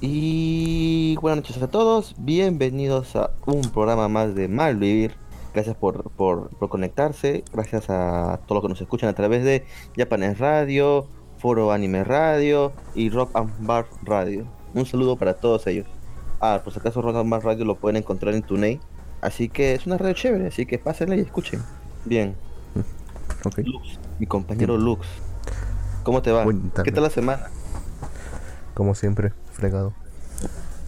Y buenas noches a todos, bienvenidos a un programa más de Malvivir. Gracias por, por, por conectarse, gracias a todos los que nos escuchan a través de Japanes Radio, Foro Anime Radio y Rock and Bar Radio. Un saludo para todos ellos. Ah, por si acaso Rock and Bar Radio lo pueden encontrar en TuneIn. Así que es una radio chévere, así que pásenla y escuchen. Bien. Ok. Lux, mi compañero Lux. ¿Cómo te va? ¿Qué tal la semana? Como siempre, fregado.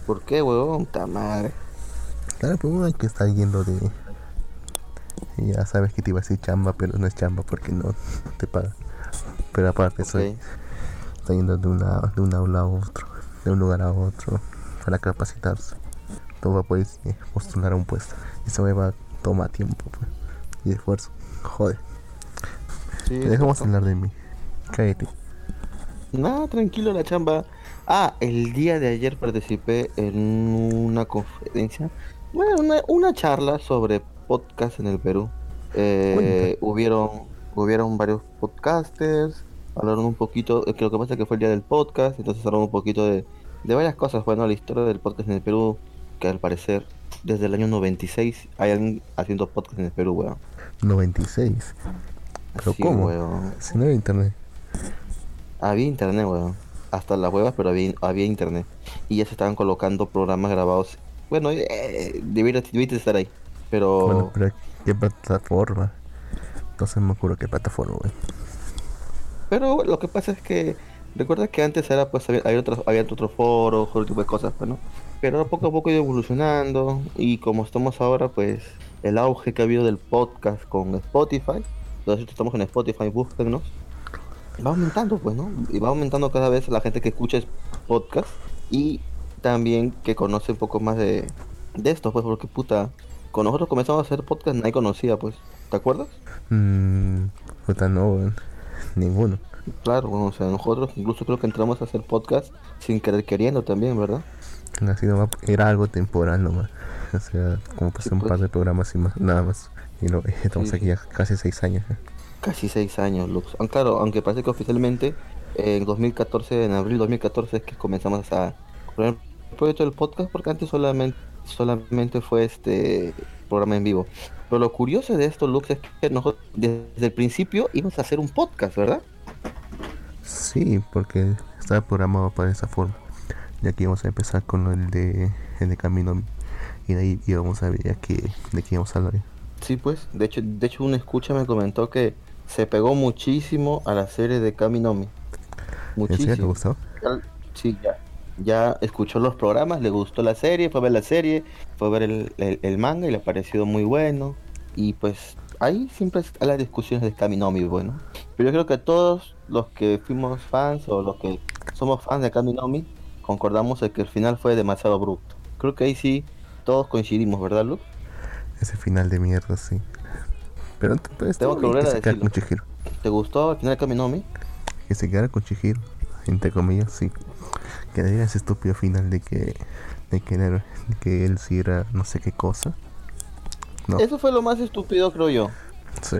¿Por qué, huevón? Ta madre. Claro, pues uno hay que estar yendo de. y Ya sabes que te iba a decir chamba, pero no es chamba porque no, no te paga. Pero aparte, soy, está yendo de, una, de un aula a otro, de un lugar a otro, para capacitarse. Todo va a poder postular a un puesto. Eso me va a tomar tiempo pues, y esfuerzo. Joder, Sí, dejamos hablar de mí. Cállate. Nada, tranquilo la chamba. Ah, el día de ayer participé en una conferencia, bueno, una, una charla sobre podcast en el Perú. Eh, hubieron, hubieron varios podcasters, hablaron un poquito, es que lo que pasa es que fue el día del podcast, entonces hablaron un poquito de, de varias cosas, bueno, la historia del podcast en el Perú, que al parecer desde el año 96 hay alguien haciendo podcast en el Perú, weón. 96. ¿Pero Así, cómo? weón. Si no hay internet. Había internet, weón. Hasta las huevas, pero había, había internet. Y ya se estaban colocando programas grabados. Bueno, eh, debiste estar ahí. Pero, Bueno, pero ¿qué plataforma? Entonces me acuerdo qué plataforma, güey. pero lo que pasa es que recuerda que antes era pues había, había otros, había otros foros, otro tipo de cosas, pues, ¿no? Pero poco a poco ha ido evolucionando y como estamos ahora, pues el auge que ha habido del podcast con Spotify, entonces estamos en Spotify, búsquennos, va aumentando, pues, ¿no? Y va aumentando cada vez la gente que escucha es- podcast y también que conoce un poco más de, de esto, pues, porque puta, cuando nosotros comenzamos a hacer podcast nadie conocía, pues, ¿te acuerdas? Mmm, puta, no. Ninguno. Claro, bueno, o sea, nosotros incluso creo que entramos a hacer podcast sin querer queriendo también, ¿verdad? Ha sido más- era algo temporal nomás. O sea, como pasé Sí, un pues. par de programas y más, nada más. Y lo, estamos Sí, aquí ya casi seis años. ¿eh? Casi seis años, Lux. Claro, aunque parece que oficialmente eh, en 2014, en abril de 2014 es que comenzamos a con el proyecto del podcast porque antes solamente solamente fue este programa en vivo. Pero lo curioso de esto, Lux, es que nosotros desde el principio íbamos a hacer un podcast, ¿verdad? Sí, porque estaba programado para esa forma. Ya que íbamos a empezar con el de, el de Camino. Y de ahí íbamos a ver ya que, de qué íbamos a hablar. Sí, pues. De hecho, de hecho, un escucha me comentó que se pegó muchísimo a la serie de Kaminomi. ¿En serio te Muchísimo. gustó? Sí, ya. Ya escuchó los programas, le gustó la serie, fue a ver la serie, fue a ver el, el- el manga y le ha parecido muy bueno. Y pues ahí siempre hay las discusiones de Kaminomi, bueno. Pero yo creo que todos los que fuimos fans o los que somos fans de Kaminomi concordamos de que el final fue demasiado abrupto. Creo que ahí sí todos coincidimos, ¿verdad, Luke? Ese final de mierda, sí. Pero ent- pues, Tengo que volver a se quedara con decirlo. Chihiro. ¿Te gustó el final Kaminomi? Que se quedara con Chihiro, entre comillas, sí. Que diga ese estúpido final de que, de que, era- de que él sí era no sé qué cosa. No, Eso fue lo más estúpido, creo yo. sí.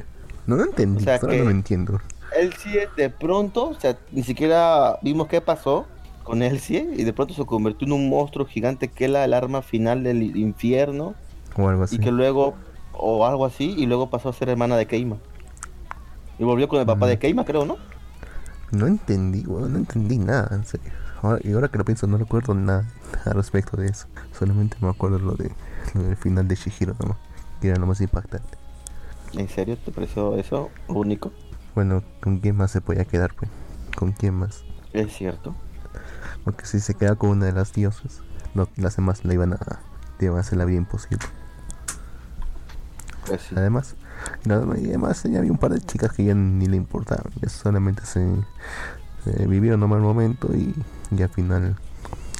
No lo entendí, O sea, que- no lo entiendo. Elsie de pronto, o sea, ni siquiera vimos qué pasó con Elsie y de pronto se convirtió en un monstruo gigante que era el arma final del infierno O algo así. y que luego, o algo así, y luego pasó a ser hermana de Keima. Y volvió con el papá Mm. de Keima, creo, ¿no? No entendí, weón, no entendí nada, en serio. Ahora, y ahora que lo pienso, no recuerdo nada al respecto de eso. Solamente me acuerdo lo, de, lo del final de Shihiro nomás, que era lo más impactante. ¿En serio te pareció eso único? Bueno, ¿con quién más se podía quedar, pues? ¿Con quién más? Es cierto. Porque si se queda con una de las diosas, no, las demás le iban a, le iban a hacer la vida imposible. Pues sí. Además, y además ya había un par de chicas que ya ni le importaban, ya solamente se eh, vivieron nomás el momento y, y al final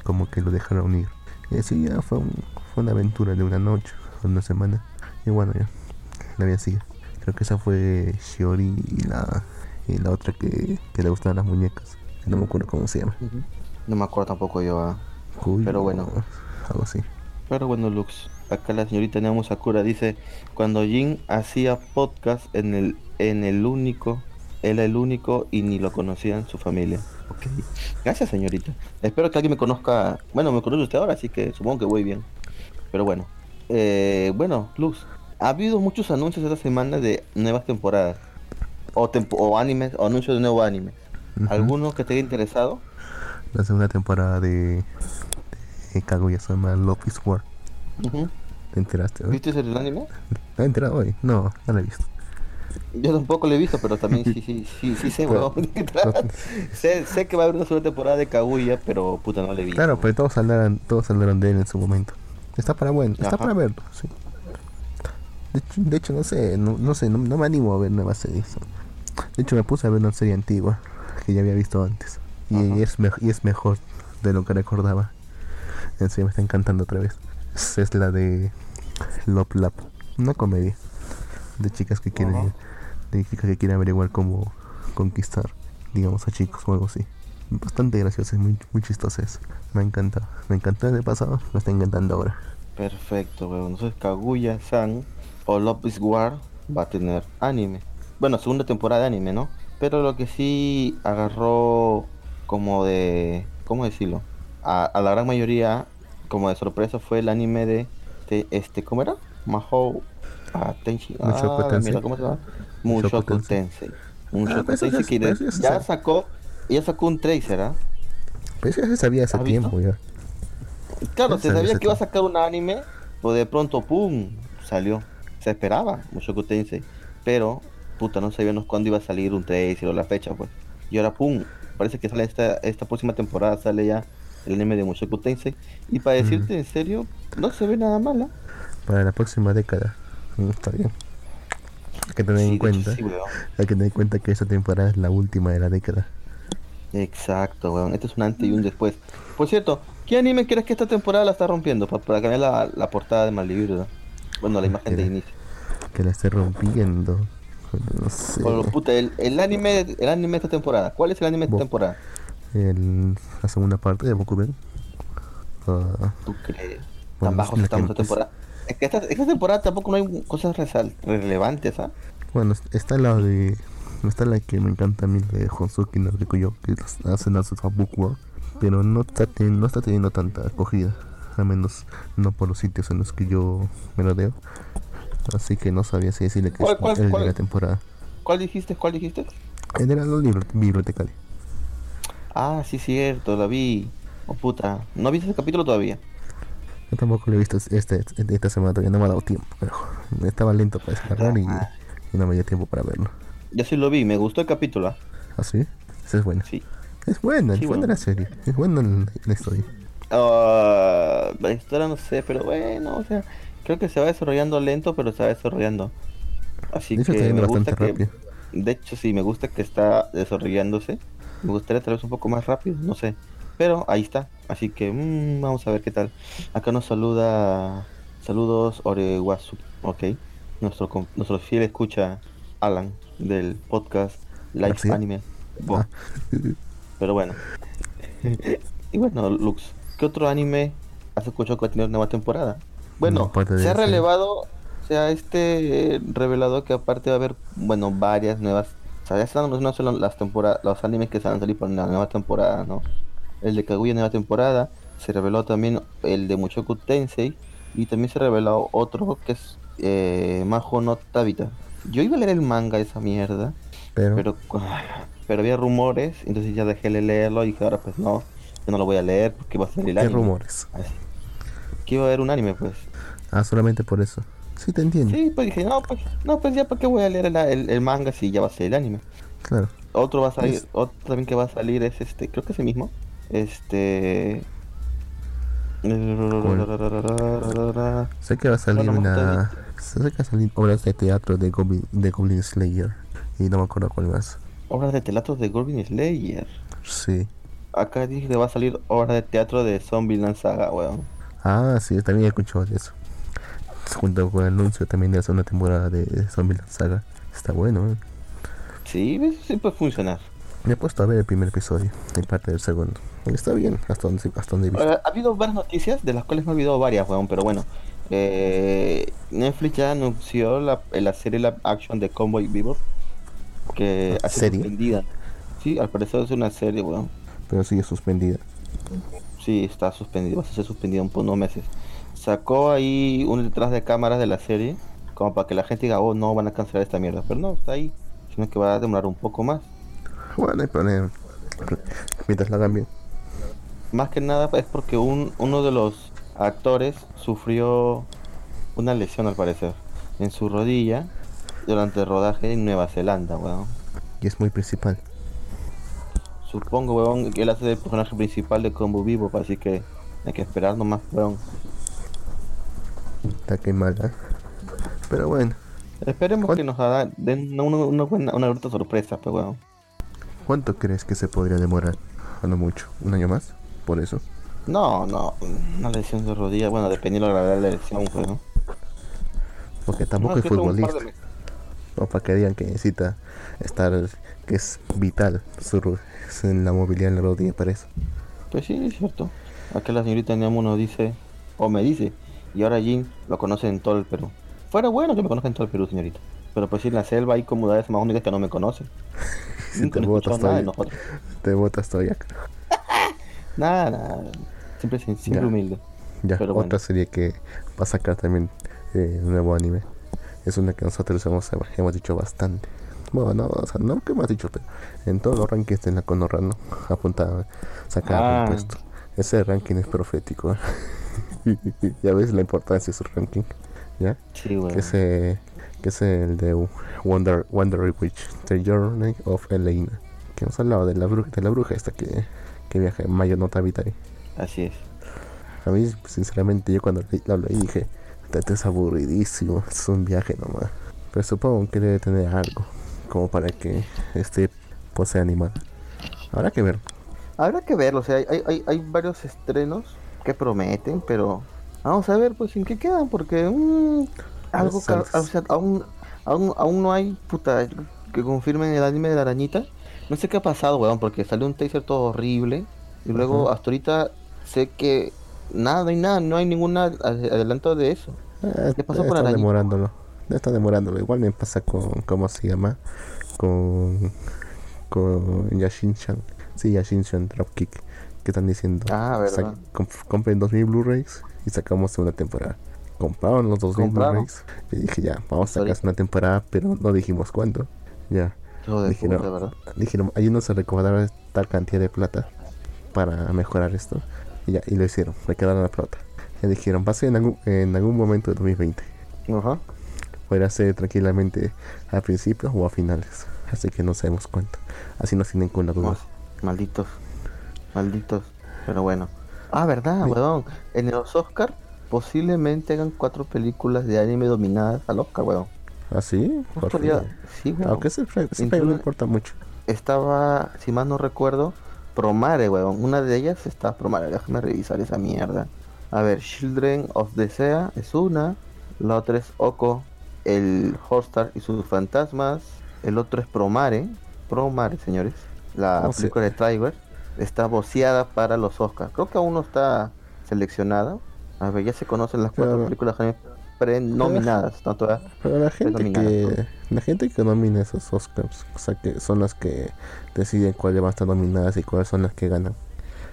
como que lo dejaron ir. Y así ya fue, un- fue una aventura de una noche, una semana. Y bueno, ya, la vida sigue. Creo que esa fue Shiori y la, y la otra que, que le gustan las muñecas. No me acuerdo cómo se llama. No me acuerdo tampoco yo. ah. Cuyo Pero bueno. Algo así. Pero bueno, Lux, acá la señorita Namu Sakura dice, cuando Jin hacía podcast en el, en el único, era el único y ni lo conocían su familia. Ok. Gracias, señorita. Espero que alguien me conozca. Bueno, me conoce usted ahora, así que supongo que voy bien. Pero bueno. Eh, bueno, Luz. Ha habido muchos anuncios esta semana de nuevas temporadas. O, tempo- o animes, o anuncios de nuevo anime. Ujú. ¿Alguno que haya interesado? La segunda temporada de, de Kaguya-sama Love is War. Ujú. ¿Te enteraste hoy? ¿Viste el anime? ¿Te enterado hoy? No, no la he visto. Yo tampoco lo he visto, pero también sí, sí, sí, sí sé, weón, de sé, sé que va a haber una segunda temporada de Kaguya, pero puta no le vi. Claro, pero todos hablaron, todos hablaron de él en su momento. Está para bueno, está Ajá. para verlo, sí. De hecho, de hecho, no sé, no, no sé, no, no me animo a ver nuevas series. De hecho, me puse a ver una serie antigua que ya había visto antes. Y, Ajá. es, me- y es mejor de lo que recordaba. En serio, me está encantando otra vez. Es, es la de Love Lab, una comedia de chicas que quieren, Ajá. de chicas que quieren averiguar cómo conquistar, digamos, a chicos o algo así. Bastante graciosa, es muy, muy chistosa eso. Me ha encantado. Me encantó en el pasado, me está encantando ahora. Perfecto, weón. Entonces Kaguya-san o Love is War va a tener anime. Bueno, segunda temporada de anime, ¿no? Pero lo que sí agarró como de... ¿Cómo decirlo? A, a la gran mayoría como de sorpresa fue el anime de... de este, ¿Cómo era? Mahou... Ah. Mushoku Ah, Tensei. mierda, ¿cómo se llama? Mushoku Tensei. Mushoku pero eso ya Tensei es- que pero de- eso ya se ya sabe. sacó... Ya sacó un tracer, ¿ah? Pero eso ya se sabía hace tiempo ya. Claro, se sabía que iba a sacar un anime, pues de pronto, ¡pum! salió. Se esperaba, Mushoku Tensei. Pero, puta, no sabíamos cuándo iba a salir un tracer o la fecha, pues. Y ahora, ¡pum! Parece que sale esta, esta próxima temporada, sale ya el anime de Mushoku Tensei. Y para Mm. decirte en serio, no se ve nada mala. Para la próxima década. Mm, Está bien. Hay que tener Sí, en hecho, cuenta. sí. Hay que tener en cuenta que esta temporada es la última de la década. Exacto, weón. Este es un antes y un después. Por cierto, ¿qué anime crees que esta temporada la está rompiendo? Pa- Para, cambiar la, la portada de ¿verdad? Bueno, la imagen de inicio. Que la esté rompiendo. No sé. Puta, el, el anime el anime de esta temporada. ¿Cuál es el anime de esta temporada? El, la segunda parte de Bokuben. Ah, ¿Tú crees? Tan bajos es la estamos esta temporada. Es que esta, esta temporada tampoco no hay cosas resal- relevantes, ¿ah? bueno, está la de. Está la que me encanta a mí, la de Honsuki no Rikuyo, que hacen a su Bookworld. Pero no está, ten- no está teniendo tanta acogida. Al menos no por los sitios en los que yo me lo veo. Así que no sabía si decirle que ¿Cuál- es cuál- el cuál? de la temporada. ¿Cuál dijiste? ¿Cuál dijiste? El era los libros bibliotecarios. Ah, sí, cierto, la vi. Oh, puta. ¿No viste ese capítulo todavía? Yo tampoco lo he visto este, esta semana, todavía no me ha dado tiempo. Pero estaba lento para descargar y, Ah. y no me dio tiempo para verlo. Yo sí lo vi, me gustó el capítulo, ¿ah? ¿Ah, sí? Es buena. Sí. Es buena, Sí, es buena bueno. la serie. Es buena la historia. Ah, la historia no sé, pero bueno, o sea, creo que se va desarrollando lento, pero se va desarrollando. Así De hecho, que está yendo me gusta que, rápido. de hecho sí, me gusta que está desarrollándose. Me gustaría tal vez un poco más rápido, no sé. Pero ahí está, así que mm, vamos a ver qué tal. Acá nos saluda, saludos Orewasu, ok. Nuestro, nuestro fiel escucha Alan del podcast Live. Anime. Ah. Pero bueno. y bueno, Lux, ¿qué otro anime has escuchado que va a tener nueva temporada? Bueno, de se ha relevado, se ha este eh, revelado que aparte va a haber, bueno, varias nuevas. Sea, ya están no solo las temporadas, los animes que se van a salir para la nueva temporada, ¿no? El de Kaguya nueva temporada, se reveló también el de Mushoku Tensei y también se reveló otro que es eh, Majo no Tabita. Yo iba a leer el manga esa mierda, Pero, pero, pero había rumores, entonces ya dejé de leerlo y que ahora pues no, yo no lo voy a leer porque va a salir el ¿qué anime. rumores? Así. Que iba a haber un anime pues. Ah, solamente por eso. Sí, te entiendo. Sí, pues dije, no, pues, no, pues ya para qué voy a leer el, el- el manga si ya va a ser el anime. Claro. Otro va a salir, Es- otro también que va a salir es este, creo que es el mismo. Este. Sé que va a salir una. Sé que va a salir obras de teatro de Goblin, de Goblin Slayer. Y no me acuerdo cuál más. Obras de teatro de Goblin Slayer. Sí. Acá dije que va a salir obra de teatro de Zombieland Saga, weón. Ah, sí, también de eso. Junto con el anuncio también de la segunda temporada de Zombieland Saga. Está bueno, ¿eh? Sí, eso sí puede funcionar. Me he puesto a ver el primer episodio y parte del segundo. Y está bien, hasta donde, hasta donde he visto. Eh, ha habido varias noticias, de las cuales me he olvidado varias, weón, pero bueno. Eh, Netflix ya anunció la, la serie live action de Convoy Vivo. Que ha suspendida. Sí, al parecer es una serie, weón. pero sigue suspendida. Sí, está suspendido, va a ser suspendido por unos meses. Sacó ahí un detrás de cámaras de la serie, como para que la gente diga, oh, no, van a cancelar esta mierda. Pero no, está ahí, sino que va a demorar un poco más. Bueno, problema. Mientras la hagan bien. Más que nada es porque un, uno de los actores sufrió una lesión al parecer en su rodilla durante el rodaje en Nueva Zelanda, weón. Y es muy principal. Supongo, weón, que él hace el personaje principal de Combo Vivo, así que hay que esperar nomás, weón. Está que mala. Pero bueno, Esperemos ¿Cuán- que nos haga- den una, una buena, una grata sorpresa, pues, weón. ¿cuánto crees que se podría demorar? A no mucho. ¿Un año más? Por eso. No, no, una lesión de rodilla, bueno, dependiendo de la gravedad de la lesión, pues, ¿no? Porque tampoco No, es de futbolista. O para que digan que necesita estar, que es vital su, en la movilidad en la rodilla para eso. Pues sí, es cierto. Aquí la señorita Nemo nos dice, o me dice, y ahora Jin lo conoce en todo el Perú. Fuera bueno que me conozca en todo el Perú, señorita. Pero pues sí, en la selva hay comunidades más únicas que no me conocen. Nunca te botas todavía, te botas todavía. Nada, nada. Siempre, siempre Ya. humilde. Ya, Pero otra bueno. serie que va a sacar también eh, un nuevo anime. Es una que nosotros hemos, hemos dicho bastante. Bueno, no, o sea, no que hemos dicho, pero en todos los rankings de la Conorrano apunta a sacar Ah. un puesto. Ese ranking es profético. ya ves la importancia de su ranking. ¿Ya? Sí, weón. que es, eh, que es el de Wonder, Wonder Witch, The Journey of Elena. Que nos hablaba de la bruja, de la bruja esta que, que viaja en Mayo Nota Vitae. Así es. A mí, sinceramente, yo cuando le- lo leí dije, esto es aburridísimo, es un viaje nomás. Pero supongo que debe tener algo, como para que este pues, sea animado. Habrá que ver. Habrá que verlo, o sea, hay, hay- hay varios estrenos que prometen, pero vamos a ver pues en qué quedan, porque mm, algo o sea, aún, aún, aún no hay puta que confirmen el anime de la arañita. No sé qué ha pasado, weón, porque salió un teaser todo horrible y luego hasta ahorita sé que nada, no hay nada, no hay ningún adelanto de eso. Eh, ¿Qué pasó con Arañita? demorándolo. Estar demorándolo. Igual me pasa con, ¿cómo se llama? Con, con Yashin-chan. Sí, Yashin-chan Dropkick. Que están diciendo, Ah, verdad. "Sa- comp- compren 2000 Blu-rays y sacamos una temporada. Compraron los 2000 Compraron. Blu-rays. Y dije, ya, vamos a sacar una temporada, pero no dijimos cuándo. Ya. De Dijeron, puta, ¿verdad? dijeron, ahí no se recaudaron tal cantidad de plata para mejorar esto. Y ya, y lo hicieron, recaudaron la plata. Y dijeron, va a ser en algún, en algún momento de 2020. Ajá. Podrá ser tranquilamente a principios o a finales. Así que no sabemos cuánto. Así nos tienen con la duda. Mas- Malditos. Malditos. Pero bueno. Ah, verdad, Sí. weón. En los Oscar posiblemente hagan cuatro películas de anime dominadas al Oscar, weón. ¿Así? Justo podría- Sí, weón. Aunque ese ese premio no importa mucho. Estaba, si mal no recuerdo, Promare, weón. Una de ellas está Promare. Déjame revisar esa mierda. A ver, Children of the Sea es una. La otra es Oko, el Hostar y sus fantasmas. El otro es Promare. Promare, señores. La sí. película de Tiger está voceada para los Oscars. Creo que aún no está seleccionada. A ver, ya se conocen las cuatro Pero- películas prenominadas. Tanto a- Pero la gente que la gente que nomina esos Oscars, o sea que son las que deciden cuáles van a estar nominadas y cuáles son las que ganan.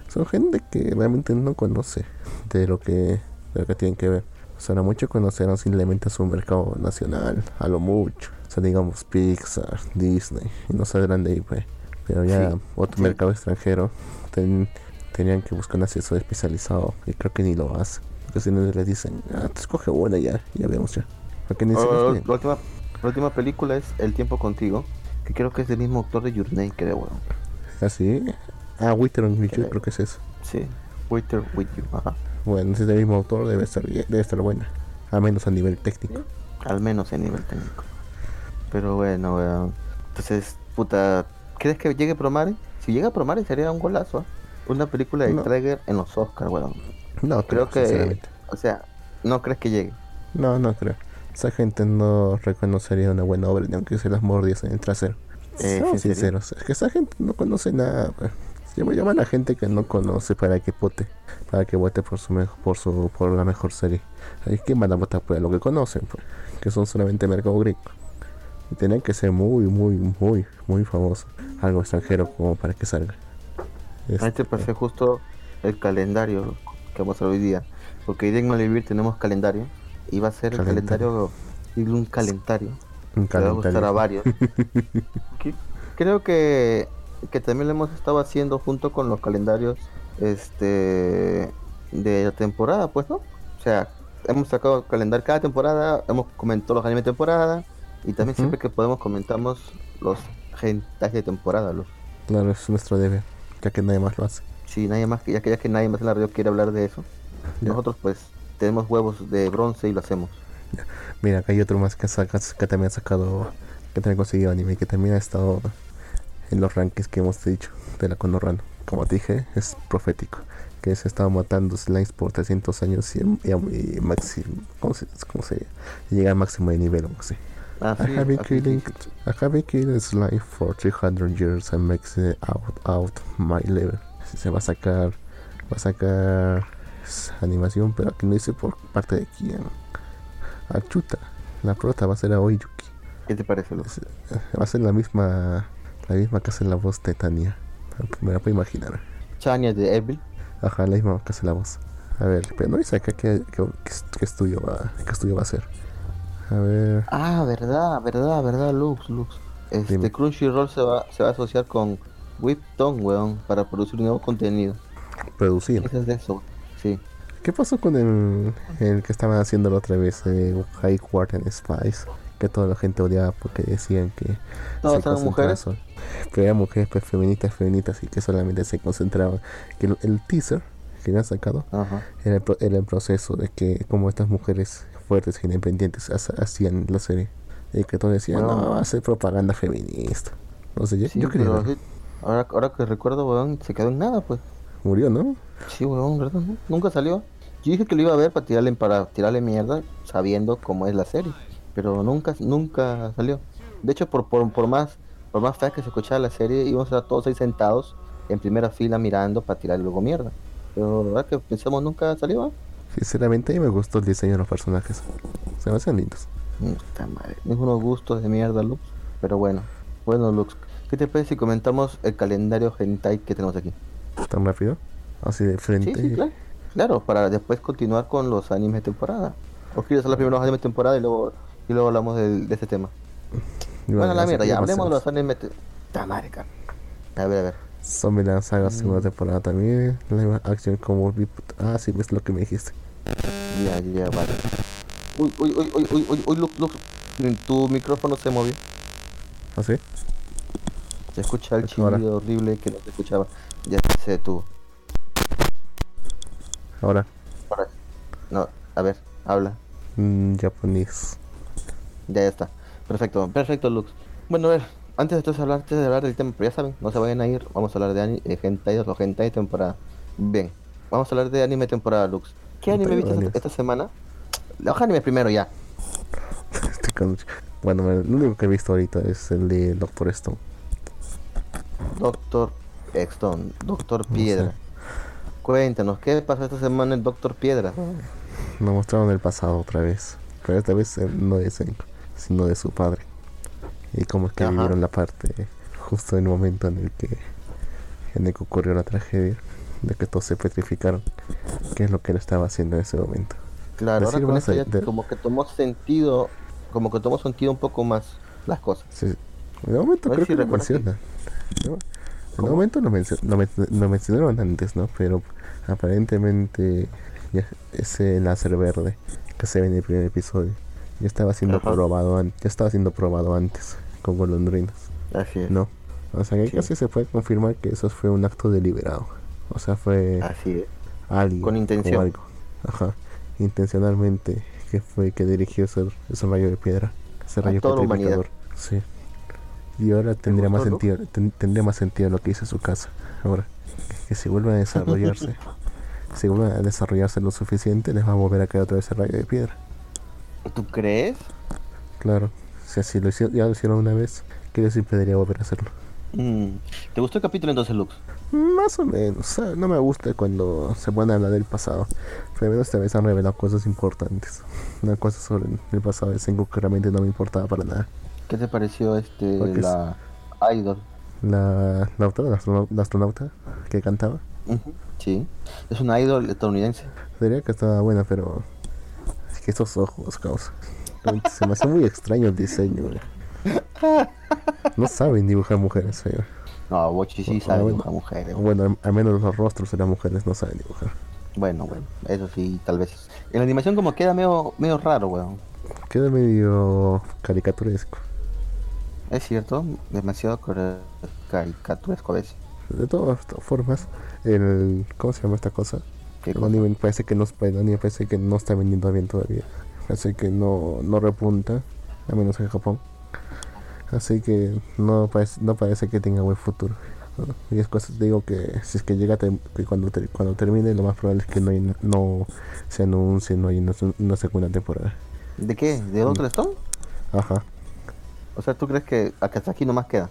Son gente que realmente no conoce de lo que de lo que tienen que ver. O sea, lo mucho conocerán simplemente su mercado nacional, a lo mucho. O sea, digamos Pixar, Disney, y no saldrán de ahí, pues. Pero ya Sí, otro sí. mercado extranjero ten- tenían que buscar un asesor especializado y creo que ni lo hacen. Porque si no les dicen, ah, te escoge una ya, ya vemos ya. Ni Oh, la, última, la última película es El tiempo contigo, que creo que es del mismo autor de Your Name, creo, weón. Así. Ah, Wither on With You, creo que es eso. Sí, Waiter with You, ajá. Bueno, si es del mismo autor, debe estar, bien- debe estar buena. A menos a nivel técnico. Al menos en nivel técnico. Pero bueno, weón. Entonces, puta, ¿crees que llegue Promare? Si llega Promare sería un golazo. ¿eh? Una película de No. Traeger en los Oscars, weón. No, Creo que, o sea, no crees que llegue. No, no creo. Esa gente no reconocería una buena obra ni aunque se las mordiesen en el trasero. Eh, sinceros. Es que esa gente no conoce nada. pues. Llama, llama a la gente que no conoce para que vote. Para que vote por su mejor, por su por la mejor serie. Hay que van a votar por lo que conocen, pues, que son solamente mercado gringo. Y tienen que ser muy, muy, muy, muy famosos. Algo extranjero como para que salga. Ahí te Este, pasé justo el calendario que vamos a ver hoy día. Porque hoy día en Malvivir tenemos calendario. Y va a ser el Calendario. calendario, un calendario. un que le va a gustar a calendario. varios. Que- Creo que, que también lo hemos estado haciendo junto con los calendarios este de la temporada, pues, ¿no? O sea, hemos sacado calendario cada temporada, hemos comentado los animes de temporada y también siempre que podemos comentamos los gentas de temporada. Los, Claro, es nuestro deber, ya que nadie más lo hace. si nadie más, ya que ya que nadie más en la radio quiere hablar de eso, Ya. nosotros pues tenemos huevos de bronce y lo hacemos. Mira, acá hay otro más que, saca, que también ha sacado, que también ha conseguido anime, que también ha estado en los rankings que hemos dicho de la Konorano. Como te dije, es profético, que se estaba matando slimes por 300 años y, y, y máximo, ¿cómo se, cómo se llega al máximo de nivel o así. Ah, I have been killing. I have been killing slime for 300 years and makes it out, out my level. Se va a sacar, va a sacar s- animación, pero aquí no dice por parte de quién. Ah, chuta, la prota va a ser a Oyuki. ¿Qué te parece, Va a ser la misma, la misma que hace la voz de Tania. Me la puedo imaginar. Chania de Evil. Ajá, la misma que hace la voz. A ver, pero no dice acá qué estudio va, qué estudio va a ser. A ver, Ah, verdad, verdad, verdad, Lux, Lux. Este Dime. Crunchyroll se va, se va a asociar con Whipton, weón, para producir nuevo contenido. producir. Eso es de eso, sí. ¿Qué pasó con el, el que estaban haciendo la otra vez, eh, High Court and Spice? Que toda la gente odiaba porque decían que Todas se eran mujeres. Pero eran mujeres pues, feministas, feministas y que solamente se concentraban. Que el, el teaser que habían sacado Ajá. era el, era el proceso de que como estas mujeres fuertes e independientes ha- hacían la serie. Y que todos decían, Bueno. no, va a ser propaganda feminista. No sé, yo, Sí, yo sí, ahora, ahora que recuerdo, weón, se quedó en nada, pues. Murió, ¿no? Sí, weón, ¿verdad? Nunca salió. Yo dije que lo iba a ver para tirarle, para tirarle mierda, sabiendo cómo es la serie. Pero nunca, nunca salió. De hecho, por, por, por más, por más fea que se escuchara la serie, íbamos a estar todos ahí sentados en primera fila mirando para tirarle luego mierda. Pero la verdad que pensamos nunca salió, ¿eh? Sinceramente a mí me gustó el diseño de los personajes. Se me hacen lindos. Puta madre, es unos gustos de mierda, Lux. Pero bueno, bueno, Lux, ¿qué te parece si comentamos el calendario hentai que tenemos aquí? tan rápido, así de frente. Sí, sí, claro. Claro, para después continuar con los animes de temporada. ¿O quieres de los animes de temporada y luego, y luego hablamos del- de, este tema? Y Bueno, la mierda, ya hablemos de los animes de... Ta madre, cara. A ver, a ver. Zombieland Saga Mm. segunda temporada también. Live action como vi- Ah, sí, es lo que me dijiste. Ya, ya, vale. Uy, uy, uy, uy, uy, uy, uy, Lux, Lux. Tu micrófono se movió. ¿Ah, sí? Se escucha el chillido horrible que no se escuchaba. Ya se detuvo. Ahora, Ahora. No, a ver, habla. mm, japonés. Ya, ya está. Perfecto, perfecto, Lux. Bueno, a ver, antes de entonces hablar, antes de hablar del tema, pero ya saben, no se vayan a ir, vamos a hablar de ani- eh, hentai, o hentai temporada. Bien, vamos a hablar de anime temporada, Lux. ¿Qué anime viste esta, esta semana? Los animes primero ya. Bueno, lo único que he visto ahorita es el de Doctor Stone. Doctor Exton, Doctor sé. Piedra. Cuéntanos, ¿qué pasó esta semana en Doctor Piedra? Nos mostraron el pasado otra vez. Pero esta vez no de Senko, sino de su padre. Y cómo es que Ajá. vivieron la parte justo en el momento en el que, en el que ocurrió la tragedia. De que todos se petrificaron. ¿Qué es lo que él estaba haciendo en ese momento? Claro, ahora con ya de- como que tomó sentido, como que tomó sentido un poco más las cosas. Sí. De momento creo si que lo que- mencionan. ¿no? En ¿Cómo? el momento lo, mencio- lo men- lo mencionaron antes, ¿no? Pero aparentemente ya ese láser verde que se ve en el primer episodio ya estaba siendo Ajá. probado ya estaba siendo probado antes con golondrinas, Así es. ¿no? O sea que Sí. casi se puede confirmar que eso fue un acto deliberado. O sea, fue Así es. alguien Con o intención. algo. Ajá. Intencionalmente que fue que dirigió ese, ese rayo de piedra, ese A rayo petrificador. Sí. Y ahora tendría más sentido, ten- tendría más sentido lo que hizo su casa. Ahora, que si vuelve a desarrollarse, si vuelve a desarrollarse lo suficiente, les va a volver a caer otra vez el rayo de piedra. ¿Tú crees? Claro. O sea, si lo hicieron, ya lo hicieron una vez, ¿qué les impediría volver a hacerlo? Mm, ¿Te gustó el capítulo entonces, Lux? Más o menos. sea, no me gusta cuando se ponen a hablar del pasado. Pero menos esta vez han revelado cosas importantes. Una cosa sobre el pasado de Sengoku que realmente no me importaba para nada. ¿Qué te pareció este Porque la idol? La, la, la, la astronauta que cantaba. Ujú, Sí, es una idol estadounidense. Diría que estaba buena, pero es que esos ojos, causa. Se me hace muy extraño el diseño. güey. No saben dibujar mujeres, señor. No, Bochi sí sabe bueno. dibujar mujeres. güey. Bueno, al- menos los rostros de las mujeres no saben dibujar. Bueno, bueno, eso sí, tal vez. En la animación como queda medio, medio raro, weón. Queda medio caricaturesco. Es cierto, demasiado caricaturesco a veces. De todas formas, el ¿cómo se llama esta cosa? Anime parece que no anime parece que no está vendiendo bien todavía. Parece que no, no repunta, al menos en Japón. Así que no parece, no parece que tenga buen futuro. Y es cosa, digo que si es que llega a que cuando, cuando termine, lo más probable es que no, hay- no se anuncie, no hay una, una segunda temporada. ¿De qué? ¿De Doctor Stone? Ajá, O sea, ¿tú crees que hasta aquí nomás queda?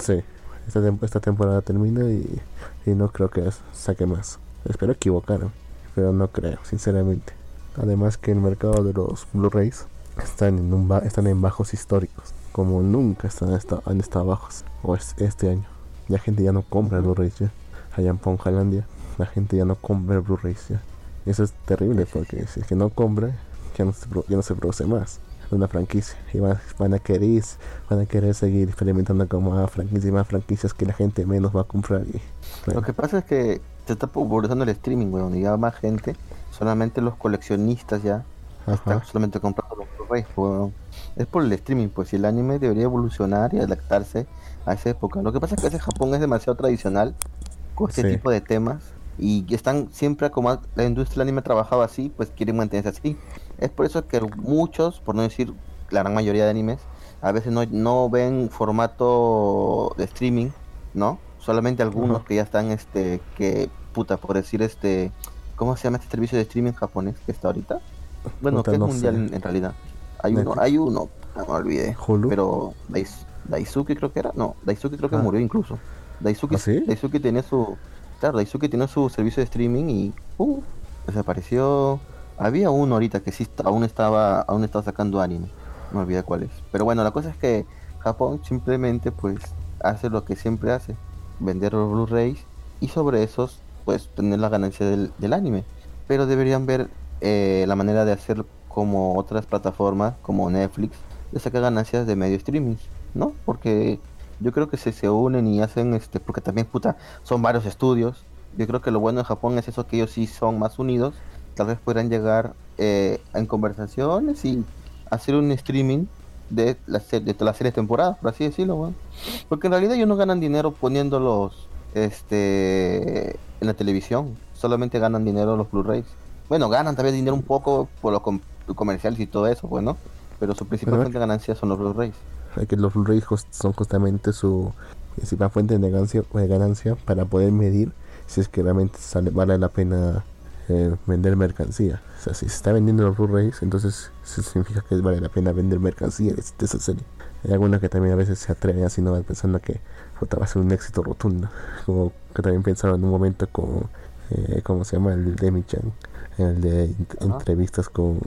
sí. Esta, esta temporada termina y, y no creo que saque más. Espero equivocarme, pero no creo, sinceramente. Además que el mercado de los Blu-rays están en, un ba- están en bajos históricos, como nunca están han estado bajos, o es este año. La gente ya no compra Blu-rays ya. Allá en Ponjalandia, la gente ya no compra Blu-rays ya. Eso es terrible porque si es que no compra, ya no se, ya no se produce más una franquicia. Y van, van a querer van a querer seguir experimentando con más franquicias y más franquicias que la gente menos va a comprar. Y, bueno, Lo que pasa es que se está popularizando el streaming, weón, y ya más gente, solamente los coleccionistas ya, están solamente comprando los Blu-rays, weón. Es por el streaming, pues, y el anime debería evolucionar y adaptarse a esa época. Lo que pasa es que ese Japón es demasiado tradicional con este Sí. tipo de temas y están siempre como la industria del anime ha trabajado así, pues quieren mantenerse así. Es por eso que muchos, por no decir la gran mayoría de animes, a veces no, no ven formato de streaming, ¿no? Solamente algunos que ya están, este, que, puta, por decir, este, ¿cómo se llama este servicio de streaming japonés que está ahorita? Bueno, Puta, que es no mundial en, en realidad. Hay uno, hay uno, ah, me olvidé. Hulu. Pero Dais- Daisuke creo que era, no, Daisuke creo que Ah. murió incluso. Daisuke, ¿Ah, sí? Daisuke tenía su, claro, Daisuke tenía su servicio de streaming y, uh, desapareció. Había uno ahorita que sí está- aún estaba, aún estaba sacando anime. Me olvidé cuál es. Pero bueno, la cosa es que Japón simplemente pues hace lo que siempre hace, vender los Blu-rays y sobre esos pues tener la ganancia del, anime. Pero deberían ver eh, la manera de hacer como otras plataformas como Netflix, de sacar ganancias de medio streaming, ¿no? Porque yo creo que se, se unen y hacen este, porque también puta, son varios estudios. Yo creo que lo bueno de Japón es eso que ellos sí son más unidos. Tal vez podrán llegar eh, en conversaciones y hacer un streaming de las de las series temporadas, por así decirlo. Porque en realidad ellos no ganan dinero poniéndolos este en la televisión, solamente ganan dinero los Blu-rays. Bueno, ganan también dinero un poco por los com- comerciales y todo eso, bueno, pero su principal fuente de ganancia son los Blu-rays. Que los Blu-rays son justamente su principal fuente de ganancia, de ganancia para poder medir si es que realmente sale, vale la pena eh, vender mercancía. O sea, si se está vendiendo los Blu-rays, entonces eso significa que vale la pena vender mercancía de, de esa serie. Hay algunos que también a veces se atreven así, no pensando que puta, va a ser un éxito rotundo. Como que también pensaron en un momento con, eh, ¿cómo se llama? El Demi-chan, el de entrevistas con,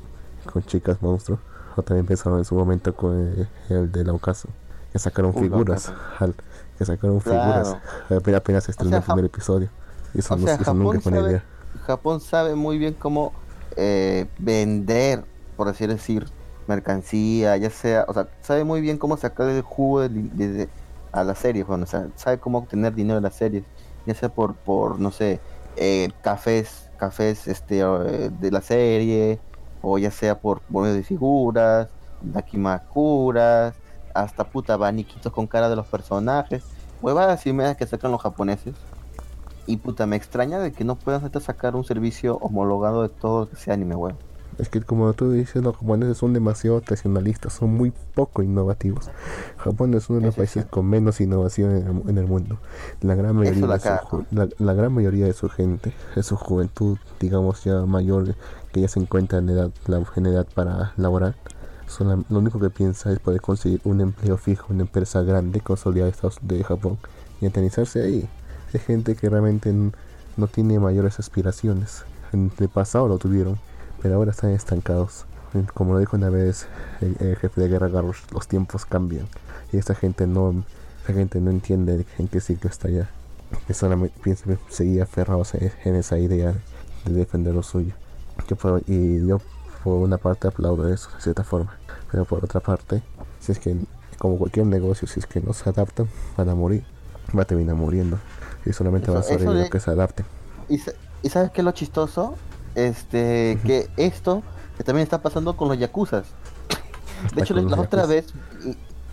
con chicas monstruos. O también pensaron en su momento con el, el del Ocaso, que sacaron Uy, figuras, al- que sacaron Claro. figuras. Apenas, apenas se estrenó sea, el primer episodio. Y eso, O sea, nunca Japón una sabe, idea. Japón sabe muy bien cómo eh, vender, por así decir, mercancía, ya sea, o sea, sabe muy bien cómo sacar el jugo de, de- de- a las series, bueno, o sea, sabe cómo obtener dinero de las series, ya sea por, por no sé, eh, cafés, cafés este, eh, de la serie, o ya sea por, medio de figuras, dakimakuras, hasta puta abaniquitos con cara de los personajes, huevadas y medias que sacan los japoneses. Y puta, me extraña de que no puedan ahorita sacar un servicio homologado de todo lo que sea anime, weón. Es que como tú dices, los japoneses son demasiado tradicionalistas, son muy poco innovativos. Japón es uno de los Eso es países con menos innovación en el, en el mundo. La gran mayoría la de su, la, la gran mayoría de su gente, de su juventud, digamos ya mayor, que ya se encuentra en edad, la, en edad para laborar, sola- lo único que piensa es poder conseguir un empleo fijo, una empresa grande, consolidada de, Estados- de Japón, y eternizarse ahí. Hay gente que realmente no tiene mayores aspiraciones. En el pasado lo tuvieron, pero ahora están estancados. Como lo dijo una vez el, el jefe de guerra Garrosh, los tiempos cambian. Y esta gente no, La gente no entiende en qué ciclo está ya. Que solamente seguía aferrados en esa idea de defender lo suyo. y yo por una parte aplaudo eso de cierta forma. Pero por otra parte, si es que como cualquier negocio, si es que no se adaptan, van a morir. Va a terminar muriendo. Y solamente va a ser lo que se adapte. ¿Y, sabes qué es lo chistoso? Este, que esto que también está pasando con los yakuzas. De hecho, la, otra vez,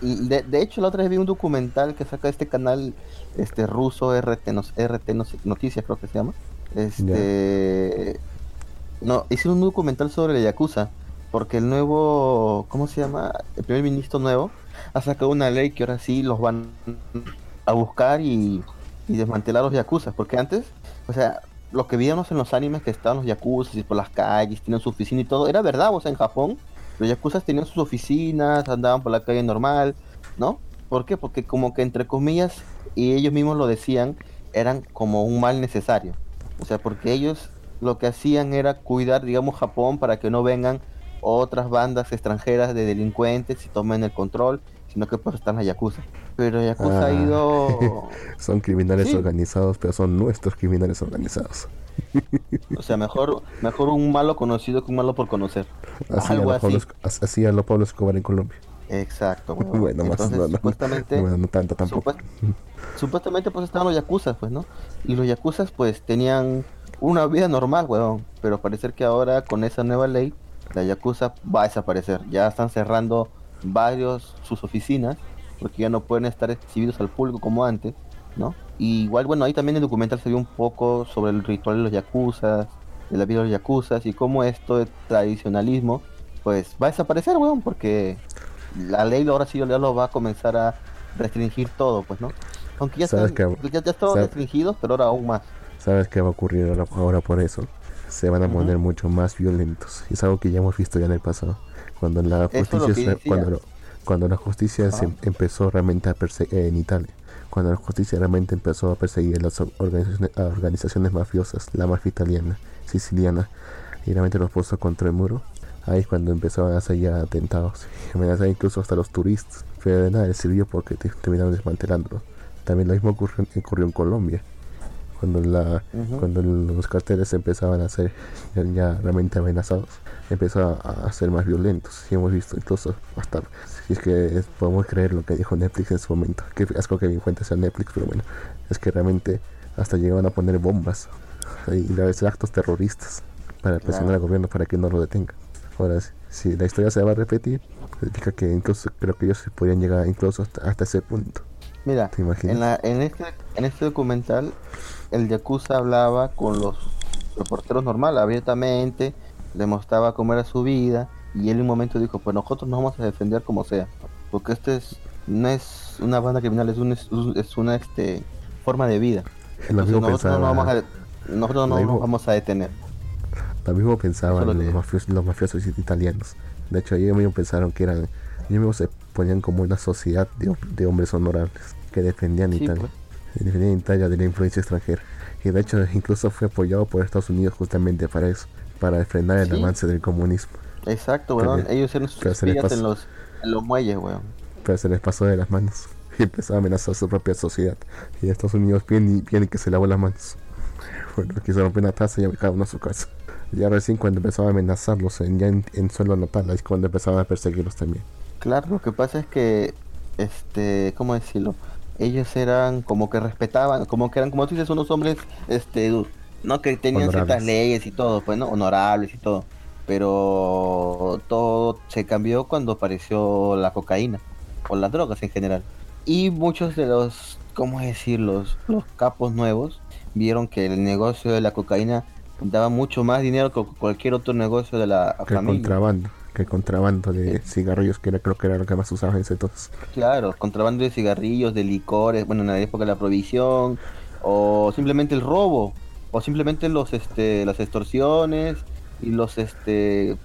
de, de, hecho, la otra vez vi un documental que saca este canal este ruso RT, RT Noticias, creo que se llama. Este. No, hice un documental sobre la Yakuza. Porque el nuevo. ¿Cómo se llama? El primer ministro nuevo ha sacado una ley que ahora sí los van a buscar y, y desmantelar los Yakuza. Porque antes, o sea, lo que veíamos en los animes que estaban los Yakuza y por las calles, tenían su oficina y todo, era verdad, o sea, en Japón los Yakuza tenían sus oficinas, andaban por la calle normal, ¿no? ¿Por qué? Porque como que entre comillas, y ellos mismos lo decían, eran como un mal necesario. O sea, porque ellos lo que hacían era cuidar, digamos, Japón para que no vengan otras bandas extranjeras de delincuentes y tomen el control, sino que pues están la Yakuza. Pero Yakuza ha ah. ido... son criminales organizados, pero son nuestros criminales organizados. o sea, mejor mejor un malo conocido que un malo por conocer. Así Algo a Pablo, así. a lo Pablo Escobar en Colombia. Exacto. Bueno, más no, supuestamente, no tanto tampoco. supuestamente pues estaban los Yakuza, pues, ¿no? Y los Yakuza pues tenían una vida normal, weón. Pero parece que ahora con esa nueva ley, la Yakuza va a desaparecer. Ya están cerrando varios sus oficinas porque ya no pueden estar exhibidos al público como antes, ¿no? Y igual, bueno, ahí también el documental se vio un poco sobre el ritual de los Yakuza, de la vida de los Yakuza y cómo esto de tradicionalismo, pues va a desaparecer, weón, porque la ley ahora sí ya lo va a comenzar a restringir todo, pues, ¿no? Aunque ya, están, ya, ya restringidos, pero ahora aún más. ¿Sabes qué va a ocurrir ahora, por eso? Se van a poner mucho más violentos. Es algo que ya hemos visto ya en el pasado. Cuando la justicia, cuando, cuando la justicia se empezó realmente a perseguir en Italia, cuando la justicia realmente empezó a perseguir las organizaciones, organizaciones mafiosas, la mafia italiana, siciliana, y realmente los puso contra el muro, ahí es cuando empezaron a hacer ya atentados, amenazar incluso hasta los turistas, pero de nada les sirvió porque terminaron desmantelándolo. También lo mismo ocurrió, ocurrió en Colombia cuando la cuando los carteles empezaban a ser ya, realmente amenazados empezó a, ser más violentos. Y hemos visto incluso hasta si es que podemos creer lo que dijo Netflix en su momento. Que asco que mi fuente sea Netflix pero bueno es que realmente hasta llegaban a poner bombas y a veces actos terroristas para presionar al gobierno para que no lo detenga. Ahora si la historia se va a repetir significa que incluso creo que ellos podrían llegar incluso hasta, ese punto. Mira, en, la, en, este, en este documental el Yakuza hablaba con los reporteros normal, abiertamente, demostraba cómo era su vida y él en un momento dijo, pues nosotros nos vamos a defender como sea, porque este es, no es una banda criminal, es, un, es una este, forma de vida. nosotros, no vamos a, nosotros no nos vamos a detener. Lo mismo pensaban los, mafiosos, los mafiosos italianos. De hecho, ellos mismos pensaron que eran, ellos mismos se ponían como una sociedad de, de hombres honorables que defendían Italia. Pues en Italia de la influencia extranjera. Y de hecho incluso fue apoyado por Estados Unidos justamente para eso, para frenar el avance del comunismo. Exacto, weón. Ellos eran sus espías en los, en los muelles, weón. Pero se les pasó de las manos y empezó a amenazar su propia sociedad. Y Estados Unidos viene y que se lavó las manos. Bueno, aquí se rompió una taza y cada uno a su casa. Ya recién cuando empezaba a amenazarlos en, ya en, en suelo natal, es cuando empezaban a perseguirlos también. Claro, lo que pasa es que, este, ¿cómo decirlo? Ellos eran como que respetaban, como que eran, como tú dices, unos hombres, este, no que tenían ciertas leyes y todo, pues, ¿no? Honorables y todo. Pero todo se cambió cuando apareció la cocaína, o las drogas en general. Y muchos de los, ¿cómo decir? Los, los capos nuevos vieron que el negocio de la cocaína daba mucho más dinero que cualquier otro negocio de la familia. contrabando que contrabando de cigarrillos, que era, creo que era lo que más usaban en ese entonces. Claro, contrabando de cigarrillos, de licores, bueno, en la época de la provisión, o simplemente el robo, o simplemente los este las extorsiones y los este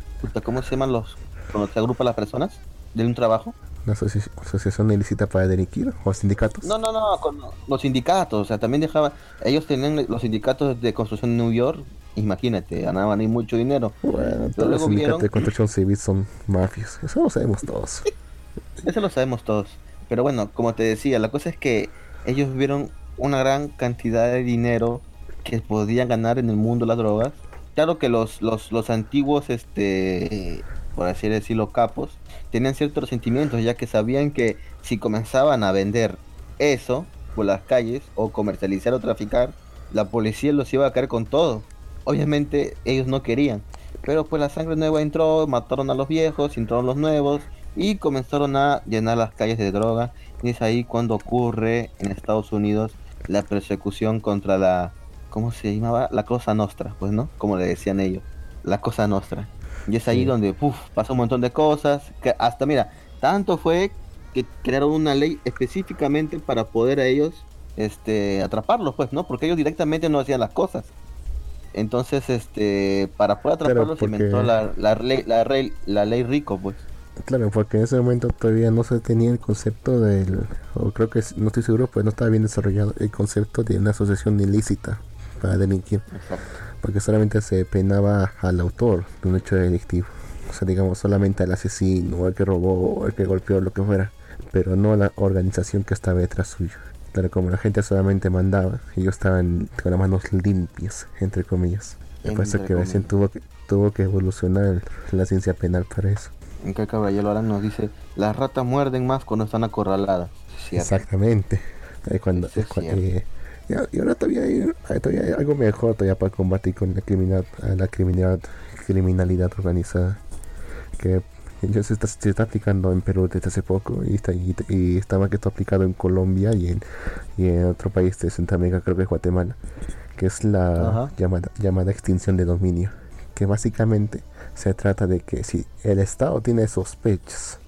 ¿cómo se llaman los cuando se agrupan las personas de un trabajo? ¿La asociación ilícita para delinquir o sindicatos? No, no, no, con los sindicatos, o sea, también dejaban, ellos tenían los sindicatos de construcción en New York, imagínate, ganaban ahí mucho dinero. Bueno, todos los sindicatos de construcción civil son mafias, eso lo sabemos todos. eso lo sabemos todos. Pero bueno, como te decía, la cosa es que ellos vieron una gran cantidad de dinero que podían ganar en el mundo de las drogas. Claro que los, los, los antiguos, este, por así decirlo, capos, tenían ciertos sentimientos, ya que sabían que si comenzaban a vender eso por las calles, o comercializar o traficar, la policía los iba a caer con todo. Obviamente ellos no querían. Pero pues la sangre nueva entró, mataron a los viejos, entraron los nuevos y comenzaron a llenar las calles de droga. Y es ahí cuando ocurre en Estados Unidos la persecución contra la, ¿cómo se llamaba? La Cosa Nostra, pues, ¿no? Como le decían ellos, la Cosa Nostra. Y es ahí Sí. donde, puf, pasa un montón de cosas, que hasta, mira, tanto fue que crearon una ley específicamente para poder a ellos, este, atraparlos, pues, ¿no? Porque ellos directamente no hacían las cosas. Entonces, este, para poder Claro, atraparlos se inventó porque- la, la, ley, la, ley, la ley rico, pues. Claro, porque en ese momento todavía no se tenía el concepto del, o creo que no estoy seguro, pues no estaba bien desarrollado el concepto de una asociación ilícita para delinquir, Exacto. porque solamente se penaba al autor de un hecho delictivo, o sea, digamos solamente al asesino, o al que robó, o al que golpeó, lo que fuera, pero no a la organización que estaba detrás suyo. Claro, como la gente solamente mandaba, ellos estaban con las manos limpias, entre comillas. Me parece Entre que recién tuvo que, tuvo que evolucionar la ciencia penal para eso. En que Caballero ahora nos dice, las ratas muerden más cuando están acorraladas. Exactamente. Cuando, Eso es eh, y, ahora todavía hay, todavía hay algo mejor todavía para combatir con la criminal, a la criminalidad, criminalidad organizada. Que ya se está, se está aplicando en Perú desde hace poco y está, y, y está más que todo aplicado en Colombia y en, y en otro país de Centroamérica, creo que es Guatemala, que es la Ajá. llamada, llamada extinción de dominio. Que básicamente se trata de que si el Estado tiene sospechas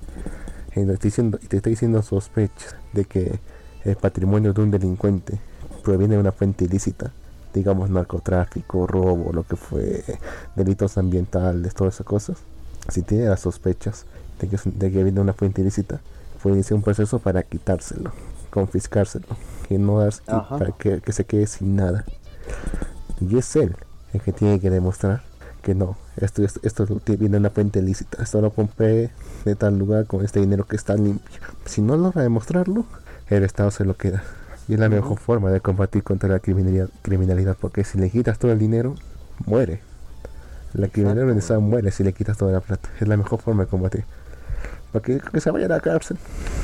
y te estoy diciendo, y te estoy diciendo sospechas de que el patrimonio de un delincuente proviene de una fuente ilícita, digamos narcotráfico, robo, lo que fue, delitos ambientales, todas esas cosas. Si tiene las sospechas de que, de que viene una fuente ilícita, puede iniciar un proceso para quitárselo, confiscárselo, y no Ajá. para que, que se quede sin nada. Y es él el que tiene que demostrar que no, esto, esto, esto viene de una fuente ilícita, esto lo compré de tal lugar con este dinero que está limpio. Si no logra demostrarlo, el Estado se lo queda. Y es la mejor forma de combatir contra la criminalidad, criminalidad porque si le quitas todo el dinero, muere. La criminalidad organizada muere si le quitas toda la plata. Es la mejor forma de combatir. Porque que se vaya a la cárcel,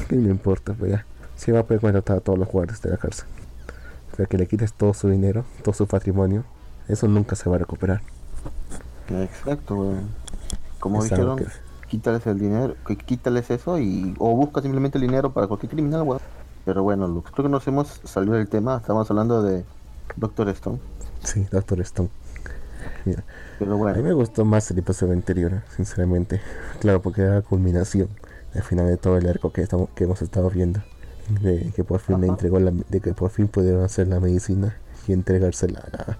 ¿qué le importa? Pues ya, si va a poder contratar a todos los guardias de la cárcel. Pero que le quites todo su dinero, todo su patrimonio, eso nunca se va a recuperar. Exacto, weón. Como dijeron, quítales el dinero, quítales eso y o busca simplemente el dinero para cualquier criminal, weón. Pero bueno, Lux, creo que nos hemos salido del tema, estamos hablando de Doctor Stone. Sí, Doctor Stone. A mí me gustó más el episodio anterior, sinceramente. Claro, porque era la culminación al final de todo el arco que, estamos, que hemos estado viendo. De que por fin le Ajá. entregó la, de que por fin pudieron hacer la medicina y entregársela a,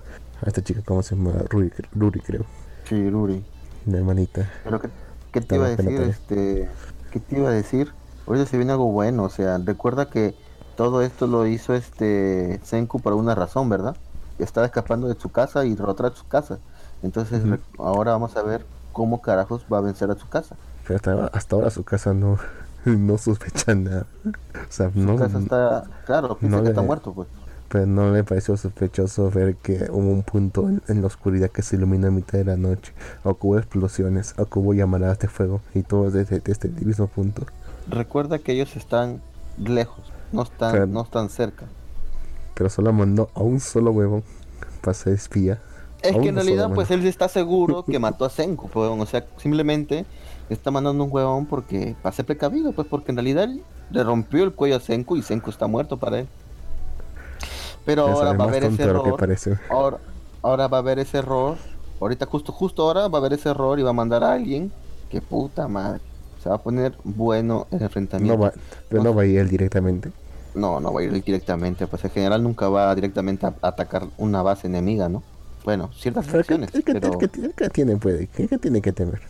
a esta chica, ¿cómo se llama? Ruri, Ruri, creo. sí, Ruri. La hermanita. Pero ¿qué, qué te iba a decir? Este, ¿Qué te iba a decir? Ahorita se viene algo bueno, o sea, recuerda que todo esto lo hizo este Senku por una razón, ¿verdad? Estaba escapando de su casa y derrotar a su casa. Entonces ahora vamos a ver cómo carajos va a vencer a su casa. Pero hasta, hasta ahora su casa no, no sospecha nada. O sea, Su no, casa está, claro, piensa no que le- está muerto, pues. pero no le pareció sospechoso ver que hubo un punto en, en la oscuridad que se iluminó a mitad de la noche. O que hubo explosiones, o que hubo llamaradas de fuego. Y todo desde, desde este mismo punto. Recuerda que ellos están lejos, no están, Pero- no están cerca. Pero solo mandó a un solo huevón para ser espía. Es que en realidad, pues él está seguro que mató a Senku, pues, o sea, simplemente está mandando un huevón porque pase precavido, pues, porque en realidad él le rompió el cuello a Senku y Senku está muerto para él. Pero ahora va a haber ese error. ahora va a haber ese error. Ahorita, justo, justo ahora va a haber ese error y va a mandar a alguien que puta madre. Se va a poner bueno el enfrentamiento. No va, pero no va a ir él directamente. No, no va a ir directamente, pues el general nunca va directamente a atacar una base enemiga, ¿no? Bueno, ciertas Pero ¿qué, pero tiene puede? ¿Qué, qué tiene que temer?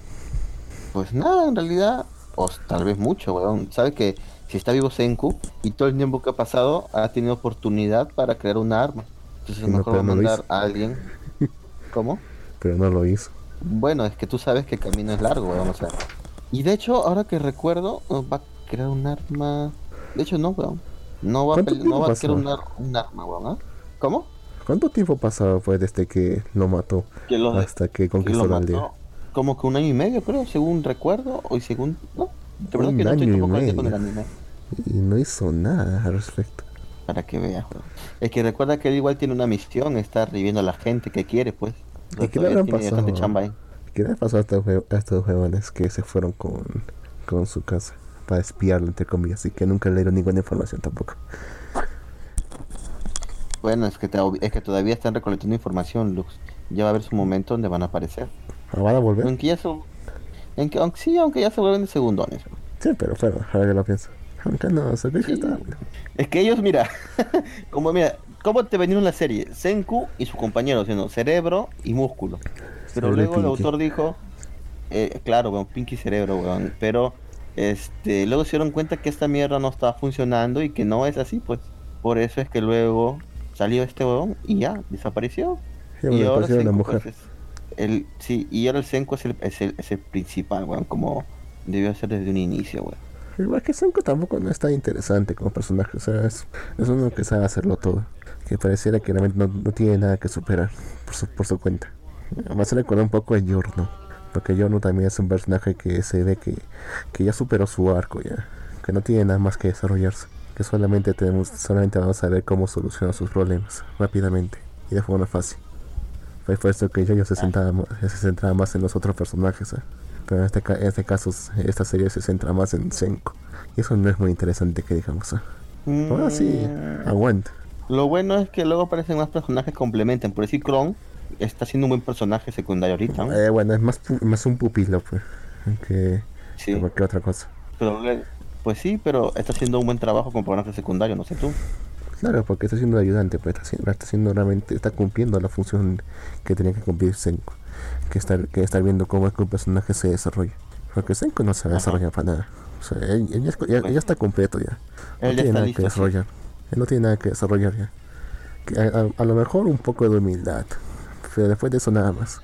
pues nada, en realidad, o tal vez mucho, weón. Sabe que si está vivo Senku y todo el tiempo que ha pasado ha tenido oportunidad para crear una arma. Entonces mejor va a mandar a alguien. ¿Cómo? Pero no lo hizo. Bueno, es que tú sabes que el camino es largo, weón, o sea. Y de hecho, ahora que recuerdo, va a crear un arma. De hecho, no, weón. No va a, ¿Cuánto pele- no va a querer un, ar- un arma, weón. ¿ah? ¿Cómo? ¿Cuánto tiempo pasó fue desde que lo mató Que lo, hasta que que conquistó lo la aldea? Como que un año y medio, creo, según recuerdo. O según. No, de verdad Un que no estoy tampoco al día con el anime. Y no hizo nada al respecto. Para que veas, weón. Es que recuerda que él igual tiene una misión, está reviviendo a la gente que quiere, pues. ¿Y qué le habrán pasado? chamba ahí. ¿Qué le pasó a estos, a estos jóvenes que se fueron con, con su casa para espiarlo, entre comillas, y que nunca le dieron ninguna información tampoco? Bueno, es que, te- es que todavía están recolectando información, Lux. Ya va a haber su momento donde van a aparecer. ¿Ah, ¿Van a volver? Aunque ya son... Aunque, aunque sí, aunque ya se vuelven de segundones. Sí, pero bueno, ahora que lo pienso. Aunque no, se Sí. está. Es que ellos, mira, como mira, ¿cómo te vendieron la serie? Senku y su compañero, sino cerebro y músculo. Pero Cerebro luego el Pinky. autor dijo, eh, claro, weón, Pinky cerebro, weón, pero este, luego se dieron cuenta que esta mierda no estaba funcionando y que no es así, pues. Por eso es que luego salió este weón y ya, desapareció. Sí, y ahora Senku, mujer. pues, es el, sí, y ahora el Senku es el, es el, es el principal, weón, como debió ser desde un inicio, weón. Igual que Senko tampoco no es tan interesante como personaje. O sea, es, es uno que sabe hacerlo todo. Que pareciera que realmente no, no tiene nada que superar por su, por su cuenta. Me hace recordar un poco a Yorno. Porque Yorno también es un personaje que se ve que, que ya superó su arco ya. Que no tiene nada más que desarrollarse. Que solamente tenemos, solamente vamos a ver cómo soluciona sus problemas rápidamente y de forma fácil. Fue por eso que yo se, centraba, se centraba más en los otros personajes. ¿eh? Pero en este, en este caso, esta serie se centra más en Senko. Y eso no es muy interesante que digamos. ¿eh? Ahora sí, Mm. aguanta. Lo bueno es que luego aparecen más personajes que complementan. Por decir, Kron está siendo un buen personaje secundario ahorita. ¿no? Eh, bueno, es más, más un pupilo pues, que, Sí. que cualquier otra cosa. Pero luego- pues sí, pero está haciendo un buen trabajo como personaje secundario, no sé tú. Claro, porque está siendo ayudante, pues está está haciendo realmente, está cumpliendo la función que tenía que cumplir Senko. Que estar, que estar viendo cómo es que un personaje se desarrolla. Porque Senko no se Ajá. desarrolla para nada. O sea, él, él ya, está completo ya. No Él tiene nada listo, que sí. desarrollar. Él no tiene nada que desarrollar ya. A, a- a lo mejor un poco de humildad. Pero después de eso nada más.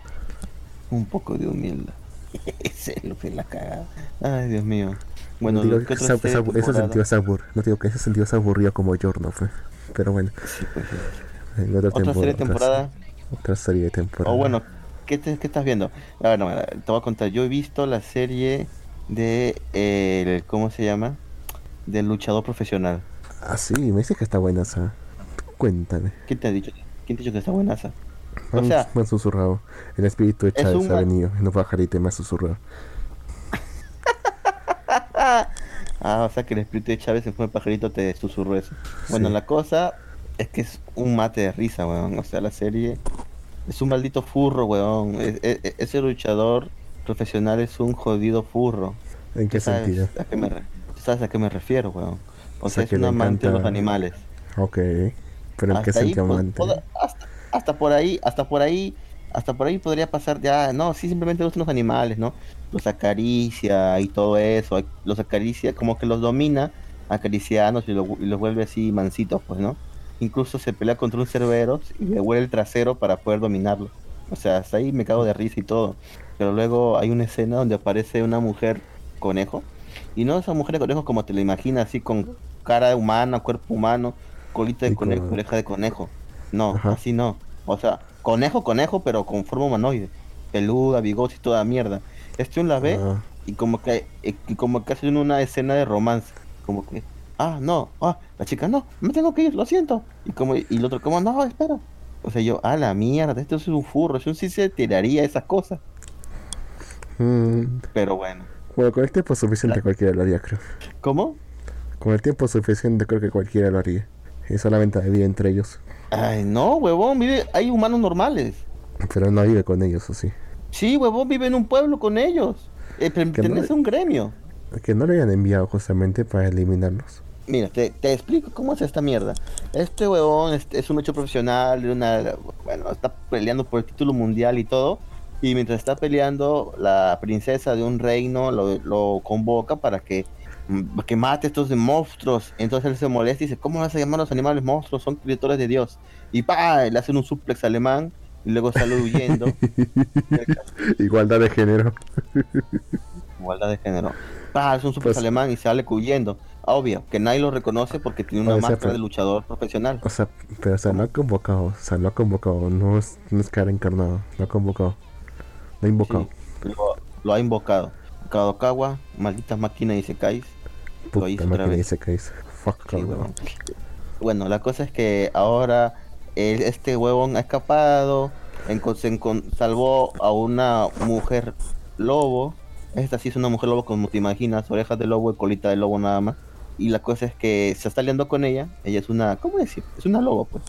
Un poco de humildad. Ese lo fue la cagada. Ay, Dios mío. Bueno, no digo ¿qué que esa- esa- ese sentido es abur- No digo que ese sentido es aburrido como Jorno fue. Pero bueno, Sí, pues, sí. en otra, Otra serie de temporada. Otra serie de temporada. O bueno, ¿qué, te- qué estás viendo? A ver, no, te voy a contar. Yo he visto la serie de. El, ¿Cómo se llama? Del luchador profesional. Ah, sí, me dice que está buena esa. Cuéntame. ¿Quién te ha dicho? ¿Quién te ha dicho que está buenaza? O Me, sea- me han susurrado. El espíritu de Chávez ha venido. En un pajarito y me ha susurrado. Ah, o sea que el espíritu de Chávez forma de pajarito te susurró eso. Bueno, Sí. la cosa es que es un mate de risa, weón. O sea, la serie es un maldito furro, weón. E- e- ese luchador profesional es un jodido furro. ¿En qué ¿Tú sabes sentido? a qué me sabes a qué me refiero, weón? O O sea, sea, es que un amante de los animales. Ok. Pero en qué ahí, sentido pues, amante? toda- hasta, hasta por ahí, hasta por ahí, hasta por ahí podría pasar ya, no, sí, simplemente gustan los animales, ¿no? Los acaricia y todo eso, los acaricia, como que los domina acariciándolos y, lo- y los vuelve así mansitos, pues, ¿no? Incluso se pelea contra un cerbero y le huele el trasero para poder dominarlo. O sea, hasta ahí me cago de risa y todo. Pero luego hay una escena donde aparece una mujer conejo. Y no esa mujer de conejo como te la imaginas, así con cara humana, cuerpo humano, colita de conejo, con- oreja de conejo. No, Ajá. así no. O sea, conejo, conejo, pero con forma humanoide. Peluda, bigote y toda mierda. Este la ve Ah, y como que y como que hacen una escena de romance. Como que, ah, no, ah, la chica, no, me tengo que ir, lo siento. Y como y el otro, como, no, espera. O sea, yo, a la mierda, esto es un furro, yo sí se tiraría esas cosas. mm, Pero bueno. bueno, con el tiempo suficiente La- cualquiera lo haría, creo. ¿Cómo? Con el tiempo suficiente creo que cualquiera lo haría. Y solamente vive entre ellos. Ay, no, huevón, vive, hay humanos normales. Pero no vive con ellos, ¿o sí? Sí, huevón, vive en un pueblo con ellos. Eh, pertenece a un gremio. Que no le hayan enviado justamente para eliminarlos. Mira, te, te explico cómo es esta mierda. Este huevón es, es un hecho profesional, de una, bueno, está peleando por el título mundial y todo. Y mientras está peleando, la princesa de un reino lo, lo convoca para que, que mate a estos monstruos. Entonces él se molesta y dice, ¿cómo vas a llamar a los animales monstruos? Son criaturas de Dios. Y pa, le hacen un suplex alemán y luego sale huyendo. Igualdad de género. Igualdad de género. Ah, es un super Pues- alemán y sale huyendo. Obvio, que nadie lo reconoce porque tiene una máscara de luchador profesional. O sea, pero o sea, lo ha convocado, o sea, lo ha convocado, no es, no es cara encarnado, lo ha convocado, lo ha invocado. Sí, lo, lo ha invocado. Kadokawa, maldita máquina y se caes. Puta máquina dice que fuck Sí. Bueno, la cosa es que ahora el- este huevón ha escapado, se encon- salvó a una mujer lobo. Esta sí es una mujer lobo como te imaginas, orejas de lobo y colita de lobo nada más. Y la cosa es que se está liando con ella. Ella es una, ¿cómo decir? Es una lobo, pues.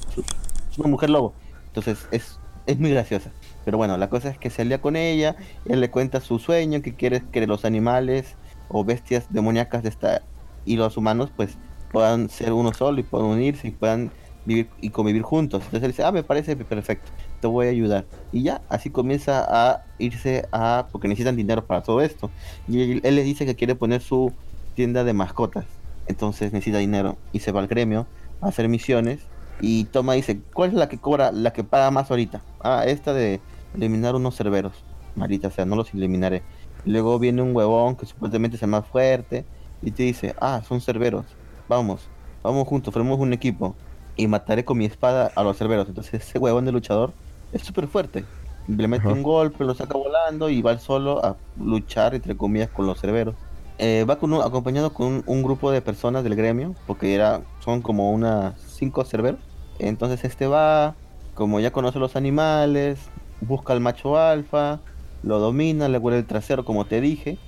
Es una mujer lobo. Entonces es, es muy graciosa. Pero bueno, la cosa es que se alía con ella. Él le cuenta su sueño, que quiere que los animales o bestias demoníacas de esta y los humanos pues puedan ser uno solo y puedan unirse y puedan vivir y convivir juntos. Entonces él dice, ah, me parece perfecto, te voy a ayudar. Y ya, así comienza a irse a, porque necesitan dinero para todo esto. Y él, él les dice que quiere poner su tienda de mascotas. Entonces necesita dinero y se va al gremio a hacer misiones. Y toma dice, ¿cuál es la que cobra, la que paga más ahorita? Ah, esta de eliminar unos cerberos. Marita, o sea, no los eliminaré. Luego viene un huevón que supuestamente es el más fuerte y te dice, ah, son cerberos, vamos, vamos juntos, formemos un equipo y mataré con mi espada a los cerberos. Entonces ese huevón de luchador es súper fuerte. Le mete Ajá. un golpe, lo saca volando y va solo a luchar, entre comillas, con los cerberos. Eh, va con un- acompañado con un, un grupo de personas del gremio, porque era, son como unas cinco cerberos. Entonces este va, como ya conoce los animales, busca al macho alfa, lo domina, le huele el trasero, como te dije,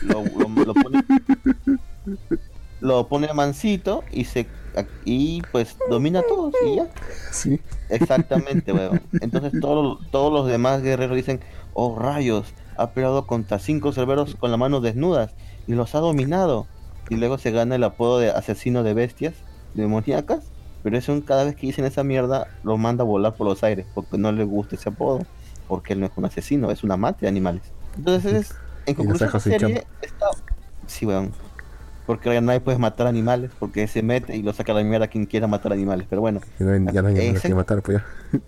lo, lo- lo pone, lo pone mansito y se y pues domina a todos y ya. Sí, Exactamente, weón. Entonces todos todos los demás guerreros dicen, oh rayos, ha peleado contra cinco cerberos con las manos desnudas y los ha dominado. Y luego se gana el apodo de asesino de bestias demoníacas. Pero eso cada vez que dicen esa mierda lo manda a volar por los aires porque no le gusta ese apodo. Porque él no es un asesino, es un amante de animales. Entonces, es, en conclusión, la serie está... Sí, weón. Porque ya nadie puede matar animales porque se mete y lo saca a la mierda a quien quiera matar animales. Pero bueno, y no hay, ya no hay Ese- que matar, pues ya.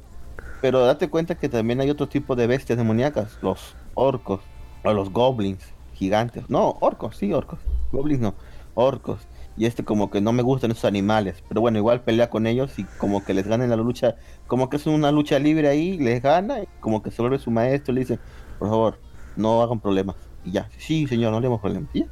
pero date cuenta que también hay otro tipo de bestias demoníacas, los orcos, o los goblins gigantes. No, orcos, sí, orcos. Goblins no, orcos. Y este como que no me gustan esos animales, pero bueno, igual pelea con ellos y como que les gana en la lucha, como que es una lucha libre ahí, les gana, y como que se vuelve su maestro y le dice, por favor, no hagan problemas. Y ya, sí, señor, no le damos problemas. Y ya.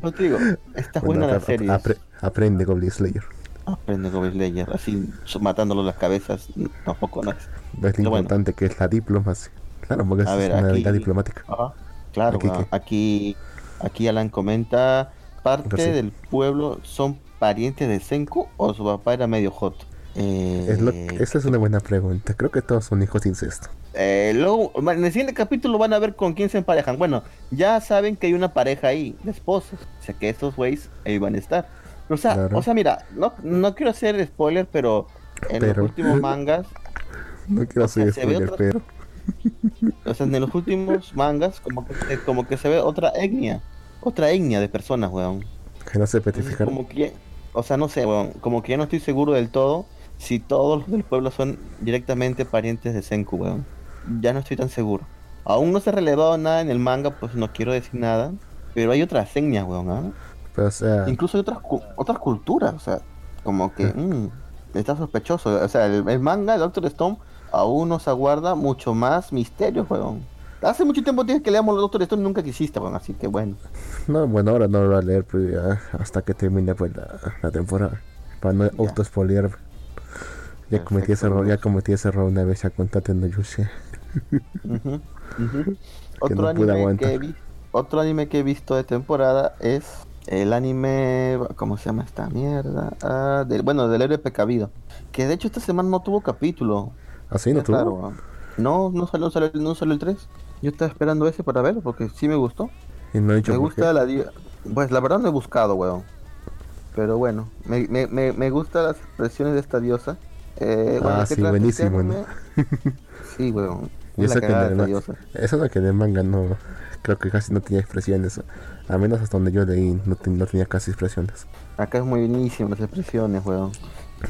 Pero te digo, está Bueno, buena la serie. apre- aprende Goblin Slayer. Aprende Goblin Slayer, así matándolo las cabezas, tampoco no es. Ves lo bueno. importante que es la diplomacia. Claro, porque A es ver, una aquí- diplomática. Ajá, claro, Aquí. ¿qué? aquí, aquí Alan comenta, parte del pueblo son parientes de Senku o su papá era medio joto. Eh, Es lo- esa es una buena pregunta. Creo que todos son hijos de incesto. eh, luego, en el siguiente capítulo van a ver con quién se emparejan. Bueno, ya saben que hay una pareja ahí, de esposos. O sea que estos güeyes ahí van a estar. O sea, Claro. o sea, mira, no, no quiero hacer spoiler, pero en Pero. los últimos mangas No quiero O sea, hacer spoiler, otra- pero. O sea, en los últimos mangas, como que, como que se ve otra etnia. Otra etnia de personas, weón. Que no se Entonces, especificar. como que, o sea, no sé, weón. Como que ya no estoy seguro del todo si todos los del pueblo son directamente parientes de Senku, weón. Ya no estoy tan seguro. Aún no se ha relevado nada en el manga, pues no quiero decir nada. Pero hay otras etnias, weón, ¿ah? Pero, o sea, Incluso hay otras, otras culturas, o sea, como que mm, está sospechoso. O sea, el, el manga de Doctor Stone aún nos aguarda mucho más misterio, weón. Hace mucho tiempo dije que leamos Doctor Stone y nunca quisiste, weón, así que bueno. no, bueno, ahora no lo voy a leer pues, ya, hasta que termine pues, la, la temporada. Para no autospoilear. Ya cometí ese error, ya cometí ese error una vez ya con Tate no Yushi. Que Otro, no anime que vi- otro anime que he visto de temporada es el anime, ¿cómo se llama esta mierda? Ah, bueno, del héroe precavido. Que de hecho esta semana no tuvo capítulo. Así no Es tuvo. raro. No, no salió, salió- no salió el 3. Yo estaba esperando ese para verlo porque sí me gustó. Y no he dicho Me gusta qué. la di- Pues la verdad no he buscado, weón. Pero bueno, me, me, me, me gustan las expresiones de esta diosa. Eh, Ah, ¿qué sí, buenísimo, anime? Sí, weón. Y Es eso la que en de el, diosa. eso es lo que en el manga no. Creo que casi no tenía expresiones. A menos hasta donde yo leí, no, no tenía casi expresiones. Acá es muy buenísimo las expresiones, weón.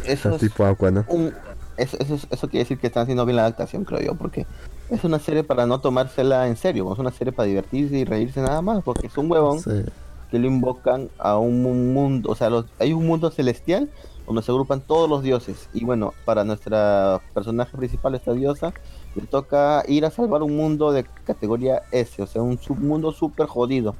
Eso Es es tipo agua, ¿no? un, eso, eso, eso quiere decir que están haciendo bien la adaptación, creo yo, porque es una serie para no tomársela en serio, es una serie para divertirse y reírse nada más, porque es un huevón Sí. que lo invocan a un mundo, o sea, los- hay un mundo celestial donde se agrupan todos los dioses. Y bueno, para nuestra personaje principal, esta diosa, le toca ir a salvar un mundo de categoría S, o sea, un submundo súper jodido.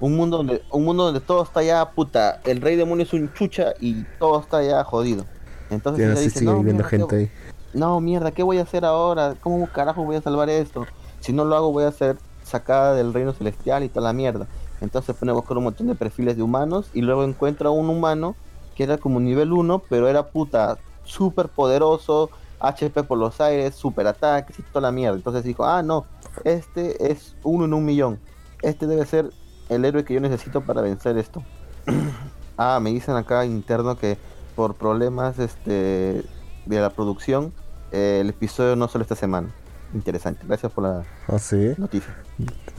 Un mundo donde un mundo donde todo está ya puta, el rey demonio es un chucha y todo está ya jodido. Entonces ella dice, sigue no, viviendo gente ¿qué- ahí. No, mierda, ¿qué voy a hacer ahora? ¿Cómo carajo voy a salvar esto? Si no lo hago voy a ser sacada del reino celestial y toda la mierda. Entonces pone a buscar un montón de perfiles de humanos y luego encuentra un humano que era como nivel 1, pero era puta súper poderoso, HP por los aires, super ataques y toda la mierda. Entonces dijo, ah, no, este es uno en un millón. Este debe ser el héroe que yo necesito para vencer esto. ah, me dicen acá interno que por problemas este de la producción eh, el episodio no solo esta semana. Interesante, gracias por la Ah, sí. noticia.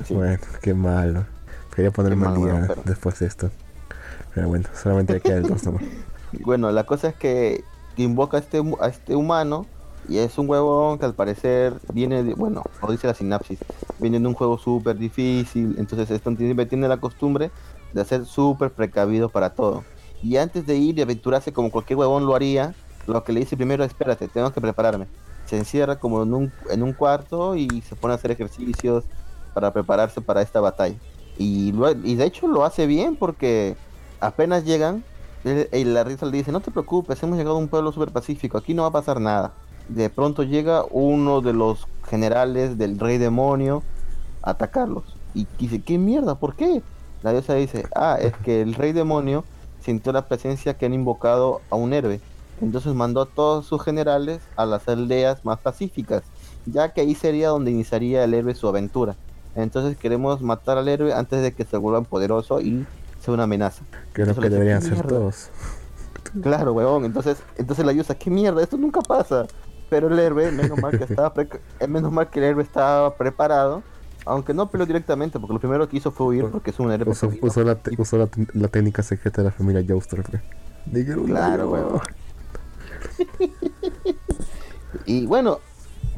Sí. Bueno, qué malo. Quería ponerme al día pero- después de esto. Pero bueno, solamente queda el 2 nomás. Bueno, la cosa es que invoca a este, a este humano y es un huevón que al parecer viene de, bueno, lo dice la sinapsis, viene de un juego súper difícil, entonces esto tiene, tiene la costumbre de ser súper precavido para todo. Y antes de ir y aventurarse como cualquier huevón lo haría, lo que le dice primero es, espérate, tengo que prepararme. Se encierra como en un, en un cuarto y se pone a hacer ejercicios para prepararse para esta batalla. Y, de hecho lo hace bien porque apenas llegan, y la risa le dice, no te preocupes, hemos llegado a un pueblo súper pacífico, aquí no va a pasar nada. De pronto llega uno de los generales del rey demonio a atacarlos. Y dice, ¿qué mierda? ¿Por qué? La diosa dice, ah, es que el rey demonio sintió la presencia que han invocado a un héroe. Entonces mandó a todos sus generales a las aldeas más pacíficas, ya que ahí sería donde iniciaría el héroe su aventura. Entonces queremos matar al héroe antes de que se vuelva poderoso y sea una amenaza. Eso que deberían "¿Qué hacer mierda?". todos. Claro, weón. Entonces, entonces la Yusa, qué mierda, esto nunca pasa. Pero el héroe, menos mal que estaba pre- eh, menos mal que el héroe estaba preparado, aunque no peleó directamente, porque lo primero que hizo fue huir porque es un héroe Usó, la, usó la, técnica secreta de la familia Joestar. pues. Claro, weón. Y bueno,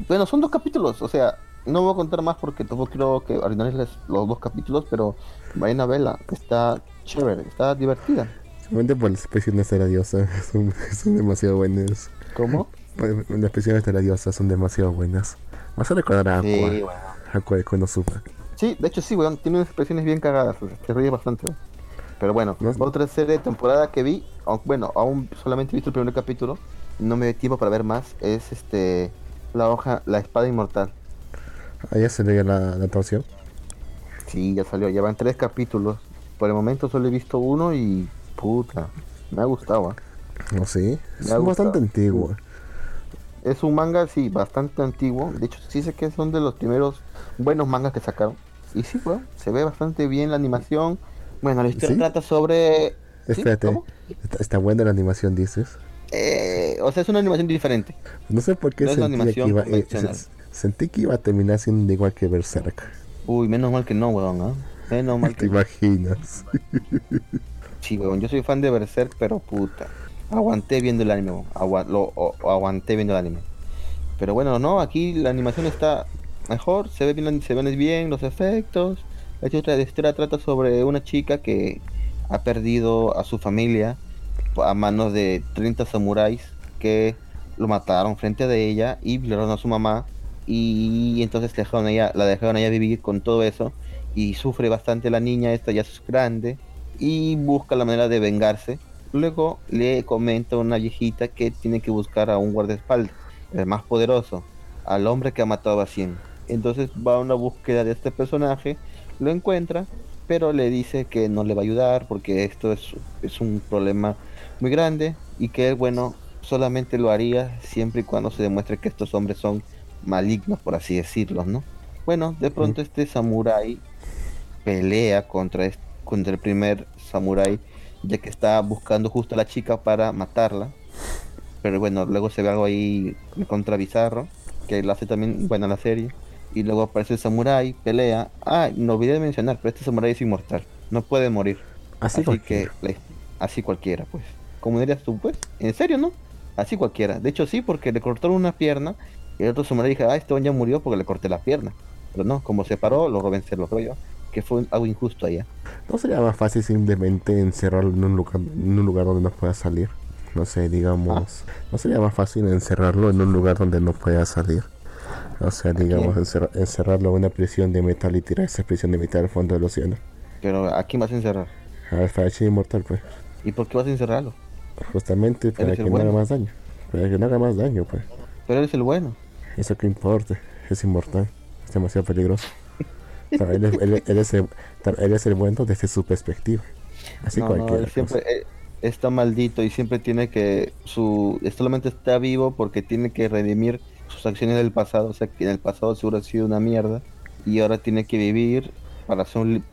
bueno, son dos capítulos, o sea, no voy a contar más porque tampoco quiero que arruinarles los dos capítulos, pero vayan a verla, está chévere, está divertida. Solamente por expresiones de la diosa. Son, son demasiado buenas. ¿Cómo? Pues, Las expresiones de la diosa son demasiado buenas. Vas a recordar a Aqua. Sí, weón. Aqua de Konosuba. Sí, de hecho sí, weón, tiene unas expresiones bien cagadas, te ríes bastante. weón. Pero bueno, No- otra serie de temporada que vi, bueno, aún solamente he visto el primer capítulo, no me dio tiempo para ver más, es este la hoja, la espada inmortal. Ahí se leía la, la traducción. Sí, ya salió, ya van tres capítulos. Por el momento solo he visto uno y puta, me ha gustado. ¿ah? No sé. Es Me ha bastante antiguo. Es un manga, sí, bastante antiguo. De hecho, sí sé que son de los primeros buenos mangas que sacaron. Y sí, weón, se ve bastante bien la animación. Bueno, la historia ¿Sí? trata sobre... ¿Sí? Espérate. Está, está buena la animación, dices. Eh, o sea, es una animación diferente. No sé por qué No sentía que animación iba, eh, sentí que iba a terminar siendo igual que Berserk. Uy, menos mal que no, weón. ¿ah? Menos mal ¿Te que imaginas? Sí, weón. Yo soy fan de Berserk, pero puta. Aguanté viendo el anime, weón. Agua- lo- o- aguanté viendo el anime. Pero bueno, no, aquí la animación está mejor, se ve bien, se ven bien los efectos. La historia trata sobre una chica que ha perdido a su familia a manos de 30 samuráis que lo mataron frente de ella y violaron a su mamá y entonces dejaron ella, la dejaron ella vivir con todo eso y sufre bastante la niña, esta ya es grande y busca la manera de vengarse. Luego le comenta a una viejita que tiene que buscar a un guardaespaldas, el más poderoso, al hombre que ha matado a 100. Entonces va a una búsqueda de este personaje, lo encuentra, pero le dice que no le va a ayudar porque esto es, es un problema muy grande y que él, bueno, solamente lo haría siempre y cuando se demuestre que estos hombres son malignos, por así decirlo, ¿no? Bueno, de pronto este samurái pelea contra, es- contra el primer samurái, ya que está buscando justo a la chica para matarla. Pero bueno, luego se ve algo ahí contra bizarro, que lo hace también buena la serie. Y luego aparece el samurái, pelea. Ah, no olvidé de mencionar, pero este samurái es inmortal, no puede morir. Así, Así, que, la- así cualquiera, pues. Como dirías tú, pues, ¿en serio, no? Así cualquiera. De hecho, sí, porque le cortaron una pierna y el otro se y dije, ah, este ya murió porque le corté la pierna. Pero no, como se paró, lo se lo yo. Que fue algo injusto allá. ¿No sería más fácil simplemente encerrarlo en un lugar, en un lugar donde no pueda salir? No sé, digamos. Ah. ¿No sería más fácil encerrarlo en un lugar donde no pueda salir? O sea, digamos, encerrarlo en una prisión de metal y tirar esa prisión de metal al fondo del océano. Pero ¿a quién vas a encerrar? A Farachi Inmortal, pues. ¿Y por qué vas a encerrarlo? Justamente para que no haga más daño. Para que no haga más daño, pues. Pero él es el bueno. Eso que importa, es inmortal. Es demasiado peligroso. o sea, él, es, él, es el, él, es, el, bueno desde su perspectiva. Así cualquiera. siempre eh, está maldito y siempre tiene que. su Solamente está vivo porque tiene que redimir sus acciones del pasado. O sea, que en el pasado seguro ha sido una mierda. Y ahora tiene que vivir para,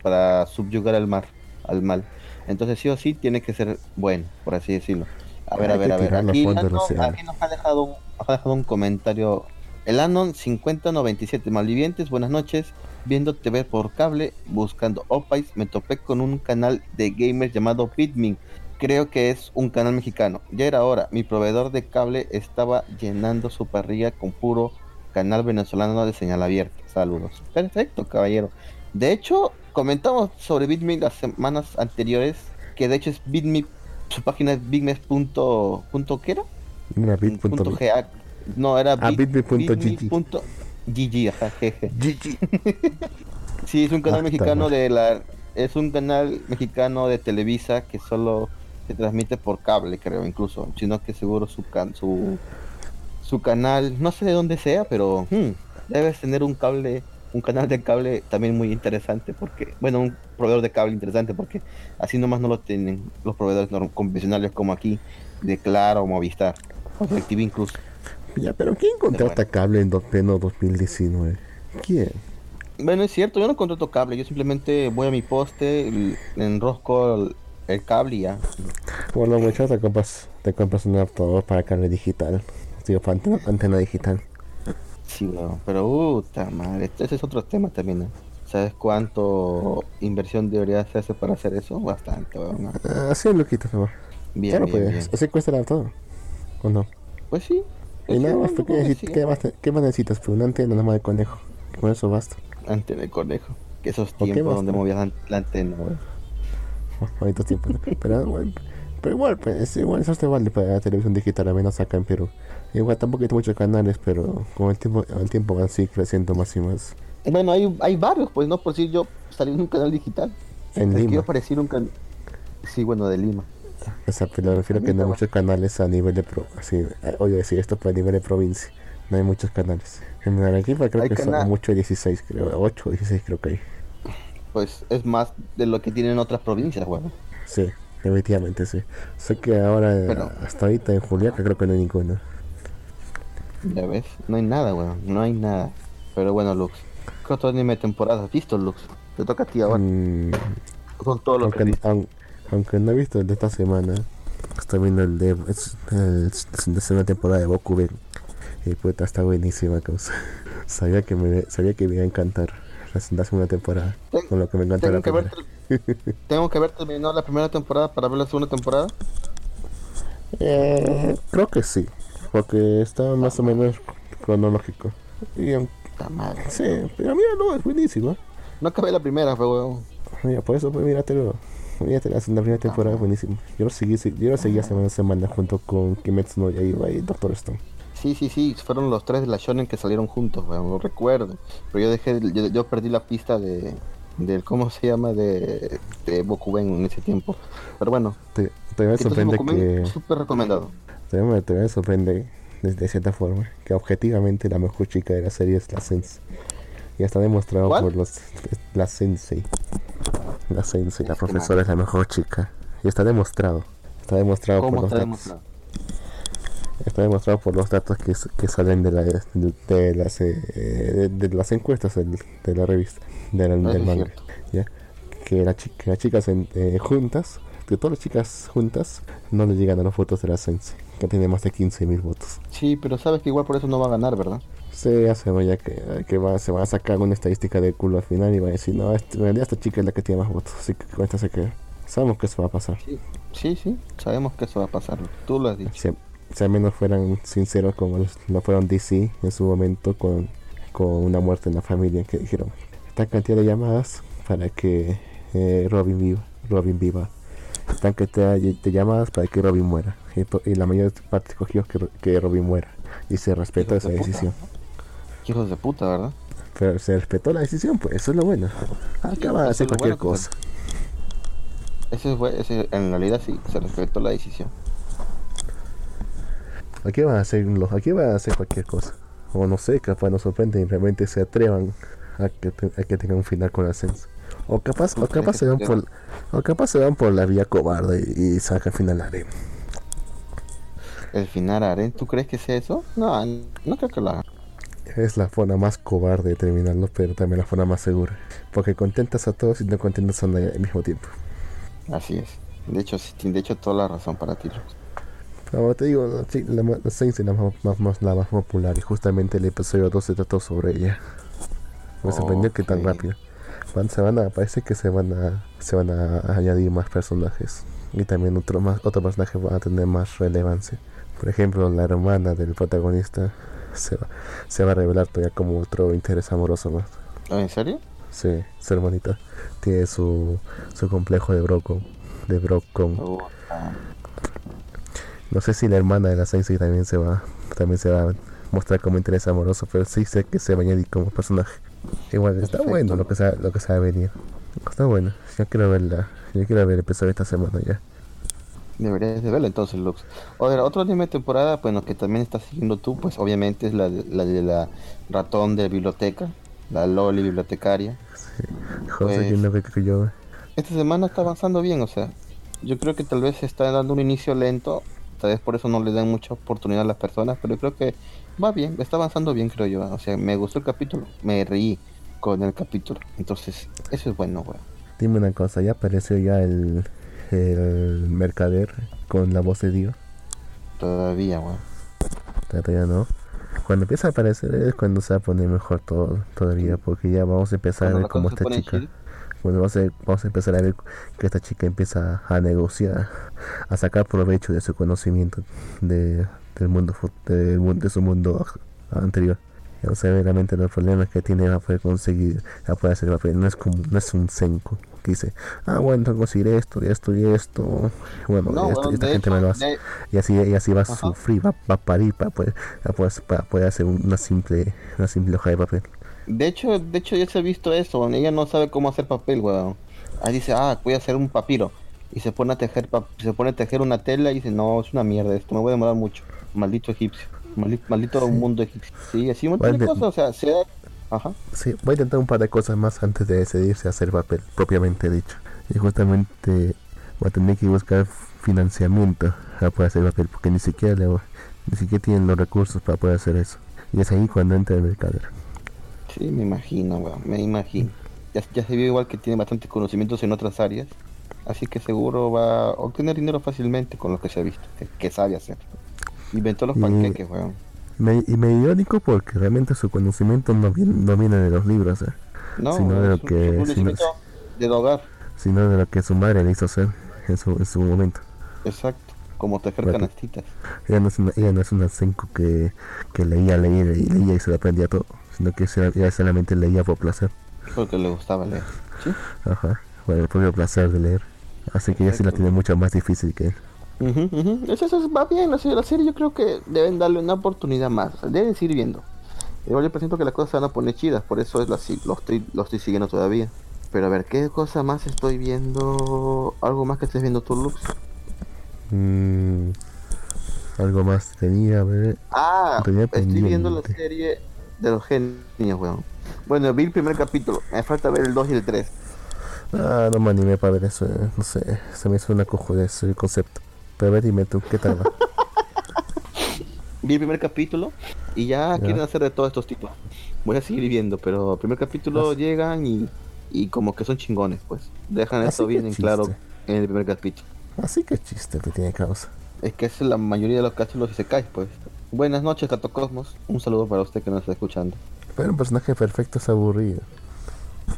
para subyugar al mar, al mal. Entonces sí o sí tiene que ser bueno, por así decirlo. A ver, a ver, a ver. Aquí, nos ha dejado, un, ha dejado un comentario. El Anon 5097, malvivientes, buenas noches. Viendo TV por cable, buscando Opais, me topé con un canal de gamers llamado Bitmin. Creo que es un canal mexicano. Ya era hora. Mi proveedor de cable estaba llenando su parrilla con puro canal venezolano de señal abierta. Saludos. Perfecto, caballero. De hecho, comentamos sobre Bitme las semanas anteriores, que de hecho es Bitme, su página es bitme.qué era? Era bit. No, era ah, bitme.gg. GG, ajá, jeje. sí, es un canal mexicano de la es un canal mexicano de Televisa que solo se transmite por cable, creo, incluso, sino que seguro su can, su su canal, no sé de dónde sea, pero hmm, debes tener un cable un canal de cable también muy interesante porque, bueno, un proveedor de cable interesante porque así nomás no lo tienen los proveedores convencionales como aquí, de Claro Movistar, o DirecTV incluso. Ya, pero ¿quién contrata cable en pleno 2019? ¿Quién? Bueno, es cierto, yo no contrato cable, yo simplemente voy a mi poste, enrosco el, cable y ya. Bueno, muchachos, te compras, te compras un adaptador para cable digital, digo, para antena digital. Sí, pero puta madre, ese es otro tema también, ¿eh? ¿Sabes cuánto inversión debería hacerse para hacer eso? Bastante, weón. ¿no? Ah, así lo quitas, Bien, claro, bien, pues, Así cuesta todo. ¿O no? Pues sí. Y nada más, ¿qué, más, ¿qué más necesitas? Pues una antena nada más de conejo. Con eso basta. Antena de conejo. Que esos tiempos donde movías la, antena, weón. Bonitos tiempos. pero, pero igual, pues, igual eso te vale para la televisión digital, al menos acá en Perú. Igual tampoco hay muchos canales, pero con el tiempo, el tiempo van así creciendo más y más. Bueno, hay, hay varios, pues, ¿no? Por si yo salí en un canal digital. En Lima. Yo aparecí en un canal. Sí, bueno, de Lima. O sea, pero refiero que no hay muchos canales a nivel de pro. Así, eh, oye, decir esto para nivel de provincia. No hay muchos canales. En Arequipa creo que son mucho 16, creo. 8 o 16 creo que hay. Pues es más de lo que tienen otras provincias, bueno. Sí, definitivamente sí. Sé que ahora, hasta ahorita en Juliaca creo que no hay ninguno. Ya ves, no hay nada, weón, no hay nada. Pero bueno, Lux, ¿qué otro anime de temporada has visto, Lux? Te toca a ti ahora. Mm, Con todo lo aunque, que aunque, no he visto el de esta semana, estoy viendo el de, es, el, temporada de Boku Y puta, está buenísima, cosa. sabía que me sabía que me iba a encantar la segunda temporada. con lo que me encanta la primera. ¿Tengo que haber terminado la primera temporada para ver la segunda temporada? Eh, creo que sí porque está más o menos cronológico. Y, sí, pero mira, no, es buenísimo. No acabé la primera, fue huevón. Mira, por eso, pues míratelo. Mírate la, primera temporada, es buenísimo. Yo lo seguí, yo lo seguía semana a semana junto con Kimetsu no Yaiba y Doctor Stone. Sí, sí, sí, fueron los tres de la Shonen que salieron juntos, weón, lo recuerdo. Pero yo dejé, yo, yo perdí la pista de, del cómo se llama de, de Bokuben en ese tiempo. Pero bueno, te, te sorprende que súper recomendado. Te, te sorprende de, cierta forma que objetivamente la mejor chica de la serie es la Sensei. Ya está demostrado por los la Sensei. La Sensei, la profesora es la mejor chica. Y está demostrado. Está demostrado por los datos. Está demostrado por los datos que, que salen de, la, de, las, eh, de, las encuestas de, la revista, del, manga. ¿ya? Que, la chica, las chicas eh, juntas, que todas las chicas juntas, no le llegan a las fotos de la Sensei que tiene más de 15.000 votos. Sí, pero sabes que igual por eso no va a ganar, ¿verdad? Sí, ya se vaya que, que va, se va a sacar una estadística de culo al final y va a decir, no, este, en realidad esta chica es la que tiene más votos, así que con esta se queda. Sabemos que eso va a pasar. Sí, sí, sí, sabemos que eso va a pasar. Tú lo has dicho. Si al menos fueran sinceros como lo fueron DC en su momento con, con una muerte en la familia, que dijeron, esta cantidad de llamadas para que eh, Robin viva, Robin viva, esta cantidad de llamadas para que Robin muera. Y, la mayor parte escogió que, que Robin muera. Y se respetó esa decisión. Hijos de puta, ¿verdad? Pero se respetó la decisión, pues eso es lo bueno. Acaba de hacer cualquier cosa. Eso es, en realidad sí, se respetó la decisión. Aquí van a hacer los, aquí van a hacer cualquier cosa. O no sé, capaz nos sorprenden y realmente se atrevan a que, a que tengan un final con ascenso. O capaz, o capaz se van por, o capaz se van por la vía cobarde y, y sacan final Aren. ¿El final Aren? ¿Tú crees que sea eso? No, no creo que lo hagan. Es la forma más cobarde de terminarlo, pero también la forma más segura. Porque contentas a todos y no contentas a nadie al mismo tiempo. Así es. De hecho, de hecho, toda la razón para ti. Como te digo, la, la, es la más, la más popular y justamente el episodio 2 se trató sobre ella. Me sorprendió que tan rápido. se van a, parece que se van a, se van a añadir más personajes y también otro más, otro personaje va a tener más relevancia. Por ejemplo, la hermana del protagonista se va, se va a revelar todavía como otro interés amoroso más. ¿En serio? Sí, su hermanita tiene su, su complejo de Broco, de Brocon. Oh, ah. No sé si la hermana de la Sensei también se va, también se va a mostrar como interés amoroso, pero sí sé que se va a añadir como personaje. Igual está bueno lo que se lo que se va a venir. Está bueno. Yo quiero verla. Yo quiero ver el episodio esta semana ya. Deberías de verlo entonces, Lux. Otra, otro anime de temporada, bueno, que también estás siguiendo tú, pues obviamente es la de la, de la ratón de biblioteca, la Loli bibliotecaria. Sí, José, pues, que yo. Esta semana está avanzando bien, o sea, yo creo que tal vez está dando un inicio lento, tal vez por eso no le dan mucha oportunidad a las personas, pero creo que va bien, está avanzando bien, creo yo. O sea, me gustó el capítulo, me reí con el capítulo, entonces eso es bueno, güey. Dime una cosa, ¿ya apareció ya el, el mercader con la voz de Dios? Todavía, weón. Todavía no. Cuando empieza a aparecer es cuando se va a poner mejor todo, todavía, porque ya vamos a empezar a ver cómo esta chica. Bueno, vamos a, vamos a empezar a ver que esta chica empieza a negociar, a sacar provecho de su conocimiento de, del mundo, de, de su mundo anterior. Vamos a ver realmente los problemas que tiene va a poder conseguir, va a poder hacer papel. No es como, no es un senko que dice, ah, bueno, tengo que conseguir esto y esto y esto. Bueno, esta gente me lo hace. Y así, y así va a sufrir, va, va, a parir para poder, para poder, hacer una simple, una simple hoja de papel. De hecho, de hecho ya se ha visto eso, ella no sabe cómo hacer papel, weón. Ahí dice, ah, voy a hacer un papiro. Y se pone a tejer, se pone a tejer una tela y dice, no, es una mierda esto, me voy a demorar mucho. Maldito egipcio. Maldito, mundo egipcio. Sí, así un montón de cosas, o sea, se Ajá. Sí, voy a intentar un par de cosas más antes de decidirse a hacer papel, propiamente dicho. Y justamente voy a tener que buscar financiamiento para poder hacer papel, porque ni siquiera ni siquiera tienen los recursos para poder hacer eso. Y es ahí cuando entra el mercader. Sí, me imagino, weón, me imagino. Ya, ya se vio igual que tiene bastantes conocimientos en otras áreas, así que seguro va a obtener dinero fácilmente con lo que se ha visto, que, sabe hacer. Inventó los panqueques, weón y me irónico porque realmente su conocimiento no viene, no viene de los libros, ¿eh? sino de lo que sino, del hogar, sino de lo que su madre le hizo hacer en su, en su momento. Exacto, como tejer canastitas. Ella no es una, ella no es una senko que, que leía, leía y leía y se lo aprendía todo, sino que ella solamente leía por placer. Porque le gustaba leer. ¿Sí? Ajá, por el propio placer de leer. Así que ella sí la tiene mucho más difícil que él. Eso, va bien, la la serie yo creo que deben darle una oportunidad más, deben seguir viendo. Igual yo presento que las cosas se van a poner chidas, por eso es la, lo, estoy, lo estoy siguiendo todavía. Pero a ver, ¿qué cosa más estoy viendo? ¿Algo más que estés viendo tú, Lux? Mm, algo más tenía, ver. Ah, estoy viendo la serie de los genios, weón. Bueno, vi el primer capítulo, me falta ver el 2 y el 3. Ah, no me animé para ver eso, eh. no sé, se me hizo una de ese concepto. Pero dime tú, ¿qué tal va? Vi el primer capítulo y ya, quieren hacer de todos estos tipos. Voy a seguir viendo, pero el primer capítulo llegan y, y como que son chingones, pues. Dejan eso bien en claro en el primer capítulo. Así que chiste que tiene causa. Es que es la mayoría de los capítulos y se cae, pues. Buenas noches, Gato Cosmos. Un saludo para usted que nos está escuchando. Pero un personaje perfecto es aburrido.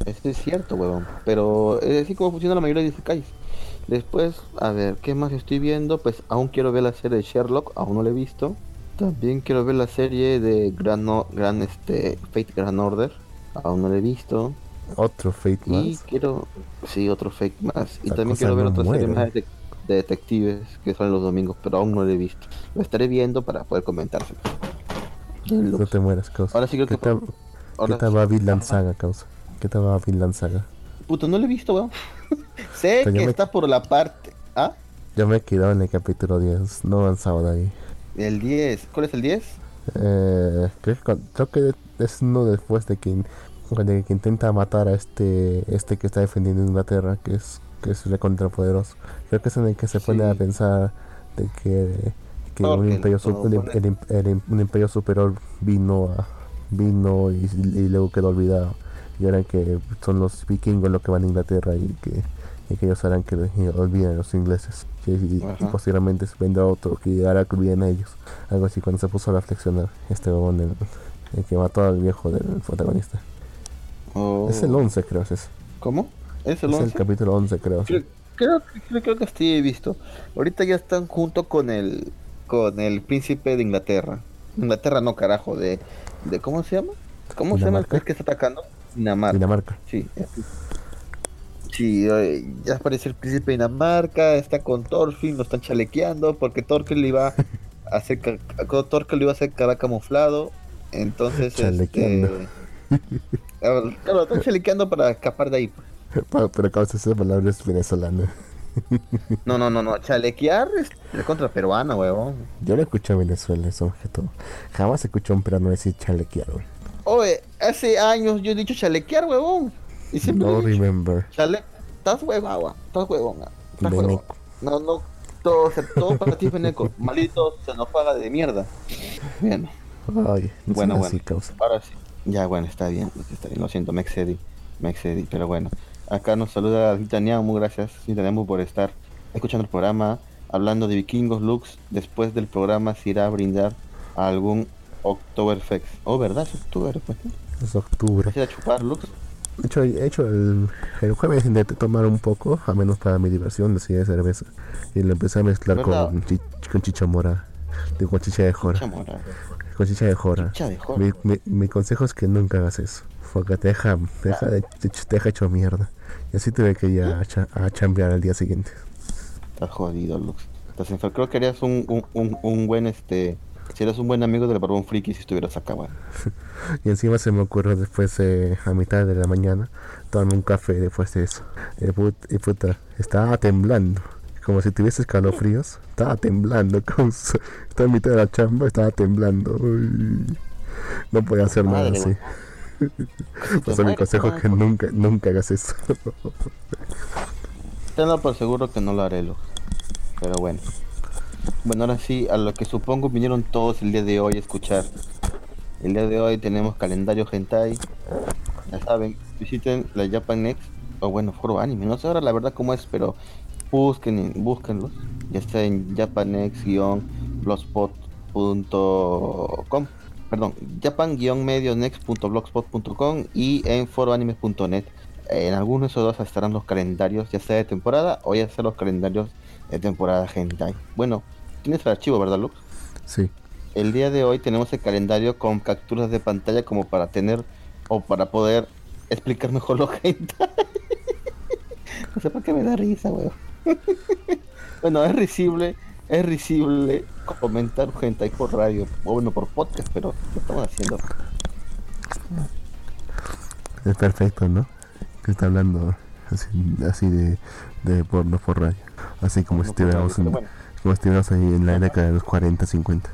Eso es cierto, huevón. Pero es así como funciona la mayoría de Isekais. Después, a ver, ¿qué más estoy viendo? Pues aún quiero ver la serie de Sherlock, aún no la he visto. También quiero ver la serie de Grand, No- Grand este, Fate Grand Order, aún no la he visto. Otro Fate Y más. quiero, sí, otro Fate más. Y también quiero ver no otra serie más de, de detectives que salen los domingos, pero aún no la he visto. Lo estaré viendo para poder comentárselo. No te mueras, causa. Ahora sí creo ¿Qué que... tal, ahora ¿qué tal va Vinland Saga, causa? ¿Qué tal va Vinland Saga? Puta, no lo he visto, weón. sé Pero que me- está por la parte. ¿Ah? Yo me he quedado en el capítulo 10, no he avanzado de ahí. El 10. ¿Cuál es el 10? Eh, creo, creo que es uno después de que, de que intenta matar a este este que está defendiendo Inglaterra, que es que es recontrapoderoso. Creo que es en el que se pone a pensar de que, que un, imperio, un, el el imperio superior vino a, vino y, y luego quedó olvidado. Y ahora que son los vikingos los que van a Inglaterra y que, y que ellos harán que olviden a los ingleses. Y, y- y Ajá. posteriormente vendrá otro que hará que olviden a ellos. Algo así cuando se puso a reflexionar este huevón, el, que mató al viejo del protagonista. Oh. Es el 11 creo es ese. ¿Cómo? ¿Es el es 11? el capítulo 11 creo. sí. Creo, creo, que sí he visto. Ahorita ya están junto con el con el príncipe de Inglaterra. Inglaterra no, carajo, de, de ¿cómo se llama? ¿Cómo se llama el que está atacando? Dinamarca. Dinamarca. Sí. Sí, eh, ya aparece el príncipe de Dinamarca, está con Thorfinn, lo están chalequeando porque Thorfinn le iba a hacer Thorfinn le iba a hacer cara camuflado. Entonces, Chalequeando. este, ah, claro, están chalequeando para escapar de ahí. Pa- Pero causa esa palabra es venezolana. No, no, no, no, chalequear es contra peruana, huevón. Yo lo escucho en Venezuela, eso más que todo. Jamás escuché a un peruano decir chalequear. güey. Oye, hace años yo he dicho chalequear, huevón. Y siempre No he dicho, remember. chale, estás huevagua, estás huevona, estás huevón. No, no, todo, todo para ti es veneco. Maldito se nos paga de mierda. Bien, Ay, no Bueno, bueno, bueno. así, causa. ahora sí. Ya, bueno, está bien, está bien. Lo siento, me excedí, me excedí, pero bueno. Acá nos saluda Vitaniamu, gracias Vitaniamu por estar escuchando el programa, hablando de vikingos, Lux. Después del programa se irá a brindar a algún Oktoberfest. Oh, ¿verdad? Es Oktoberfest. ¿no? Es octubre. ¿Vas a chupar, Lux? De hecho, he hecho el, el jueves intenté tomar un poco, a menos para mi diversión, decía de cerveza. Y lo empecé a mezclar con, chi- con chicha mora. Digo, con chicha de jora. Con chicha de jora. Chicha de jora. Mi, mi, mi consejo es que nunca hagas eso. Porque te deja, te deja, de- te, te deja hecho mierda. Y así tuve que ir a, cha- a chambear al día siguiente. Estás jodido, Lux. Estás enfer- Creo que harías un, un, un, un buen, este... Serías un buen amigo del barbón friki si estuvieras acá, bueno. Y encima se me ocurrió después, eh, a mitad de la mañana, tomarme un café después de eso. Y, put- y puta, estaba temblando. Como si tuviese escalofríos. Estaba temblando. Como si- estaba en mitad de la chamba, estaba temblando. Uy. No podía hacer nada así. Mi consejo es que nunca, nunca hagas eso. Tenlo por seguro que no lo haré, Lux. Pero bueno. Bueno, ahora sí, a lo que supongo vinieron todos el día de hoy a escuchar. El día de hoy tenemos calendario hentai. Ya saben, visiten la Japan Next. O bueno, foro anime. No sé ahora la verdad cómo es, pero busquen, búsquenlos. Ya está en japanext-blogspot.com. Perdón, japan-medionext.blogspot.com y en foroanime.net. En algunos de esos dos estarán los calendarios, ya sea de temporada o ya sea los calendarios de temporada hentai. Bueno, tienes el archivo, ¿verdad, Lux? Sí. El día de hoy tenemos el calendario con capturas de pantalla como para tener o para poder explicar mejor lo hentai. no sé por qué me da risa, weón. bueno, es risible, es risible comentar hentai por radio, o bueno, por podcast, pero lo estamos haciendo. Es perfecto, ¿no? Que está hablando así, así de, de porno por radio. Así como si No radio, estuviéramos, bueno. como si estuviéramos ahí en la década de los 40, 50.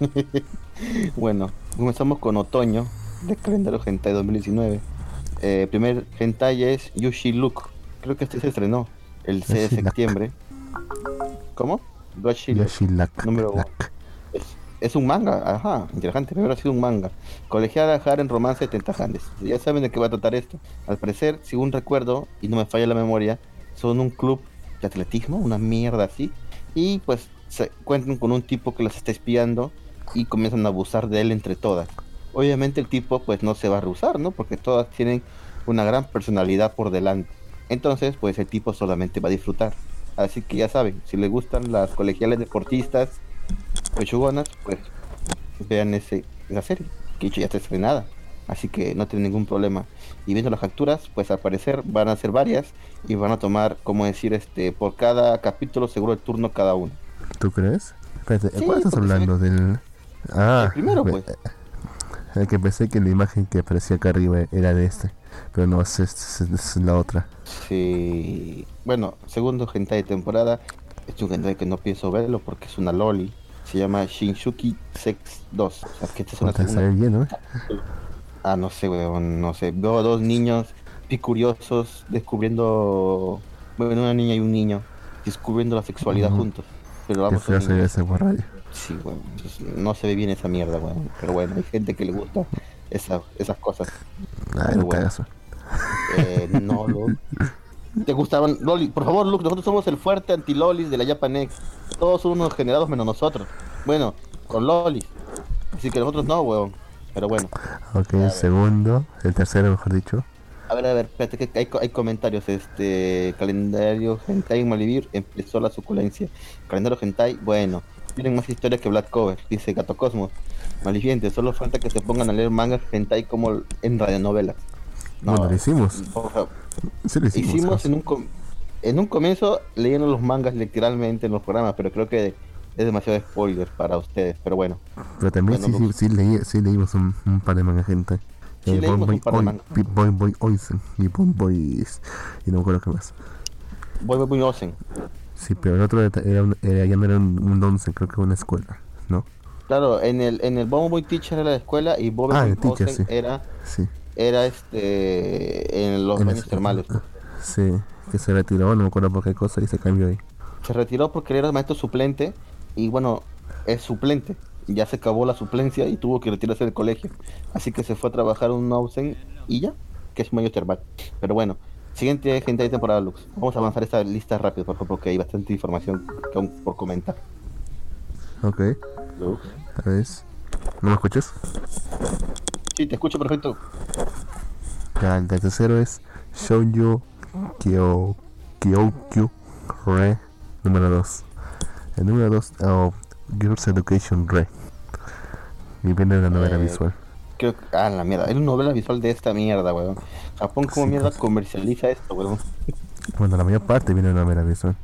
Bueno, comenzamos con otoño del calendario Hentai 2019. Eh, primer Hentai es Yushi Look. Creo que este se estrenó el 6 de septiembre. ¿Cómo? Yoshilak. Número uno. Es, es un manga, ajá, interesante, primero ha sido un manga. Colegiala en romance de Tentajandes. Ya saben de qué va a tratar esto. Al parecer, según recuerdo, y no me falla la memoria, son un club de atletismo, una mierda así. Y pues se cuentan con un tipo que las está espiando y comienzan a abusar de él entre todas. Obviamente el tipo pues no se va a rehusar, ¿no? Porque todas tienen una gran personalidad por delante. Entonces, pues el tipo solamente va a disfrutar. Así que ya saben, si les gustan las colegiales deportistas pechugonas, pues vean ese, esa serie, que ya está estrenada. Así que no tienen ningún problema. Y viendo las capturas, pues al parecer van a ser varias y van a tomar, como decir, este, por cada capítulo seguro el turno cada uno. ¿Tú crees? Espérate, Sí, ¿cuál estás se hablando? Del... Ah, El primero, pues. El que pensé que la imagen que aparecía acá arriba era de este. Pero no, es, es- es la otra. Sí. Bueno, segundo hentai de temporada. Es un hentai que no pienso verlo porque es una loli. Se llama Shinshuki Sex 2. O sea, que esta es una segunda bien, ¿no? Ah, no sé, weón, no sé. Veo a dos niños picuriosos descubriendo. Bueno, una niña y un niño descubriendo la sexualidad juntos. Pero vamos feo se ve ese borrayo. Sí, weón. pues, no se ve bien esa mierda, weón. Pero bueno, hay gente que le gusta esa- esas cosas. Ay, Pero no bueno. Eh, no, Luke. ¿Te gustaban? Loli, por favor, Luke, nosotros somos el fuerte anti-lolis de la Japanex. Todos son unos generados menos nosotros. Bueno, con lolis. Así que nosotros no, weón. Pero bueno. Ok, el segundo, el tercero, mejor dicho. A ver, a ver, espérate que hay, hay comentarios. Este calendario Hentai en Malivir empezó la suculencia. Calendario Hentai, bueno, tienen más historias que Black Cover, dice Gato Cosmos. Maliviente, solo falta que se pongan a leer mangas Hentai como en radionovelas. Bueno, lo hicimos. Sí, lo hicimos. En un, com- en un comienzo leyendo los mangas literalmente en los programas, pero creo que es demasiado spoiler para ustedes. Pero bueno, Pero también Bueno, sí, sí, sí, leí- sí leímos un, un par de manga gente. Sí, Eh, leímos Boy un par de Boy mangas. Oi- Boy Boy Oisen y Boy Boy y no me acuerdo qué más. muy Osen. Sí, pero el otro era, un- era- ya no era un, un once, creo que una escuela, ¿no? Claro, en el en el Bobo Boy Teacher era la escuela y Bobo Ah, Boy Osen sí. era Sí. Era este en los baños termales. Sí, que se retiró, no me acuerdo por qué cosa y se cambió ahí. Se retiró porque él era maestro suplente y bueno, es suplente. Ya se acabó la suplencia y tuvo que retirarse del colegio. Así que se fue a trabajar un Nausen y ya, que es mayor termal. Pero bueno, siguiente gente de temporada Lux. Vamos a avanzar esta lista rápido, por favor, porque hay bastante información que aún por comentar. Ok, Lux. a ver. ¿No me escuchas? Sí, te escucho perfecto. Ya, el tercero es Shoujo Kyo Kyokyu Re número 2. El número 2, oh, Girls Education Re. Y viene de la novela Eh, visual. Creo que, ah, la mierda. Es una novela visual de esta mierda, weón. Japón, como Sí, mierda pues. comercializa esto, weón? Bueno, la mayor parte viene de una novela visual.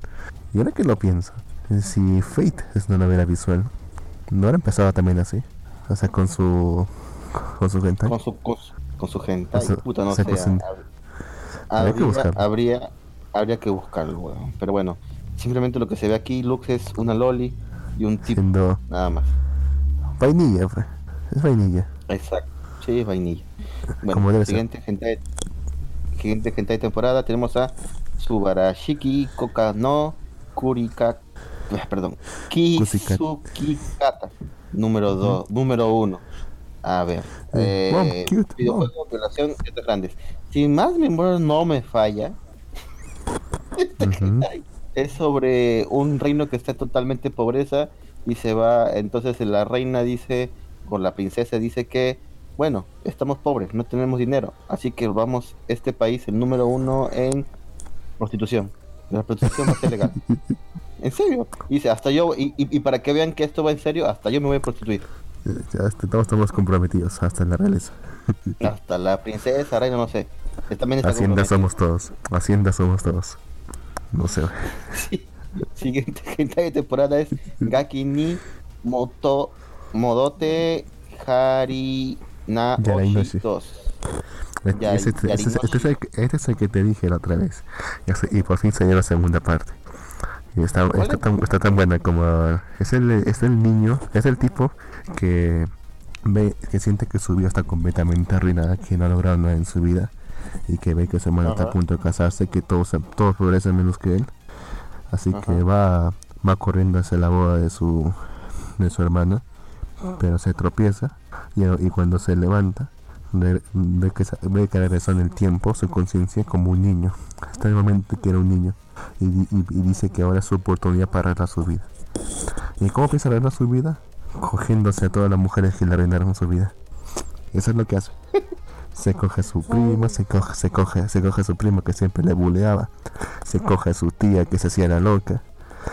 Y ahora que lo pienso, si Fate es una novela visual, ¿no habrá empezado también así? O sea, con su. Con su hentai. Con su, con su, con sea, puta, no sé. Habría que Habría, que buscarlo, weón. Pero bueno, simplemente lo que se ve aquí, Lux, es una loli y un tipo, Siendo nada más. vainilla, pues. Es vainilla. Exacto. Sí, es vainilla. Bueno, siguiente hentai, siguiente hentai temporada tenemos Subarashiki Koka no Kurika, eh, perdón. Kisukikata, número 2, número 1. A ver, Eh, mom, eh, cute, videojuego, violación, letras grandes. Si más memoria no me falla, este Ujú. hentai es sobre un reino que está totalmente en pobreza y se va, entonces la reina dice, o la princesa dice que, bueno, estamos pobres, no tenemos dinero, así que vamos, este país, el número uno en prostitución. La prostitución va a ser legal. En serio. Dice, hasta yo, y, y- y para que vean que esto va en serio, hasta yo me voy a prostituir. Ya est- todos estamos comprometidos, hasta en la realeza. Hasta la princesa, reina, no sé. También está Hacienda somos todos. Hacienda somos todos. No sé. Sí. Siguiente hentai de temporada es Gaki ni Moto Modote Hari na Yarainoshi. Oshi 2. Este, este- este- este es el, que- este es el que te dije la otra vez. Y por fin salió la segunda parte. Y está, ¿Cuál está, es? tan, está tan buena como... Es el, es el niño, es el tipo que ve, que siente que su vida está completamente arruinada, que no ha logrado nada en su vida. Y que ve que su hermano está a punto de casarse, que todos, todos progresan menos que él. Así que va, va corriendo hacia la boda de su, de su hermana. Pero se tropieza y, y cuando se levanta ve, ve que, ve que regresó en el tiempo su conciencia como un niño. Hasta el momento que era un niño. Y- y dice que ahora es su oportunidad para arreglar su vida. ¿Y cómo piensa arreglar su vida? Cogiéndose a todas las mujeres que le arruinaron su vida. Eso es lo que hace. Se coge a su prima, se coge, se coge, se coge a su prima que siempre le buleaba, se coge a su tía que se hacía la loca,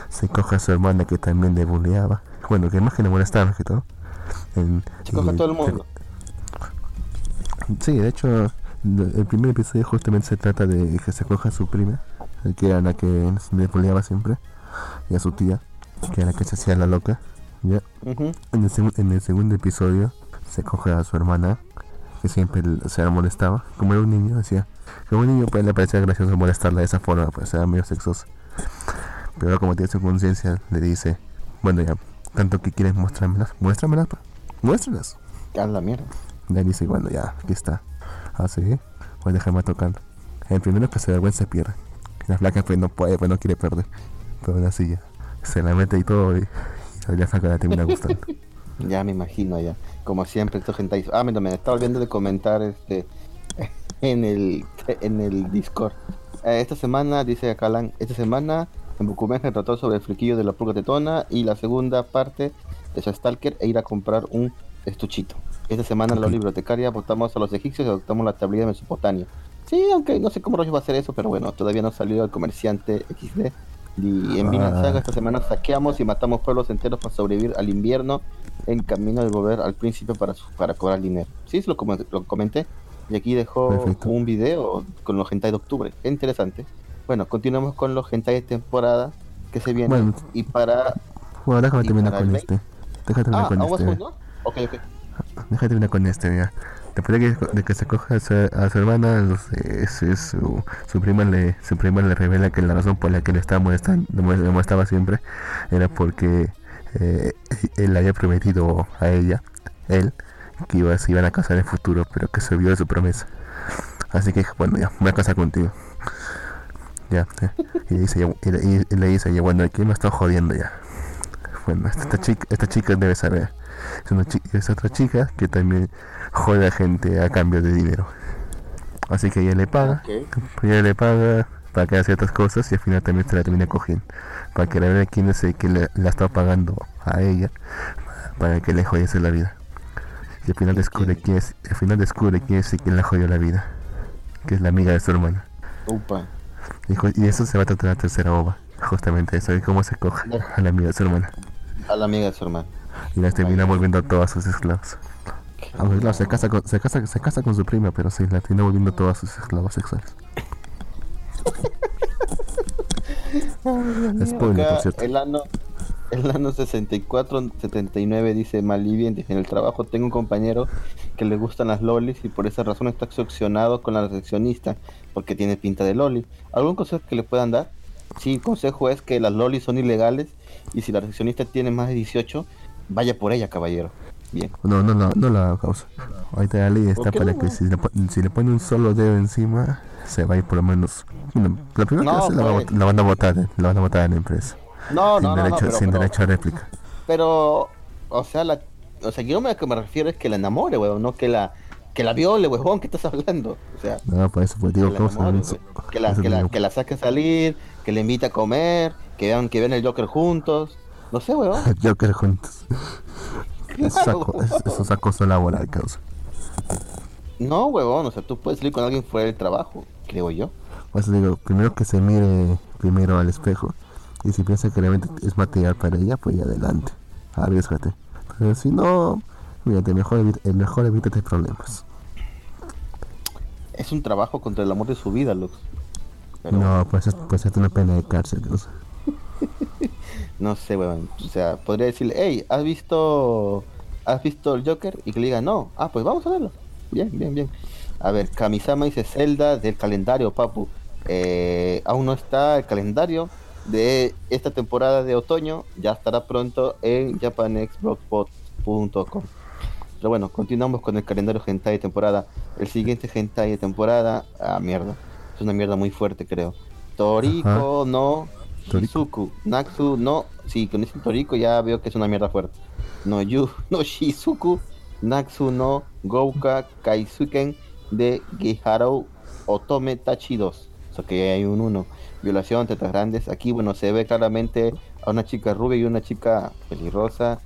se coge a su hermana que también le buleaba. Bueno, que más que le molestaba que todo. En- Se coge a todo el mundo. Sí, de hecho, el primer episodio justamente se trata de que se coja a su prima, que era la que le buleaba siempre, y a su tía, que era la que se hacía la loca. ¿Ya? Ujú. En el, en el segundo episodio se coge a su hermana, que siempre se la molestaba. Como era un niño, decía. Como un niño pues, le parecía gracioso molestarla de esa forma, pues era medio sexoso. Pero como tiene su conciencia, le dice, bueno ya, tanto que quieres mostrármelas, muéstramelas, muéstralas. A la mierda. Ahí dice, bueno ya, aquí está. Así, pues déjame tocarlo. El primero que se vergüenza pierde. La flaca pues no puede, pues no quiere perder. Pero así ya, se la mete y todo y, la flaca la termina gustando. Ya me imagino ya. Como siempre, esto gente Ah, mira, me está olvidando de comentar este en el en el Discord. Eh, esta semana, dice acá Alan, esta semana en Bucumen se trató sobre el friquillo de la pulga tetona y la segunda parte de su Stalker e ir a comprar un estuchito. Esta semana en la bibliotecaria votamos a los egipcios y adoptamos la tablilla de Mesopotamia. Sí, aunque no sé cómo rollo va a hacer eso, pero bueno, todavía no salió el comerciante XD. Y en Vinland Ah. Saga esta semana saqueamos y matamos pueblos enteros para sobrevivir al invierno en camino de volver al príncipe para, su- para cobrar dinero. Sí, eso lo, lo comenté. Y aquí dejó Perfecto. un video con los hentai de octubre. Interesante. Bueno, continuamos con los hentai de temporada que se vienen. Bueno. Y para... Bueno, déjame ¿Y terminar con este. Déjame terminar Ah, con ¿aún este. no? Ok, ok. Déjame terminar con este, mira. Después de que, se coja a su, a su hermana, su, prima le, su prima le revela que la razón por la que le estaba molestando, le mol- le molestaba siempre, era porque eh, él había prometido a ella, él, que iba, se iban a casar en el futuro, pero que se olvidó de su promesa. Así que, bueno, ya, voy a casar contigo. Ya, eh, y, le dice, y, le- y- le dice, ya, bueno, aquí me está jodiendo ya. Bueno, esta, esta chica, esta chica debe saber. Es, una chi- es otra chica que también jode a gente a cambio de dinero. Así que ella le paga, ella le paga para que haga ciertas cosas y al final también se la termina cogiendo. Para que la vea quién es el que le, la está pagando a ella para que le jodiese la vida. Y al final descubre quién es, al final descubre quién es el que le jodió la vida. Que es la amiga de su hermana. Upa. Y, eso se va a tratar en la tercera ova. Justamente eso, de cómo se coge a la amiga de su hermana. A la amiga de su hermano. Y las termina volviendo todas sus esclavos. Aunque claro, se casa, con, se, casa, se casa con su prima, pero sí, la termina volviendo todas sus esclavos sexuales. Spoiler, Acá, por cierto. el ano, el ano 6479 dice malvivientes en el trabajo tengo un compañero que le gustan las lolis y por esa razón está excepcionado con la recepcionista porque tiene pinta de loli. ¿Algún consejo que le puedan dar? Sí, el consejo es que las lolis son ilegales y si la recepcionista tiene más de 18, vaya por ella, caballero. Bien. No, no, no, no la causa. Ahorita la ley está para no? que si le, si le pone un solo dedo encima, se va a ir por lo menos. Bueno, la primera No, que la, va pues. la van a votar, la van a votar en la empresa. No, sin no, no, no, derecho, pero, sin pero- derecho a réplica. pero, o sea, la, o sea, yo me, que me refiero es que la enamore, weón, no que la, que la viole, weón, ¿qué estás hablando? O sea, No, por eso pues digo que la, enamore, que, la, que, la, que la saque a salir, que le invite a comer, que vean, que vean el Joker juntos. No sé, weón. Joker juntos. Eso es, eso acoso laboral, causa. No, weón, o sea, tú puedes salir con alguien fuera del trabajo, creo yo. Por eso digo, primero que se mire primero al espejo. Y si piensa que realmente es material para ella, pues ya adelante. Arriesgate. Pero si no, mírate, mejor, eh, mejor evítate problemas. Es un trabajo contra el amor de su vida, Lux. Pero No, pues es, pues es una pena de cárcel. causa. no sé, weón. O sea, podría decirle, hey, ¿has visto, ¿has visto el Joker? Y que le diga, no. Ah, pues vamos a verlo. Bien, bien, bien. A ver, Kamisama dice Zelda del calendario, papu. Eh, aún no está el calendario de esta temporada de otoño. Ya estará pronto en japanexblogspot.com. Pero bueno, continuamos con el calendario hentai de temporada. El siguiente hentai de temporada, ah, mierda. Es una mierda muy fuerte, creo. Toriko no. Shizuku. Natsu no. Sí, con ese Toriko ya veo que es una mierda fuerte. No Yu no Shizuku. Natsu no Gouka Kaisuken de Giharou Otome Tachi 2. O sea que hay un 1. Violación, tetas grandes. Aquí, bueno, se ve claramente a una chica rubia y una chica pelirrosa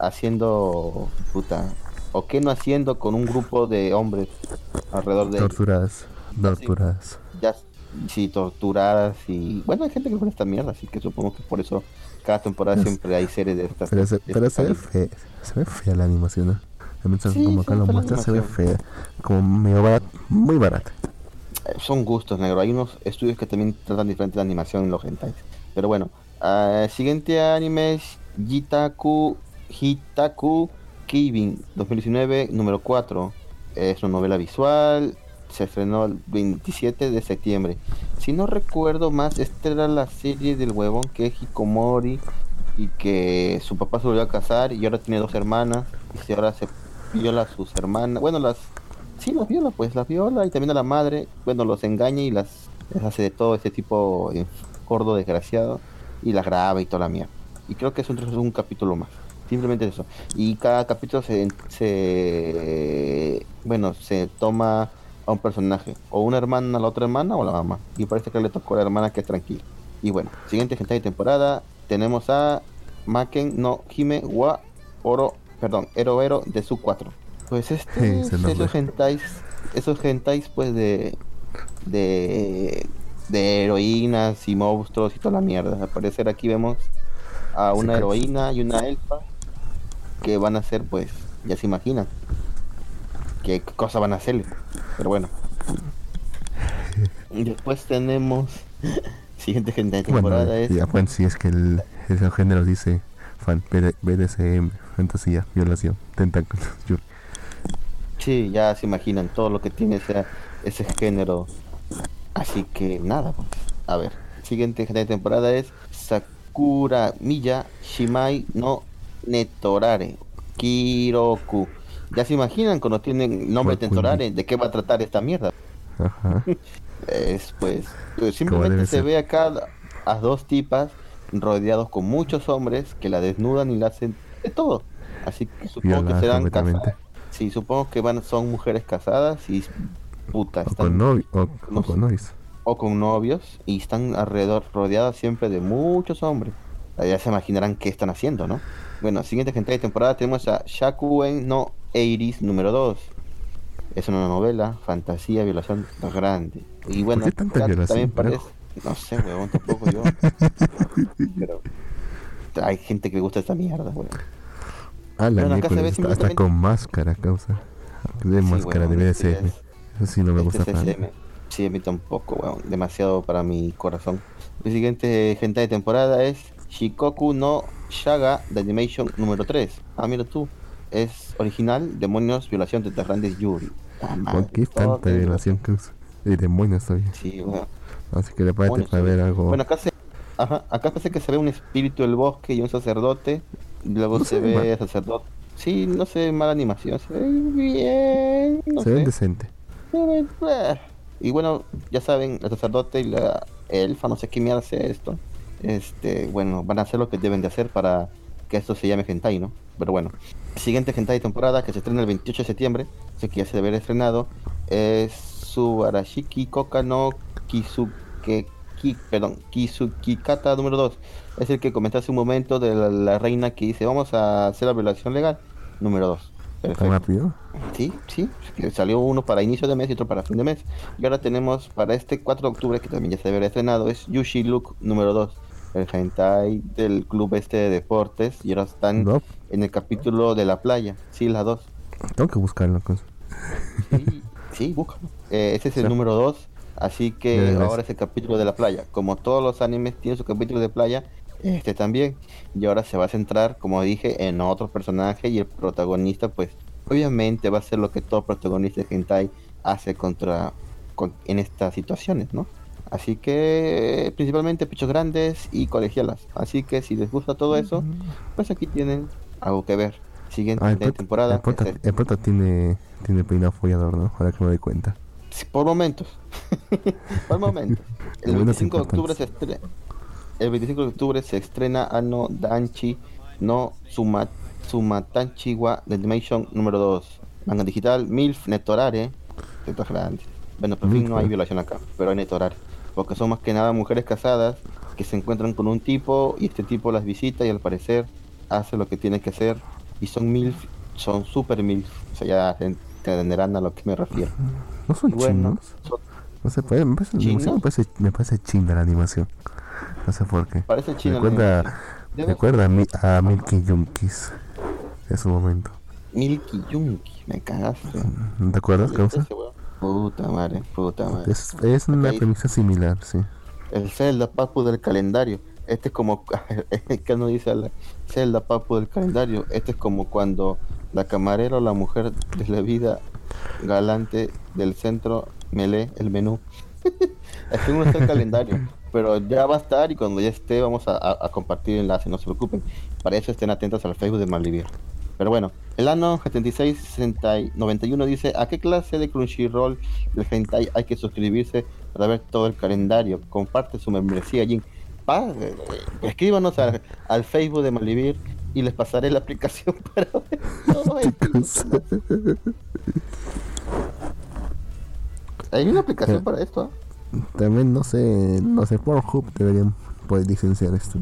haciendo puta o qué no haciendo con un grupo de hombres alrededor de. Torturadas. Torturadas. Sí, torturadas y bueno, hay gente que pone esta mierda, así que supongo que por eso cada temporada siempre hay series de estas. Pero se, de pero se ve fea, se ve fea la animación, ¿no? Sí, como acá lo muestra, se ve fea. Como medio barata, muy barata. Eh, Son gustos, negro. Hay unos estudios que también tratan diferente la animación en los hentais. Pero bueno, ah, siguiente anime es Jitaku Hitaku Keibin 2019, número 4. Es una novela visual. Se estrenó el 27 de septiembre. Si no recuerdo más, esta era la serie del huevón que es Hikomori y que su papá se volvió a casar y ahora tiene dos hermanas y ahora se viola a sus hermanas. Bueno, las Sí, las viola, pues las viola y también a la madre, bueno, los engaña y las, les hace de todo ese tipo de gordo desgraciado y las graba y toda la mierda. Y creo que es un, un capítulo más, simplemente eso. Y cada capítulo se, se, bueno, se toma a un personaje, o una hermana a la otra hermana o la mamá. Y parece que le tocó a la hermana que es tranquila. Y bueno, siguiente gente de temporada, tenemos a Maken no Hime wa Oro, perdón, Ero Ero de su 4. Pues este Sí, esos hentais, esos hentais pues de de de heroínas y monstruos y toda la mierda. Al parecer aquí vemos a una heroína y una elfa que van a ser pues, ya se imaginan qué cosa van a hacerle. Pero bueno. Después tenemos siguiente gente de temporada Bueno, es ya, bueno, si es que el, el género dice fan, BD BDSM, fantasía, violación, tentáculos. Sí, ya se imaginan todo lo que tiene ese, ese género. Así que nada, pues. A ver, siguiente de temporada es Sakura Miya Shimai no Netorare Kiroku. Ya se imaginan cuando tienen nombre Bakuni. Netorare, de qué va a tratar esta mierda. ajá. Es pues, pues, simplemente se ve acá a dos tipas rodeados con muchos hombres que la desnudan y la hacen de todo. Así que supongo que serán casadas. Sí, supongo que van son mujeres casadas y puta, O están con, o, no o con novios. o con novios y están alrededor rodeadas siempre de muchos hombres. Ya se imaginarán qué están haciendo, ¿no? Bueno, siguiente gente de temporada tenemos a Shakuen no Eiris número 2. Es una novela, fantasía, violación grande. Y bueno, qué tanta acá violación, también parece, no sé, huevón, tampoco yo. Pero hay gente que le gusta esta mierda, huevón. Ah, la Bueno, acá se ve miércoles está, simplemente- con máscara, causa. De Sí, máscara huevón, de BDSM. es- Eso sí no me Este gusta. SM. Sí, a mí tampoco, weón. Demasiado para mi corazón. El siguiente gente de temporada es Shikoku no Shaga de Animation número 3. Ah, mira tú. Es original, demonios, violación de grandes Yuri. Ah, ¿Por madre, qué tanta violación, causa? Y demonios todavía. Sí, weón. Así que prepárate Demonios, para ver algo. Bueno, acá se... Ajá, acá parece que se ve un espíritu del bosque y un sacerdote. Y luego No se se ve ve sacerdote. Sí, no sé, mala animación. Se ve bien. No se ven decente. Eh, Y bueno, ya saben, el sacerdote y la elfa, no sé qué mierda hace esto. Este, bueno, van a hacer lo que deben de hacer para que esto se llame hentai, ¿no? Pero bueno, siguiente hentai de temporada que se estrena el 28 de septiembre, así que ya se debe haber estrenado, es Subarashiki Koka no Kisuke, ki, perdón, Kisukikata número 2. Es el que comenté hace un momento de la, la reina que dice, vamos a hacer la violación legal, número 2. ¿Tan rápido? Sí, sí, salió uno para inicio de mes y otro para fin de mes. Y ahora tenemos para este 4 de octubre, que también ya se debería estrenado, es Yushi Look número 2, el hentai del club este de deportes. Y ahora están No, en el capítulo de la playa, sí, las dos. tengo que buscarlo, cosa. Sí, sí, búscalo. Eh, ese es el Sí. número 2, así que ya ahora es el capítulo de la playa. Como todos los animes tienen su capítulo de playa, este también. Y ahora se va a centrar, como dije, en otro personaje y el protagonista, pues, obviamente va a ser lo que todo protagonista de hentai hace contra con- en estas situaciones, ¿no? Así que principalmente pechos grandes y colegialas. Así que si les gusta todo eso, pues aquí tienen algo que ver. Siguiente Ah, el temporada. el prota, es el- el prota tiene, tiene peinado follador, ¿no? Ahora que me doy cuenta. Sí, Por momentos. Por momentos. El Momentos 25 de octubre se estrena. El 25 de octubre se estrena Ano Danchi no Suma, Sumatanchi wa de Animation número 2. Manga digital, MILF Netorare. Tetas grandes. Bueno, por fin no hay eh. violación acá, pero hay Netorare. Porque son más que nada mujeres casadas que se encuentran con un tipo y este tipo las visita y al parecer hace lo que tiene que hacer. Y son MILF son super mil, o sea, ya entenderán a lo que me refiero. No son Bueno, chinos. son- No sé, pues, me parece, me parece, me parece china la animación. No sé por qué. parece. Recuerda, recuerda a, mi, a Milky Junkies de su momento. Milky Yunky, me cagaste. ¿No ¿Te acuerdas, causa? Puta madre, puta madre. Es, es una Ok. premisa similar, sí. El Zelda Papu del calendario. Este es como, que no dice la Zelda Papu del calendario. Este es como cuando la camarera o la mujer de la vida galante del centro me lee el menú. que no está el calendario, pero ya va a estar y cuando ya esté vamos a, a- a compartir el enlace, no se preocupen. Para eso estén atentos al Facebook de Malvivir. Pero bueno, el ano 76 60 y 91 dice, ¿a qué clase de Crunchyroll del hentai hay que suscribirse para ver todo el calendario? Comparte su membresía allí. Pa- eh, escríbanos al, al Facebook de Malvivir y les pasaré la aplicación para ver todo esto. Hay una aplicación para esto. ¿ah? También, no sé, no sé, Pornhub deberían poder licenciar esto.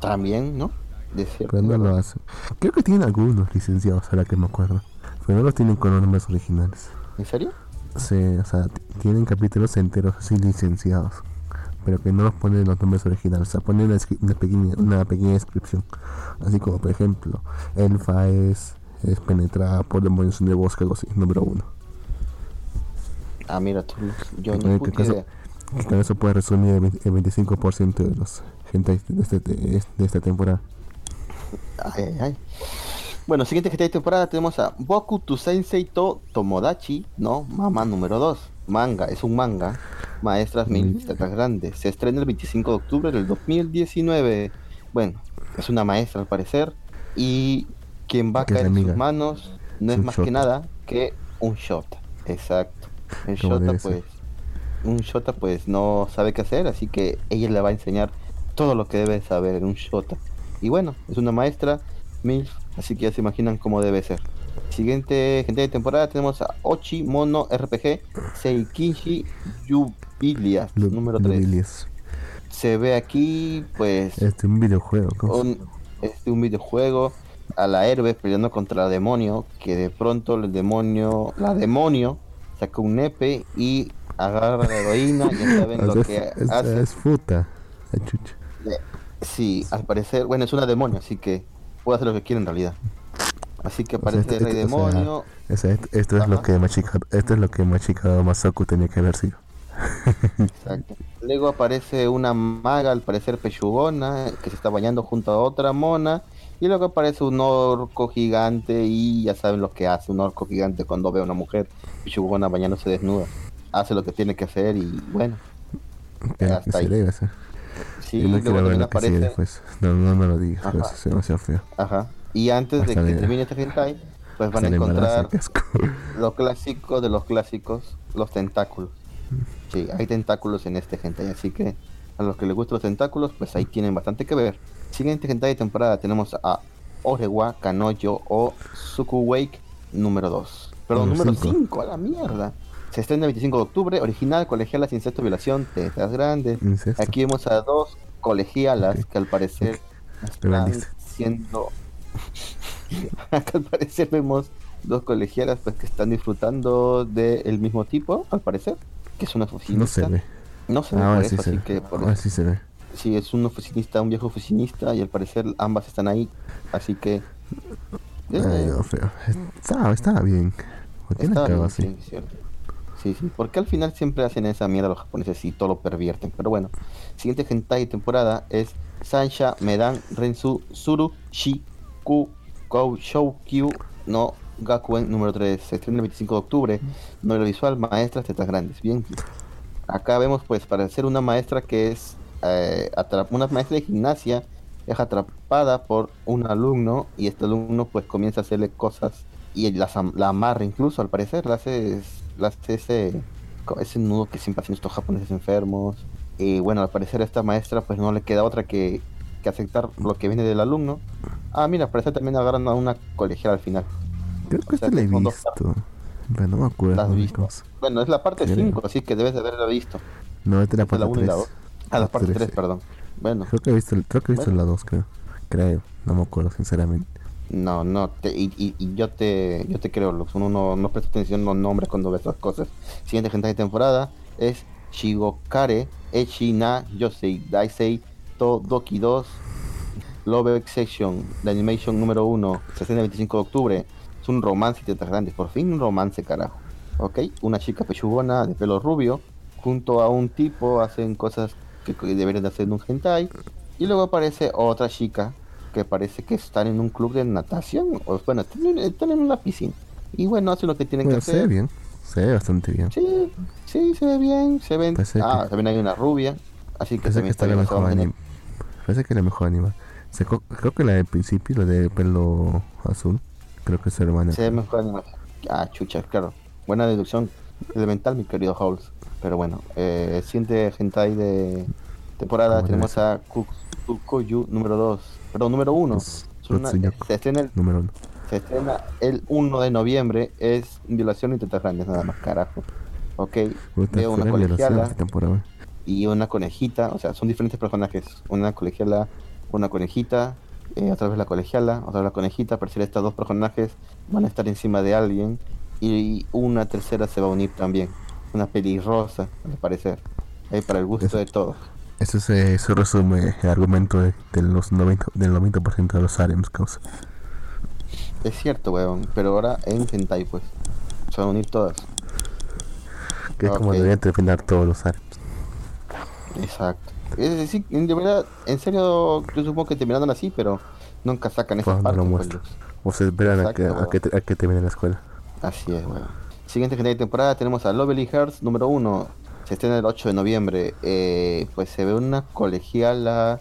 También, ¿no? De cierto, Pero no ¿verdad? lo hacen. Creo que tienen algunos licenciados, ahora que me acuerdo. Pero no los tienen con los nombres originales. ¿En serio? Sí, o sea, tienen capítulos enteros así licenciados. Pero que no ponen los nombres originales. O sea, ponen una, una pequeña, una pequeña descripción. Así como, por ejemplo, Elfa es, es penetrada por demonios en el bosque, algo así, número uno. Ah, mira tú, yo En ni este puta idea. Con eso puede resumir el 20 el 25% de los gente de, este- de esta temporada. Ay, ay, ay. Bueno, siguiente que de temporada tenemos a Boku to Sensei to Tomodachi, no, mamá número 2. Manga, es un manga. Maestras mil tetas grandes. Se estrena el 25 de octubre del 2019. Bueno, es una maestra al parecer. Y quien va a caer en sus manos no Es más que nada que un shota. Exacto. El shota pues un shota pues no sabe qué hacer, así que ella le va a enseñar todo lo que debe saber en un shota. Y bueno, es una maestra, MILF, así que ya se imaginan cómo debe ser. Siguiente gente de temporada tenemos a Ochi Mono RPG Seikishi Yubilias, Lu- número 3. Lubilias. Se ve aquí pues Este un videojuego. ¿cómo se- un, este, un videojuego a la héroe peleando contra el demonio, que de pronto el demonio, la demonio, saca un nepe y agarra la heroína, ya saben lo que es, hace. es puta. Chucha. Sí, al parecer, bueno, es una demonio, así que puede hacer lo que quiera en realidad. Así que O sea, aparece este- el rey este- o sea, demonio, O sea, esto, es lo que Machika, esto es lo que Masaku tenía que haber sido. exacto. Luego aparece una maga, al parecer pechugona, que se está bañando junto a otra mona. Y luego aparece un orco gigante y ya saben lo que hace un orco gigante cuando ve a una mujer pechugona bañándose desnuda. Hace lo que tiene que hacer y bueno, está se ahí. debe sí, no luego también aparece... después. No, no, no lo digas, Ajá. pues, es demasiado feo. Ajá. Y antes de que termine este hentai, pues van a encontrar lo clásico de los clásicos, los tentáculos. Sí, hay tentáculos en este hentai, así que a los que les gustan los tentáculos, pues ahí tienen bastante que ver. Siguiente hentai de temporada tenemos a Orewa Kanoyo o Sukuwake número 2. Perdón, Número número cinco. 5, a la mierda. Se estrena el 25 de octubre, original, colegialas, incesto, violación, tetas grandes. Incesto. Aquí vemos a dos colegialas que al parecer Me están siendo Acá al parecer vemos dos colegialas pues que están disfrutando del mismo tipo, al parecer, que es una oficinista. No se ve. No se ve Ahora por sí eso, se así ve. que por Ahora sí se ve. sí es un oficinista, un viejo oficinista y al parecer ambas están ahí, así que eh, Ay, no, feo. Estaba, estaba bien. ¿Por qué la está cago bien, así? sí, cierto. Sí, sí, porque al final siempre hacen esa mierda los japoneses y todo lo pervierten. Pero bueno, siguiente hentai de temporada es Sansha Medan Rensu Suru Shiku Kou Shoukyu no Gakuen número 3. Se estrena el 25 de octubre. Novela visual, maestras tetas grandes. Bien. Acá vemos pues para ser una maestra que es eh, una maestra de gimnasia es atrapada por un alumno y este alumno pues comienza a hacerle cosas y am- la amarra incluso al parecer, la hace, la hace ese, ese nudo que siempre hacen estos japoneses enfermos. Y bueno, al parecer a esta maestra pues no le queda otra que, que aceptar lo que viene del alumno. Ah, mira, al parecer también agarran a una colegial al final. Creo que O sea, este la he visto. Pero no me acuerdo. ¿La visto? Bueno, es la parte Creo. 5, así que debes de haberla visto. No, esta es la Esta parte la 1 y la 3. 2. Ah, la parte tres, 3, sí. perdón. Bueno, Creo que he visto, creo que he visto Bueno. la 2, creo. Creo, no me acuerdo sinceramente. No, no, te, y, y- y yo te yo te creo, Lux, uno no, no presta atención a los nombres cuando ve estas cosas. Siguiente hentai de temporada es Shigokare Echi na Yosei Daisei Doki 2 Love Section, la animation número 1, se estrena el 25 de octubre. Es un romance y tetas grandes, por fin un romance, carajo. Ok, una chica pechugona de pelo rubio, junto a un tipo, hacen cosas que deberían de hacer en un hentai. Y luego aparece otra chica que parece que están en un club de natación, o bueno, están en, una piscina. Y bueno, hacen lo que tienen Bueno, que se ve hacer. bien, se ve bastante bien. Sí, sí, se ve bien, se ven. Parece ah, que- también hay una rubia, así que Parece también que está bien, Parece que es la mejor anime. Se co- creo que la del principio, la de pelo azul, creo que es su hermana. Ve mejor animación. Ah, chucha, claro. Buena deducción elemental, mi querido Halls. Pero bueno, eh, siguiente hentai de temporada tenemos a Ku- Kukoyu número 2. Perdón, número 1. Es Rotsunyoko. Se estrena, el, Número uno. se estrena el 1 de noviembre. Es violación y tetas grandes, nada más, carajo. Ok, veo una colegiala temporada. Y una conejita. O sea, son diferentes personajes. Una colegiala, una conejita. eh, otra vez la colegiala, otra vez la conejita. Pareciera estos dos personajes van a estar encima de alguien. Y una tercera se va a unir también. Una pelirrosa, al parecer. Ahí para el gusto Eso. de todos. Ese es, eh, eso resume el argumento de, de los 90, del 90% de los harems, causa. Es cierto, weón. Pero ahora en pues. Se van a unir todas. Que es como deberían terminar todos los harems. Exacto. Es decir, en- de verdad, en serio, yo supongo que terminaron así, pero nunca sacan partes. lo pues. Lux. O se esperan a que, a, que, a que termine la escuela. Así es, weón. Siguiente genérica de temporada tenemos a Lovely Hearts número 1. Se estrena el 8 de noviembre. Eh, pues se ve una colegiala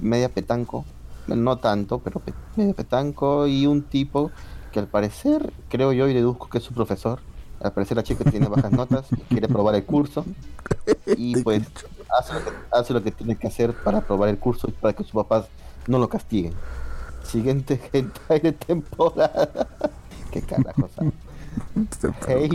media petanco. Bueno, No tanto, pero pe- media petanco. Y un tipo que al parecer, creo yo y deduzco que es su profesor. Al parecer la chica tiene bajas notas quiere probar el curso. Y pues hace lo, que, hace lo que tiene que hacer para probar el curso y para que sus papás no lo castiguen. Siguiente hentai de temporada. ¿Qué carajo sabe? Hey,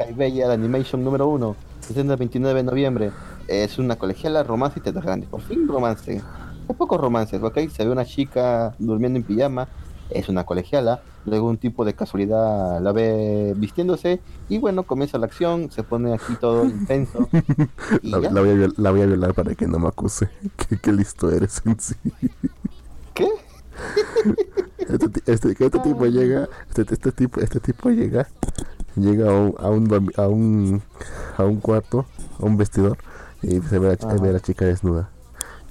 Hi Bella, la animation número 1, se estrena el 29 de noviembre. Es una colegiala, romance y tetas grandes. Por fin romance. Hay pocos romances, ¿ok? Se ve una chica durmiendo en pijama, es una colegiala. Luego un tipo de casualidad la ve vistiéndose y bueno, comienza la acción, se pone aquí todo intenso. La, voy a viol- la voy a violar para que no me acuse. Qué, qué listo eres en sí. ¿Qué? Este, este, este tipo llega, este, este tipo, este tipo llega, llega a un, a un, a un, a un cuarto, a un vestidor, y se ve a, la chi- Ajá. ve a la chica desnuda.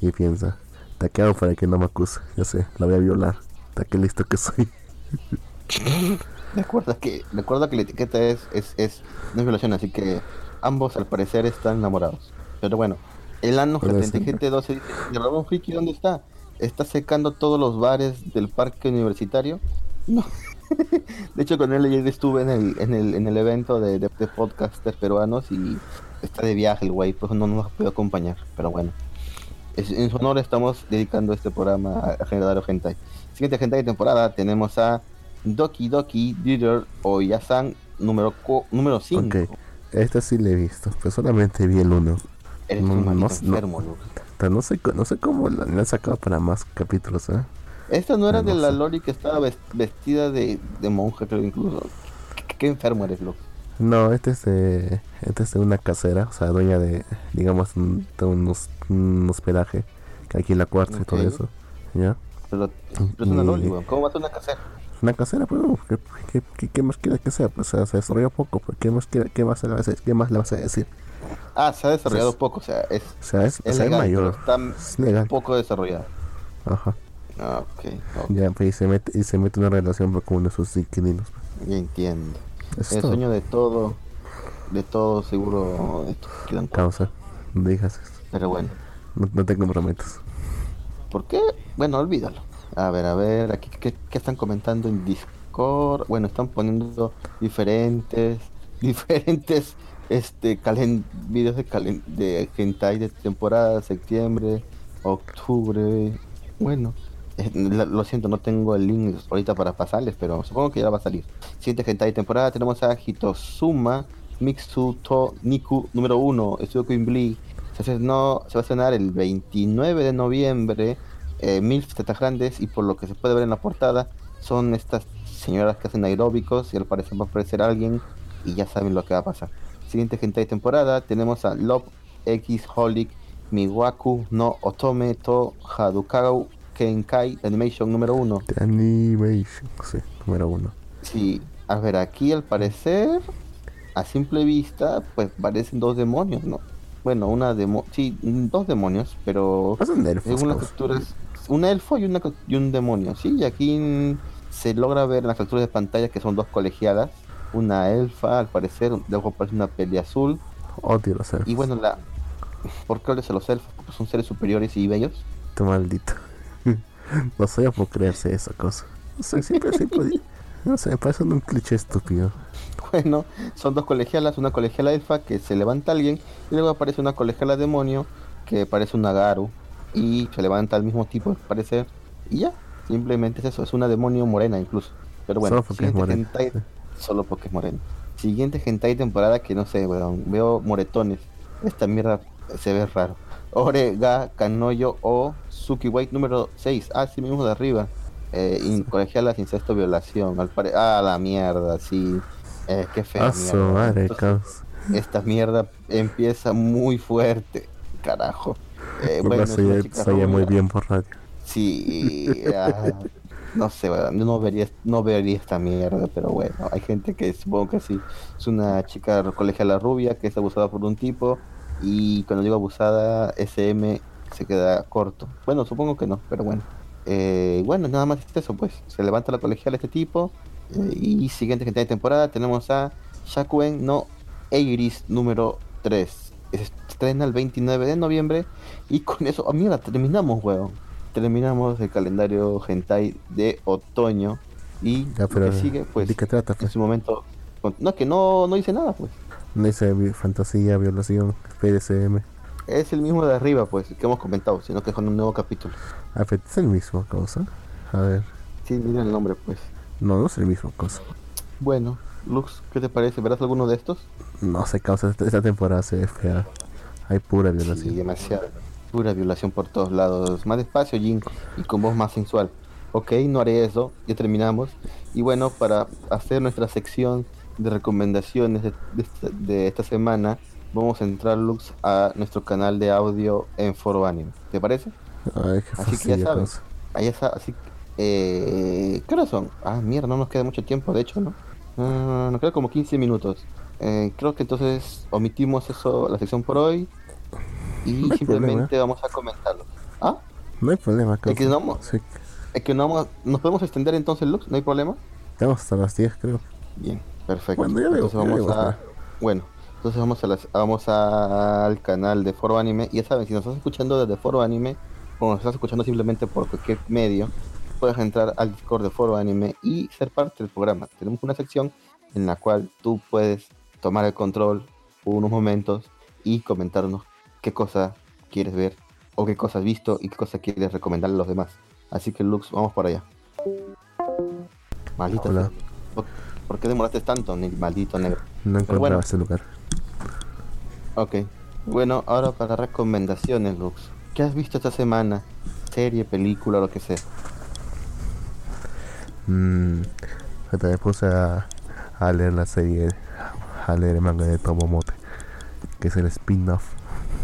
Y piensa, taqueado para que no me acuse. Ya sé, la voy a violar. Ta qué listo que soy. Recuerda que, recuerda que la etiqueta es, es, es, no es violación, así que ambos al parecer están enamorados. Pero bueno, el ano Puede ser. GT 12 dice, ¿y Ramón Friki dónde está? ¿Está secando todos los bares del parque universitario? No. de hecho con él ayer estuve en el, en el, en el evento de, de, de podcasters peruanos y está de viaje el güey, pues no nos podido acompañar, pero bueno. Es- en su honor estamos dedicando este programa a, Generador Hentai. Siguiente Hentai de temporada tenemos a Doki Doki Theater o Yasan número co- número 5. Ok, esta sí la he visto, pero solamente vi el uno. Eres No, un no, no. enfermo. Pero no sé, no sé cómo la, la han sacado para más capítulos, ¿eh? Esta no era No de la sé. Lori que estaba ves- vestida de, de monja, creo incluso. ¿Qué, qué enfermo eres, Luz? No, este es de, este es de una casera, o sea, dueña de, digamos, un, de un, hos- un hospedaje que aquí en la cuarta y todo eso, ¿ya? Pero, pero es una Y- Loli, weón. ¿Cómo va a ser una casera? Una casera, pues, ¿qué, qué, qué, qué más quiere que sea? Pues, o sea, se desarrolla poco, pues, ¿qué más, qué más, le vas a, qué más le vas a decir? Ah, se ha desarrollado Pues- poco, o sea, es, O sea, es, es es mayor, pero está es legal, poco desarrollado. ajá. Ah, ok, ok, Ya, pues, y se mete, y se mete una relación con uno de sus inquilinos. ya entiendo. Eso es El todo. sueño de todo, de todo seguro estos quedan. Causa, eso. Pero bueno, No, no te comprometas. ¿Por qué? Bueno, olvídalo. A ver, a ver, aquí qué, están comentando en Discord. Bueno, están poniendo diferentes, diferentes este calen videos de calen de hentai de temporada, septiembre, octubre. Bueno, eh, lo siento, no tengo el link ahorita para pasarles, pero supongo que ya va a salir. Siguiente hentai de temporada tenemos a Hitosuma Mixu to Niku número 1, Estudio Queen Se, estrenó- se va a estrenar el 29 de noviembre eh, MILF tetas grandes y por lo que se puede ver en la portada son estas señoras que hacen aeróbicos y al parecer va a aparecer alguien y ya saben lo que va a pasar. Siguiente gente de temporada tenemos a Love X Holic Miwaku no Otome to Hadukau Kenkai Animation número 1. The Animation, sí, número uno. Sí, a ver, aquí al parecer, a simple vista, pues parecen dos demonios, ¿no? Bueno, una demo sí, dos demonios, pero Pasan elfos, según las causa. capturas, un elfo y, una, y un demonio, sí, y aquí se logra ver en las capturas de pantalla que son dos colegialas, una elfa, al parecer, luego aparece una pelea azul, Odio los elfos. y bueno, la... ¿Por qué hablas de los elfos? Porque son seres superiores y bellos. Este maldito. no sé por creerse esa cosa. No sé, siempre, siempre. No sé, me parece un cliché estúpido. Bueno, son dos colegialas, una colegiala elfa que se levanta alguien y luego aparece una colegiala demonio que parece una Garu y se levanta al mismo tipo de parecer y ya, simplemente es eso, es una demonio morena incluso. Pero bueno, Solo porque es siguiente morena. hentai- solo porque es morena. Siguiente hentai temporada que no sé, weón, veo moretones. Esta mierda se ve raro. Ore ga Kanoyo o Suki White número 6, ah, sí mismo de arriba. Eh, in- colegialas incesto violación, al pare- ah la mierda, sí. Eh, qué fea A su mierda. madre, Entonces, caos. esta mierda empieza muy fuerte, carajo. Eh, Bueno, se oye muy bien por radio. Sí, ah, no sé, no vería, no vería esta mierda, pero bueno, hay gente que supongo que sí. Es una chica colegiala rubia que es abusada por un tipo y cuando digo abusada, SM se queda corto. Bueno, supongo que no, pero bueno. Eh, bueno, nada más es eso, pues. Se levanta la colegiala este tipo eh, y siguiente gente de temporada tenemos a Shakuen no Eiris número 3. Se estrena el 29 de noviembre y con eso, ah, mira, terminamos, weón. Terminamos el calendario hentai de otoño y Ya, pero. lo que sigue, pues, ¿De qué trata? en Pues? su momento... No, que no, no dice nada, pues. No dice vi- fantasía, violación, PDCM. Es el mismo de arriba, pues, que hemos comentado, sino que con un nuevo capítulo. Ah, pero es el mismo cosa. A ver. Sí, mira el nombre, pues. No, no es el mismo cosa. Bueno, Lux, ¿qué te parece? ¿Verás alguno de estos? No sé, causa. Esta, temporada se ve fea. Hay pura Sí, violación. demasiado. Pura violación por todos lados. Más despacio, Jin, y con voz más sensual. Ok, no haré eso, ya terminamos. Y bueno, para hacer nuestra sección de recomendaciones de, de esta, de esta semana, vamos a entrar, Lux, a nuestro canal de audio en Foro Anime. ¿Te parece? Ay, qué Así que ya sabes. Ahí está, así eh, ¿qué horas son? Ah, mierda, no nos queda mucho tiempo, de hecho, ¿no? Ah, nos queda como 15 minutos. Eh, creo que entonces omitimos eso, la sección por hoy, y No simplemente vamos a comentarlo. Ah, No hay problema, es que no, Sí, es que no vamos, nos podemos extender entonces, Lux, no hay problema. Estamos hasta las 10, creo. Bien, perfecto. Bueno, ya veo, entonces ya vamos veo, a, bueno, entonces vamos a las, vamos a- al canal de Foro Anime. Y ya saben, si nos estás escuchando desde Foro Anime o nos estás escuchando simplemente por cualquier medio, puedes entrar al Discord de Foro Anime y ser parte del programa. Tenemos una sección en la cual tú puedes tomar el control por unos momentos y comentarnos qué cosa quieres ver o qué cosa has visto y qué cosa quieres recomendarle a los demás. Así que Lux, vamos por allá. Maldito Hola. ¿Por, qué demoraste tanto, maldito negro? No encontraba bueno. este lugar. Ok. Bueno, ahora para recomendaciones, Lux. ¿Qué has visto esta semana? Serie, película, lo que sea. Mmm. Me puse a, a leer la serie, a leer el manga de Tomomote, que es el spin-off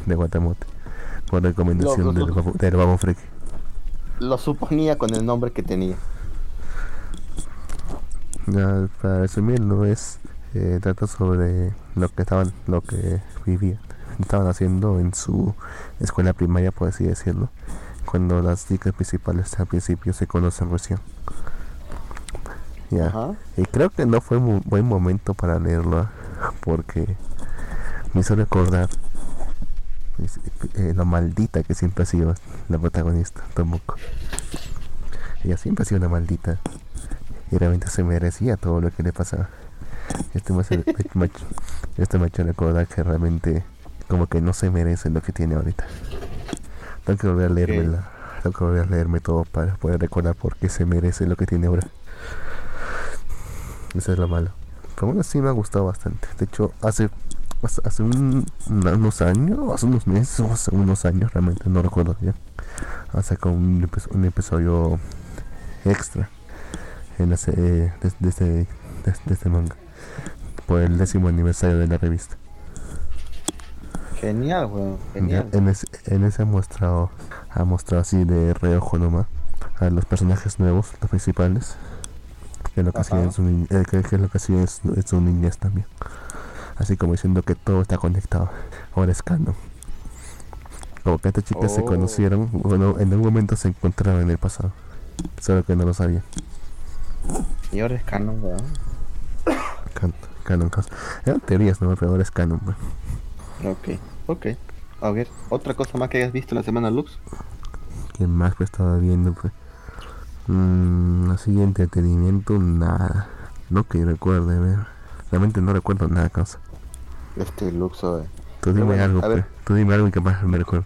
de Guatamote, por recomendación Lo- lo- del, babo- del Babo Freak. Lo suponía con el nombre que tenía. Ya, para resumirlo es eh, trata sobre lo que estaban lo que vivían estaban haciendo en su escuela primaria por así decirlo cuando las chicas principales al principio se conocen recién. Ya. Ajá. y creo que no fue un buen momento para leerlo porque me hizo recordar es- eh, lo maldita que siempre ha sido la protagonista Tomoko ella siempre ha sido una maldita. Y realmente se merecía todo lo que le pasaba. Este hecho- este ha hecho recordar que realmente como que no se merece lo que tiene ahorita. Tengo que volver a leérmela, tengo que volver a leerme todo para poder recordar por qué se merece lo que tiene ahora. Eso es lo malo. Pero bueno, sí me ha gustado bastante. De hecho, hace hace, hace un- unos años, hace unos meses o hace unos años, realmente no recuerdo bien. Ha sacado un, epi- un episodio extra en la se- de, de este, de, de este manga por el décimo aniversario de la revista. Genial, weón. Ya, Genial. en, ese, en ese ha mostrado, ha mostrado así de reojo nomás a los personajes nuevos, los principales, que es lo que hacía Ajá. en su, ni- eh, que, que es lo que hacía en su, en su niñez también. Así como diciendo que todo está conectado. Ahora es canon. Como que estas chicas se Oh. conocieron, bueno, en algún momento se encontraron en el pasado. Solo que no lo sabían. Y ahora es canon, weón. Can- canon, canon. Eran teorías, ¿no? Pero ahora es canon, pues. Ok, ok. A ver, otra cosa más que hayas visto en la semana Lux. ¿Qué más que estaba viendo? Pues? Mm, así entretenimiento, nada. No que recuerde, ver. Realmente no recuerdo nada, cosa. Este Luxo, eh. Tú dime bueno, algo, a ver. pues. Tú dime algo y que más me recuerdo.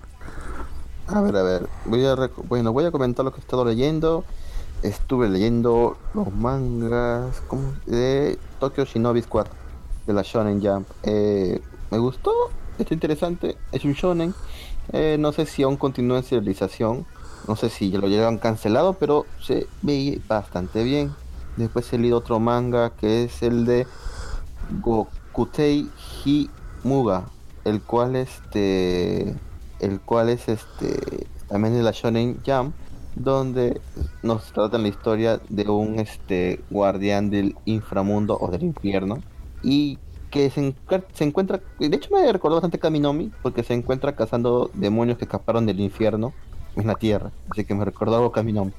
A ver, a ver. Voy a bueno, voy a comentar lo que he estado leyendo. Estuve leyendo los mangas ¿cómo? de Tokyo Shinobi Squad de la Shonen Jump. Eh, me gustó, está interesante. Es un shonen. Eh, no sé si aún continúa en serialización. No sé si ya lo llevan cancelado, pero se ve bastante bien. Después he leído otro manga que es el de Gokutei Himuga, el cual este el cual es este también de la Shonen Jump donde nos tratan la historia de un este guardián del inframundo o del infierno y que se, se encuentra de hecho me recordó bastante Kaminomi porque se encuentra cazando demonios que escaparon del infierno en la tierra así que me recordó algo Kaminomi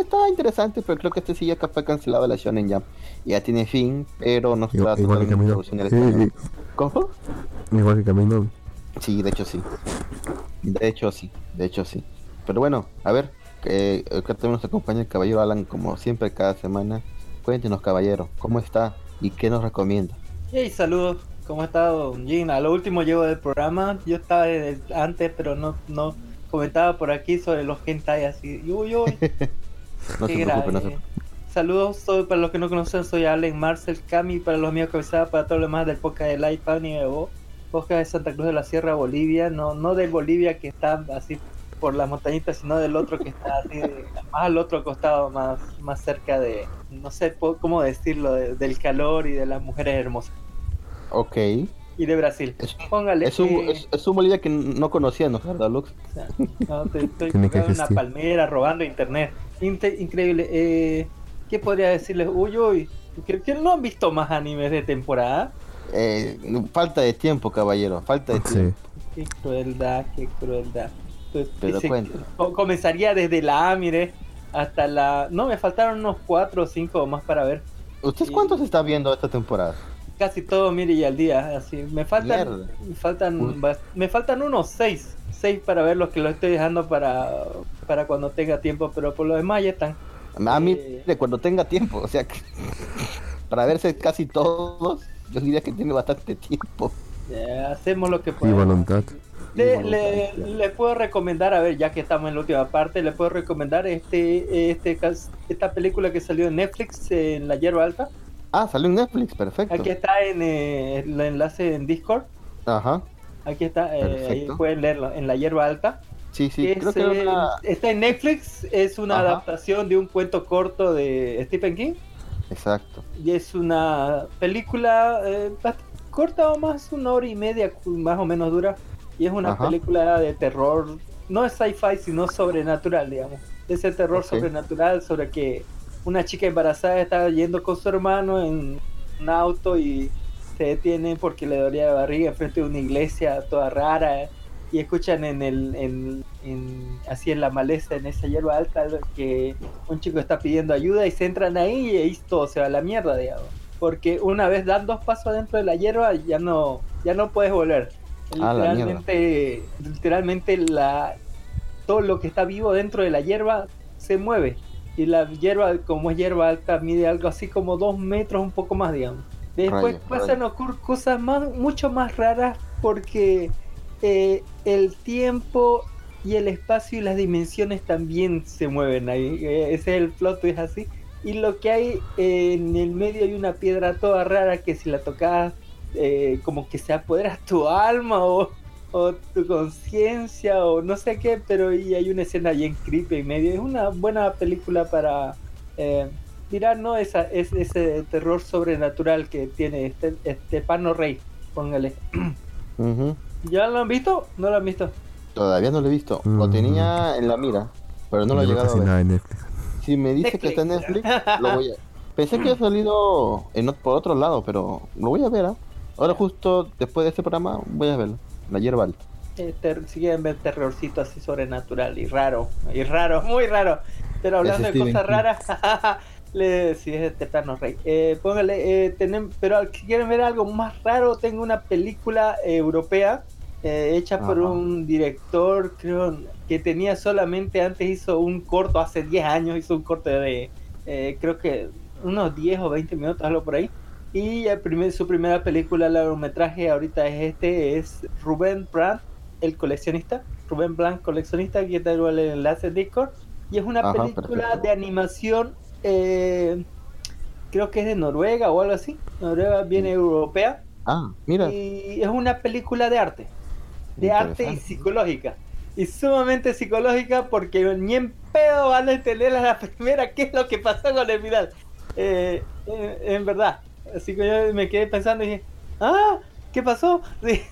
está interesante pero creo que este sí ya fue cancelado la Shonen Jump ya tiene fin pero no está Igual, igual que al Sí, ¿Cómo? igual que Camino. Sí, de hecho sí. De hecho sí, de hecho sí. Pero bueno, a ver, eh, acá también nos acompaña el caballero Alan como siempre cada semana. Cuéntenos caballero, ¿cómo está y qué nos recomienda? Hey, saludos. ¿Cómo ha estado, Jin? A lo último llego del programa. Yo estaba desde antes, pero no, no comentaba por aquí sobre los hentai así. Uy, uy. No qué se preocupe, no se grave. Saludos, soy, para los que no conocen, soy Allen Marcel Cami, para los míos cabezada, para todo lo demás del podcast de Light Anime o podcast de Santa Cruz de la Sierra, Bolivia, no, no del Bolivia que está así por las montañitas, sino del otro que está así, de- más al otro costado, más, más cerca de, no sé cómo decirlo, de- del calor y de las mujeres hermosas. Ok. Y de Brasil. Es, Póngale. es un, eh, es, es un Bolivia que no conocíamos, ¿verdad, Lux? o sea, no, te- estoy Tiene que colgado en una palmera robando internet. Inte- increíble. Eh, ¿Qué podría decirles? Uy, uy. ¿Que, que no han visto más animes de temporada? Eh, falta de tiempo, caballero, falta de Sí. tiempo. Qué crueldad, qué crueldad. Comenzaría desde la A, mire, hasta la... No, me faltaron unos cuatro o cinco más para ver. ¿Usted Sí. cuántos está viendo esta temporada? Casi todo, mire, y al día, así. Me faltan, Mierda. me faltan, me faltan unos seis. Seis para ver los que lo estoy dejando para, para cuando tenga tiempo, pero por lo demás ya están. A mí, Eh. de cuando tenga tiempo, o sea, que para verse casi todos, yo diría que tiene bastante tiempo. Ya, hacemos lo que Y podemos. voluntad. Le, le- le puedo recomendar, a ver, ya que estamos en la última parte, le puedo recomendar este, este esta película que salió en Netflix, en La Hierba Alta. Ah, salió en Netflix, perfecto. Aquí está en eh, el enlace en Discord. Ajá. Aquí está, eh, ahí pueden leerlo, en La Hierba Alta. Sí, sí, Es, creo que eh, una... Está en Netflix, es una Ajá. adaptación de un cuento corto de Stephen King. Exacto. Y es una película eh, bastante corta o más, una hora y media, más o menos dura. Y es una Ajá. película de terror, no es sci-fi, sino sobrenatural, digamos. Ese terror sobrenatural sobre que una chica embarazada está yendo con su hermano en un auto y se detiene porque le dolía la barriga enfrente de una iglesia toda rara. Y escuchan en el, en, en- así en la maleza, en esa hierba alta, que un chico está pidiendo ayuda y se entran ahí y ahí todo se va a la mierda, digamos. Porque una vez dan dos pasos dentro de la hierba, ya no, ya no puedes volver. Ah, la Literalmente, literalmente la, todo lo que está vivo dentro de la hierba se mueve. Y la hierba, como es hierba alta, mide algo así como dos metros, un poco más, digamos. Después pasan a ocurrir cosas más, mucho más raras porque eh, el tiempo y el espacio y las dimensiones también se mueven ahí. Eh, ese es el plot twist así. Y lo que hay eh, en el medio hay una piedra toda rara que si la tocas eh, como que se apodera tu alma o, o tu conciencia o no sé qué, pero y hay una escena bien creepy en medio. Es una buena película para eh, mirar, ¿no? Esa, es, ese terror sobrenatural que tiene este Estepano Rey, póngale. ¿Ya lo han visto? ¿No lo han visto? Todavía no lo he visto. Lo Mm. tenía en la mira, pero no lo he llegado a ver. nada en Netflix. Si me dice que está en Netflix, lo voy a... Pensé que había salido en, por otro lado, pero lo voy a ver. ¿ah? Ahora justo después de este programa voy a verlo. La hierba alta. Eh, ter- si quieren ver terrorcito así sobrenatural y raro, y raro, muy raro. Pero hablando de cosas raras, le, si es de Tepano Rey. Eh, póngale, eh, tenem- pero si quieren ver algo más raro, tengo una película eh, europea eh, hecha por un director, creo, que tenía solamente, antes hizo un corto, hace 10 años hizo un corto de, eh, creo que unos 10 o 20 minutos, algo por ahí. Y el primer, su primera película, largometraje, ahorita es este, es Rubén Brandt, el coleccionista. Rubén Brandt, coleccionista, está igual el enlace en Discord. Y es una Ajá, película perfecto. de animación, eh, creo que es de Noruega o algo así. Noruega viene europea. Ah, mira. Y es una película de arte. De arte y psicológica. Y sumamente psicológica porque ni en pedo van a entender a la primera qué es lo que pasó con el final. Eh, en, en verdad. Así que yo me quedé pensando y dije, ah, ¿qué pasó? Sí.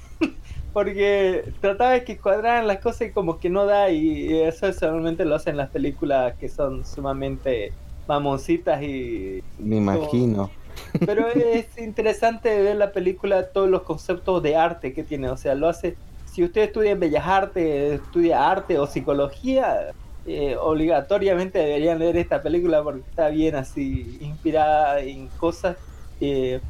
Porque trataba de que cuadraran las cosas y como que no da y eso solamente lo hacen las películas que son sumamente mamoncitas y Me imagino. pero es interesante ver la película, todos los conceptos de arte que tiene. O sea, lo hace. Si usted estudia en Bellas Artes, estudia arte o psicología, eh, obligatoriamente deberían leer esta película porque está bien así, inspirada en cosas eh,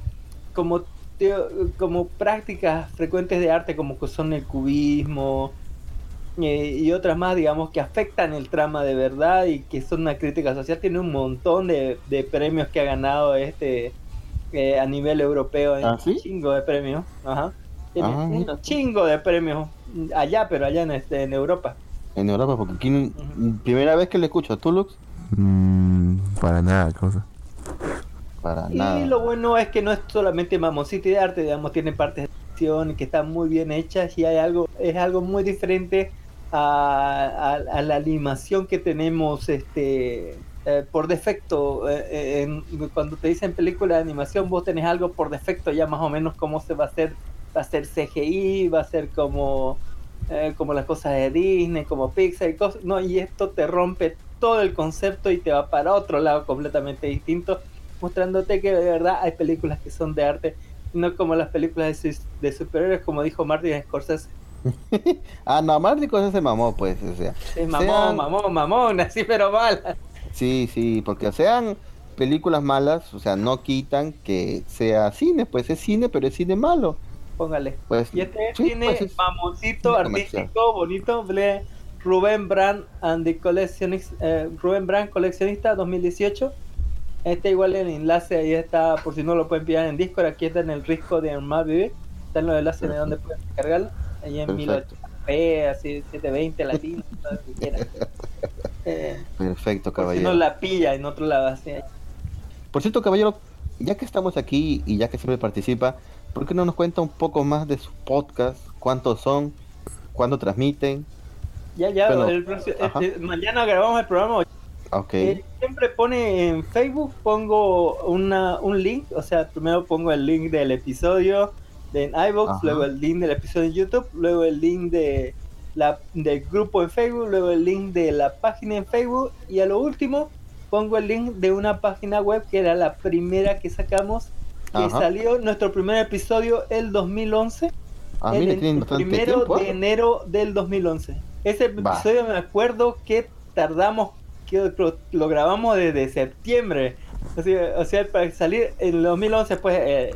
como, teo- como prácticas frecuentes de arte, como que son el cubismo. eh, y otras más, digamos, que afectan el trama de verdad y que son una crítica social. Tiene un montón de, de premios que ha ganado este eh, a nivel europeo. ¿Ah, sí? Un chingo de premios. Ajá. Tiene Ah, un chingo de premios allá, pero allá en, este, en Europa. En Europa, porque aquí primera vez que le escucho a Tulux, Mm, para nada, cosa. Para Y nada. lo bueno es que no es solamente mamoncito y de arte, digamos, tiene partes de acción que están muy bien hechas y hay algo, es algo muy diferente a, a- a la animación que tenemos este eh, por defecto. eh, eh, en- cuando te dicen película de animación, vos tenés algo por defecto ya más o menos cómo se va a hacer. Va a ser CGI, va a ser como, eh, como las cosas de Disney, como Pixar y cosas. No, y esto te rompe todo el concepto y te va para otro lado completamente distinto mostrándote que de verdad hay películas que son de arte, no como las películas de, de superhéroes, como dijo Martin Scorsese. Ah, no, Marty Cosas se mamó, pues, o sea. Es mamón, Sean- mamón, mamón, así pero mal. Sí, sí, porque sean películas malas, o sea, no quitan que sea cine, pues es cine, pero es cine malo. Póngale. Pues, Y este sí, tiene pues, es- mamoncito, cine artístico, bonito, Rubén Brand and the Collectionist, eh, Rubén Brand Coleccionista 2018. Este igual el enlace ahí está, por si no lo pueden pillar en Discord, aquí está en el risco de Armar Vive. Están los enlaces de donde pueden descargarlo. Ahí en Perfecto. 1080p, así 720 latino, todo lo que quieran. Eh, Perfecto, por si caballero. no la pilla en otro lado así. Por cierto, caballero, ya que estamos aquí y ya que siempre participa, ¿por qué no nos cuenta un poco más de sus podcasts? ¿Cuántos son? ¿Cuándo transmiten? Ya, ya, Bueno, el próximo- ajá. este, mañana grabamos el programa Eh, siempre pone en Facebook, pongo una, un link, o sea, primero pongo el link del episodio de en iVoox, luego el link del episodio en YouTube, luego el link de la, del grupo en Facebook, luego el link de la página en Facebook y a lo último pongo el link de una página web que era la primera que sacamos, que Ajá. salió nuestro primer episodio el 2011. ah, el, mire, el primero tiempo. de enero del 2011. Ese episodio me acuerdo que tardamos, que lo, grabamos desde septiembre. O sea, para salir en el 2011, pues, eh,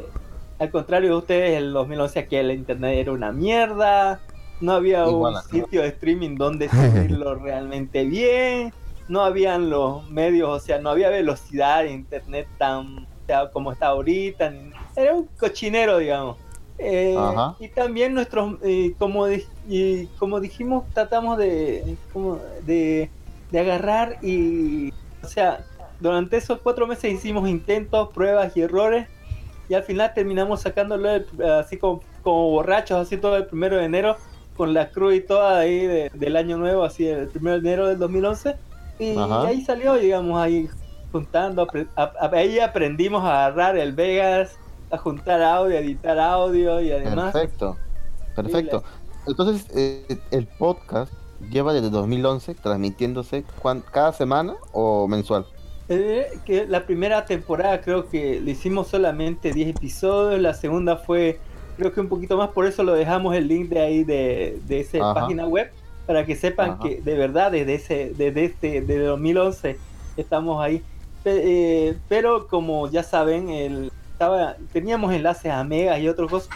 al contrario de ustedes, el 2011 aquí el internet era una mierda. No había un sitio de streaming donde seguirlo realmente bien. No habían los medios, o sea, no había velocidad de internet tan como está ahorita. Era un cochinero, digamos. Eh, y también nuestros, eh, como, di- y como dijimos, tratamos de, como de, de agarrar y, o sea, durante esos cuatro meses hicimos intentos, pruebas y errores y al final terminamos sacándolo el- así como, como borrachos, así todo el primero de enero, con la cruz y toda ahí de- del año nuevo, así el primero de enero del 2011. Y, Ajá. ahí salió, digamos, ahí juntando, apre- a- a- ahí aprendimos a agarrar el Vegas, a juntar audio, a editar audio y además... Perfecto, perfecto. Entonces, eh, el podcast lleva desde 2011 transmitiéndose cada semana o mensual. Eh, que la primera temporada creo que le hicimos solamente 10 episodios, la segunda fue creo que un poquito más, por eso lo dejamos el link de ahí de, de esa Ajá. página web, para que sepan Ajá. que de verdad desde ese desde este desde 2011 estamos ahí. Pe- eh, pero como ya saben, el, estaba, teníamos enlaces a Mega y otros cosas,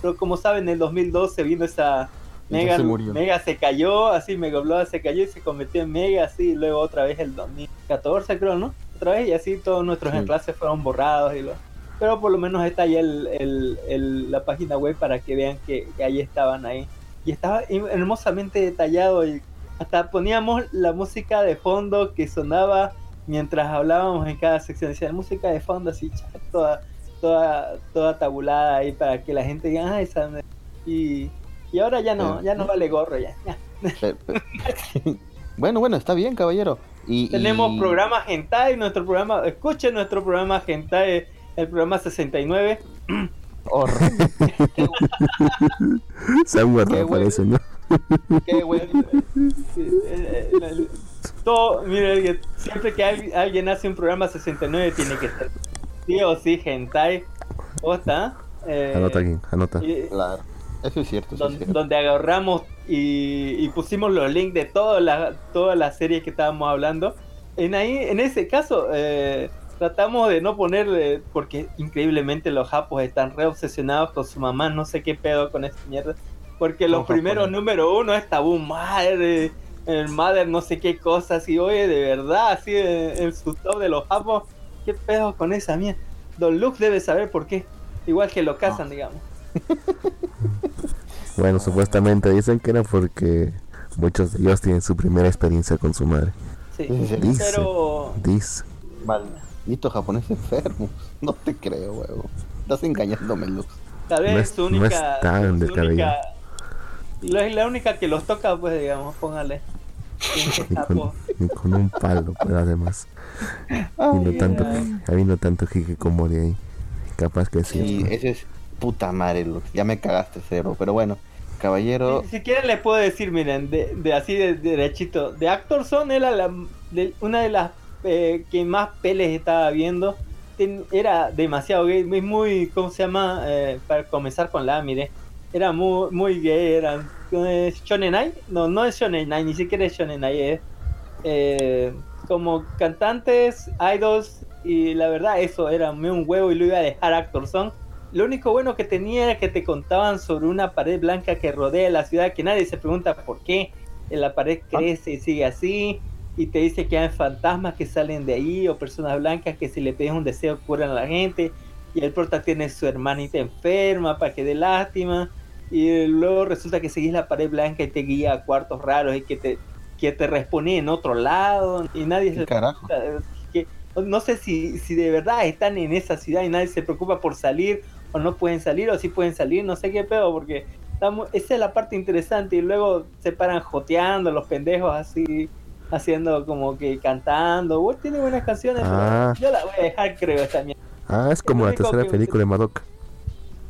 pero como saben, en el 2012 vino esa Mega, se murió. Mega se cayó, así Megabloa se cayó y se convirtió en Mega, así, y luego otra vez el 2014 creo, ¿no? Otra vez y así todos nuestros Sí. enlaces fueron borrados y lo... Pero por lo menos está ahí el, el- el- la página web para que vean que, que ahí estaban ahí. Y estaba hermosamente detallado y hasta poníamos la música de fondo que sonaba mientras hablábamos en cada sección. Decía música de fondo así, toda, toda, toda tabulada ahí para que la gente diga, ah, esa... me-". Y, y ahora ya no, Eh, ya no vale gorro ya. ya. Pe- bueno, bueno, está bien, caballero. Y, Tenemos y- programa Hentai, nuestro programa, escuchen nuestro programa Hentai, el programa 69. Horrible, Se han guardado eso, ¿no? qué bueno. Sí, eh, eh, la- todo, mire, siempre que al- alguien hace un programa 69 tiene que ser sí o sí Hentai. ¿Cómo está? Eh, Anota aquí, anota. y- Claro, eso es cierto. Eso es don- cierto. donde agarramos y, y pusimos los links de todas las todas las series que estábamos hablando. En ahí, en ese caso, eh, tratamos de no ponerle, porque increíblemente los japos están re obsesionados con su mamá, no sé qué pedo con esa mierda. Porque los primeros japonés. número uno es tabú madre, el mother no sé qué cosas, y oye, de verdad, así en, en su top de los japos, qué pedo con esa mierda. Don Luke debe saber por qué, igual que lo casan, digamos. Bueno, supuestamente dicen que era porque muchos de ellos tienen su primera experiencia con su madre. Sí. Dice. pero Dice. Malditos japoneses enfermos. No te creo, huevo. Estás engañándome, Lux. Tal vez No es- su no única. es tan descabellado. única- lo- Es la única que los toca, pues, digamos, póngale. Ni con, ni con un palo, pero además. Habiendo Ay, tanto, ay. habiendo tanto hikikomori ahí. Capaz que sí. Sí, ese es puta madre. Ya me cagaste, cero. Pero bueno, caballero. Si, si quieren les puedo decir, miren, de, así de, de derechito, de Actorson era la, una de las eh, que más peles estaba viendo. Era demasiado gay, muy, ¿cómo se llama? Eh, para comenzar con la, mire. Era muy, muy gay, era eh, Shonen Ai. No, no es Shonen Ai, ni siquiera es Shonen Ai, es eh, como cantantes, idols, y la verdad eso era un huevo y lo iba a dejar Actorson. Lo único bueno que tenía era que te contaban sobre una pared blanca que rodea la ciudad, que nadie se pregunta por qué. La pared crece y sigue así, y te dice que hay fantasmas que salen de ahí, o personas blancas que si le pides un deseo curan a la gente, y el prota tiene su hermanita enferma para que dé lástima, y luego resulta que seguís la pared blanca y te guía a cuartos raros y que te, que te responde en otro lado, y nadie ¿Qué se carajo? que no sé si, si de verdad están en esa ciudad y nadie se preocupa por salir o no pueden salir o si pueden salir, no sé qué pedo, porque estamos, esa es la parte interesante y luego se paran joteando los pendejos así, haciendo como que cantando. Bueno, tiene buenas canciones, pero Ah. yo la voy a dejar, creo, esta mierda. Ah, es como la tercera que- película de Madoka.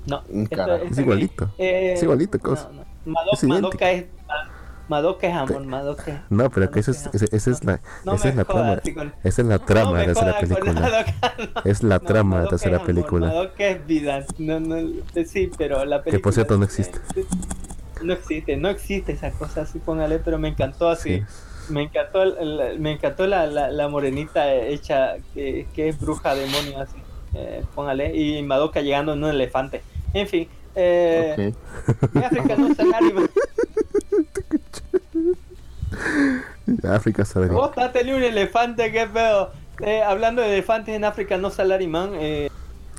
No, Mm, esto- Es igualito. eh, Es igualito, cosa. no. Madoka es Madoka es amor, Madoka es- No, pero que Madoka es, esa, esa es la, No esa es la jodas, trama. Esa es la trama de la película. Es la No, trama de la tercera película. Madoka es vida. No, no, eh, sí, pero la película. Que por cierto no existe. No existe, no existe esa cosa así, póngale, pero me encantó así. Sí. Me encantó, el- el- me encantó la, la, la morenita hecha que, que es bruja demonio así. Eh, póngale. Y Madoka llegando en un elefante. En fin. Eh, Ok. en África no. África sabe. Vos dátele un elefante, qué pedo. Eh, hablando de elefantes en África no Salaryman, eh,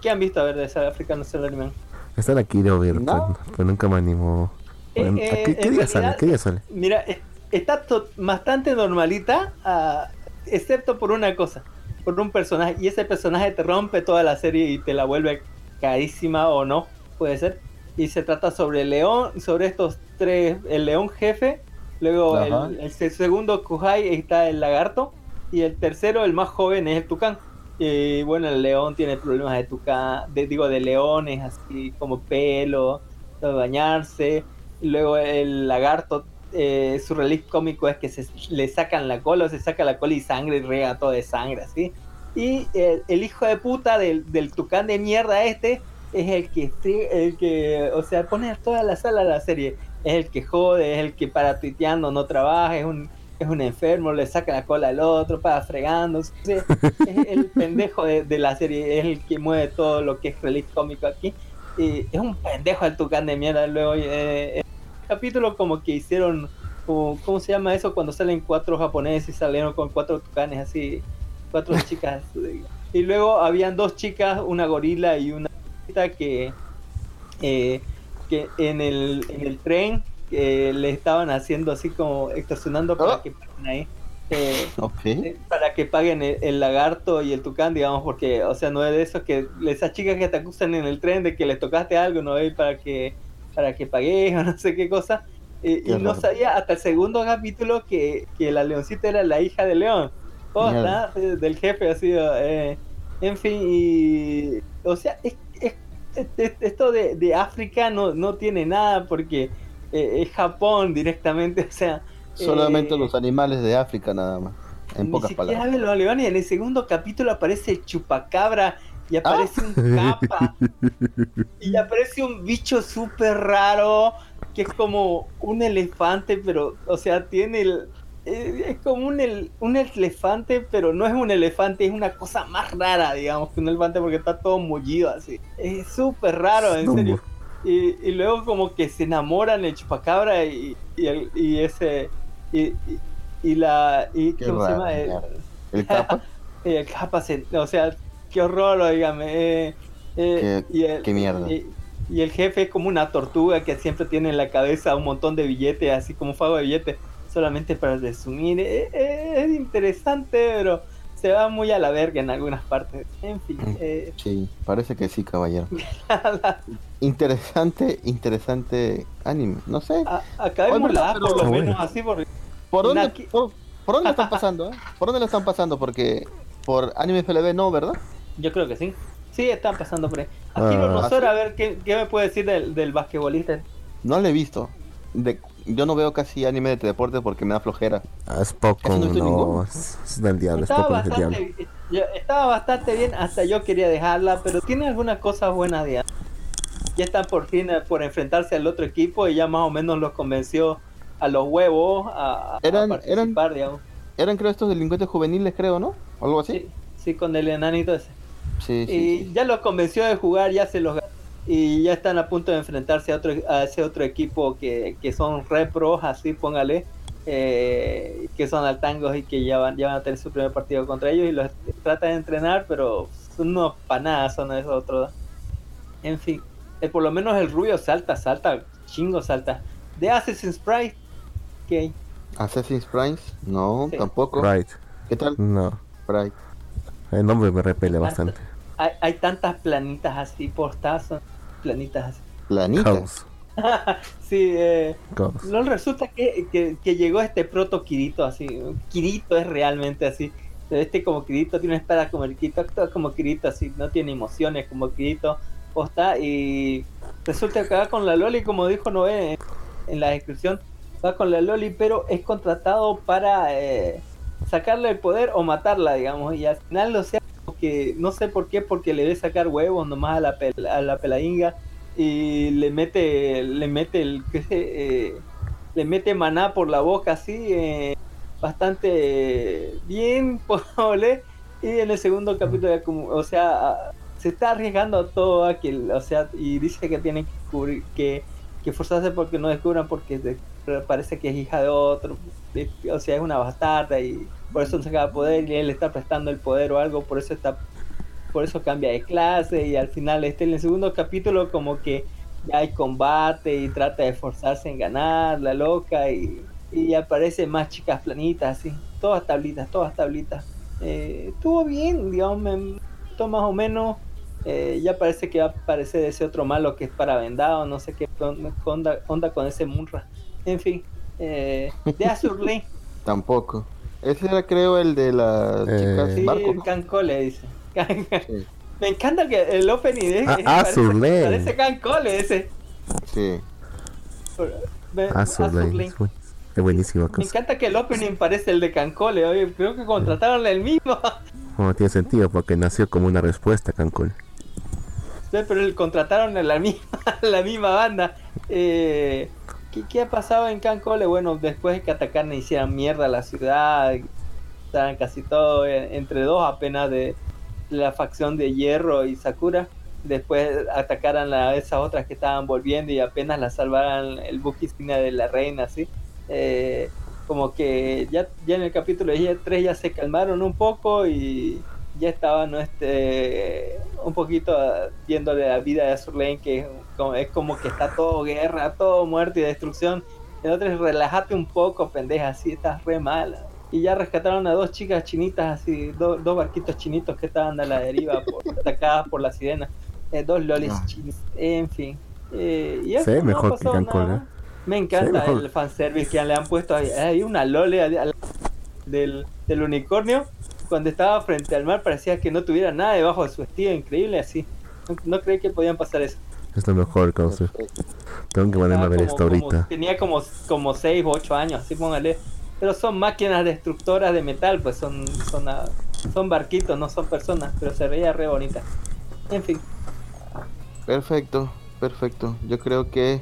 ¿qué han visto a ver de África no Salaryman? Esta la quiero ver, No. pero, pero nunca me animo. Eh, Bueno, ¿a eh, ¿Qué, qué día sale? realidad- ¿Qué día sale? Mira, es- está bastante normalita, ah, excepto por una cosa, por un personaje, y ese personaje te rompe toda la serie y te la vuelve carísima o no, puede ser. Y se trata sobre el león, sobre estos tres, el león jefe, luego el, el segundo Kuhai está el lagarto y el tercero, el más joven, es el tucán. Y bueno, el león tiene problemas de tucán, de, digo, de leones, así como pelo, de bañarse. Luego el lagarto, eh, su relief cómico es que se le sacan la cola, se saca la cola y sangre y rega todo de sangre, así. Y el, el hijo de puta del, del tucán de mierda este es el que, el que, o sea, pone a toda la sala la serie. Es el que jode, es el que para tuiteando no trabaja, es un, es un enfermo, le saca la cola al otro, para fregando. Es, es el pendejo de, de la serie, es el que mueve todo lo que es relief cómico aquí. Y es un pendejo el tucán de mierda. Luego, eh, el capítulo como que hicieron, como- ¿cómo se llama eso? Cuando salen cuatro japoneses y salieron con cuatro tucanes así, cuatro chicas. eh, Y luego habían dos chicas, una gorila y una que, eh, que en el, en el tren eh, le estaban haciendo así como extorsionando para Oh. que paguen ahí. eh, Ok. eh, para que paguen el, el lagarto y el tucán, digamos, porque, o sea, no es de esos que esas chicas que te acusan en el tren de que les tocaste algo, no es para que para que pagues o no sé qué cosa. Eh, y Qué no raro. sabía hasta el segundo capítulo que, que la leoncita era la hija de León. Oh, está, eh, del jefe, así, eh, en fin, y, o sea, es- esto de, de África no, no tiene nada porque eh, es Japón directamente, o sea, Solamente eh, los animales de África nada más. En ni pocas siquiera palabras. los leones. En el segundo capítulo aparece el chupacabra y aparece un capa. y aparece un bicho súper raro que es como un elefante, pero, o sea, tiene el. Es como un, el- un elefante, pero no es un elefante, es una cosa más rara, digamos, que un elefante porque está todo mullido así. Es súper raro, en serio. Y, y luego como que se enamoran el chupacabra y, y, el- y ese... Y, y, y la... Y, Qué ¿Cómo se llama? El, capa. y el capa se- o sea, qué horror, oígame. eh, eh, Qué- y el, qué mierda. Y, y el jefe es como una tortuga que siempre tiene en la cabeza un montón de billetes, así como un fago de billetes, solamente para resumir. Eh, eh, es interesante, pero se va muy a la verga en algunas partes. En fin, Mm. eh, Sí, parece que sí, caballero. Interesante, interesante anime. No sé. a- acabémosla, Oye, por lo menos así, porque ¿Por dónde, por, por dónde están pasando? eh? ¿Por dónde lo están pasando? Porque por Anime FLB no, ¿verdad? yo creo que sí. Sí, están pasando por ahí. Aquí Ah. Rosor, a ver, ¿qué, qué me puede decir del, del basquetbolista? No lo he visto. De, yo no veo casi anime de deporte porque me da flojera. Ah, es poco, no. Es, del diablo, es Estaba poco es del diablo. bastante, yo- estaba bastante bien, hasta yo quería dejarla, pero tiene algunas cosas buenas de Ya están por fin eh, por enfrentarse al otro equipo y ya más o menos los convenció a los huevos a, a Eran- participar, digamos. Eran creo estos delincuentes juveniles, creo, ¿no? Algo así. Sí, sí, con el enanito ese. Sí, sí. y sí. ya los convenció de jugar, ya se los ganó. Y ya están a punto de enfrentarse a otro a ese otro equipo que, que son repros, así póngale, eh, que son altangos y que ya van, ya van a tener su primer partido contra ellos y los tratan de entrenar, pero son unos panadas son esos otros. En fin, eh, por lo menos el rubio salta, salta, chingo salta. De Assassin's Pride, que Assassin's Prime, no, Sí. tampoco. Right. ¿Qué tal? No. Pride. El nombre me repele bastante. hay, hay tantas planitas así portadas, planitas así. Planita. Caos. Sí, eh. No resulta que, que, que llegó este proto Kirito así. Kirito es realmente así. Este como Kirito tiene una espada como el Kirito, actúa como Kirito así, no tiene emociones como Kirito. Posta, y resulta que va con la Loli, como dijo Noé en, en la descripción, va con la Loli, pero es contratado para eh, sacarle el poder o matarla, digamos. Y al final, o sea, que no sé por qué, porque le ve sacar huevos nomás a la, pel- a la pelainga y le mete le mete el eh, le mete maná por la boca así eh, bastante bien y en el segundo capítulo o sea se está arriesgando todo a que o sea y dice que tiene que cubrir que forzarse porque no descubran porque parece que es hija de otro o sea es una bastarda y por eso no se acaba poder y él está prestando el poder o algo por eso está por eso cambia de clase y al final este en el segundo capítulo como que ya hay combate y trata de esforzarse en ganar la loca y, y aparecen más chicas planitas así todas tablitas todas tablitas eh, estuvo bien digamos gustó más o menos Eh, ya parece que va a aparecer ese otro malo que es para vendado, no sé qué onda, onda con ese Munra. En fin, eh, de Azur Lane. Tampoco. Ese era creo el de las Eh, chicas Sí, barco, ¿no? Cancole dice. Sí. Me encanta que el opening es, Ah, es- Azur parece, Lane. parece Cancole ese. Sí. Me- Azur Azur Lane, Lane. es buen- es buenísima Me encanta que el opening parece el de Cancole. Oye, creo que contrataron el mismo. Bueno, tiene sentido porque nació como una respuesta Cancún. Sí, pero el- contrataron a la misma, la misma banda. Eh, ¿qué, qué ha pasado en Cancole? Bueno, después de que atacaran y hicieran mierda la ciudad, estaban casi todos entre dos apenas de la facción de Hierro y Sakura. Después atacaran a esas otras que estaban volviendo y apenas la salvaran el buque de la reina, así. Eh, como que ya, ya en el capítulo 3 ya se calmaron un poco y ya estaban ¿no? este, un poquito viéndole la vida de Azur Lane, que es como, es como que está todo guerra, todo muerte y destrucción. El otro es relájate un poco, pendeja, así estás re mala. Y ya rescataron a dos chicas chinitas, así, do- dos barquitos chinitos que estaban a la deriva, por- atacadas por la sirena. Eh, dos lolis chinos, en fin. Eh, y eso Se ve no mejor que Cancún, nada. ¿eh? Me Sí, encanta mejor. el fanservice que le han puesto ahí. Hay una lole del, del unicornio. Cuando estaba frente al mar parecía que no tuviera nada debajo de su vestido. Increíble así. No, no creí que podían pasar eso. Es lo mejor, causa. Tengo que ponerme a ver esto como- ahorita. tenía como, como 6 o 8 años, así póngale. Pero son máquinas destructoras de metal, pues son, son, ah, son barquitos, no son personas. Pero se veía re bonita. En fin. Perfecto, perfecto. Yo creo que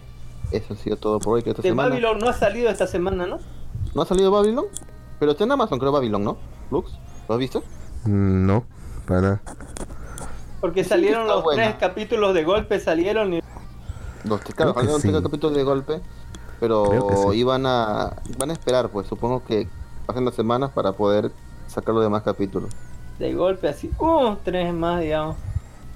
eso ha sido todo por hoy. Que esta De semana. Babylon no ha salido esta semana, ¿no? ¿No ha salido Babylon? Pero está en Amazon, creo Babylon, ¿no? Lux, ¿lo has visto? No, para nada. Porque salieron los buena. tres capítulos de golpe, salieron y Los claro, Creo que salieron sí. tres capítulos de golpe, que pero sí. iban a van a esperar, pues supongo que pasen las semanas para poder sacar los demás capítulos. de golpe así, uh, tres más, digamos.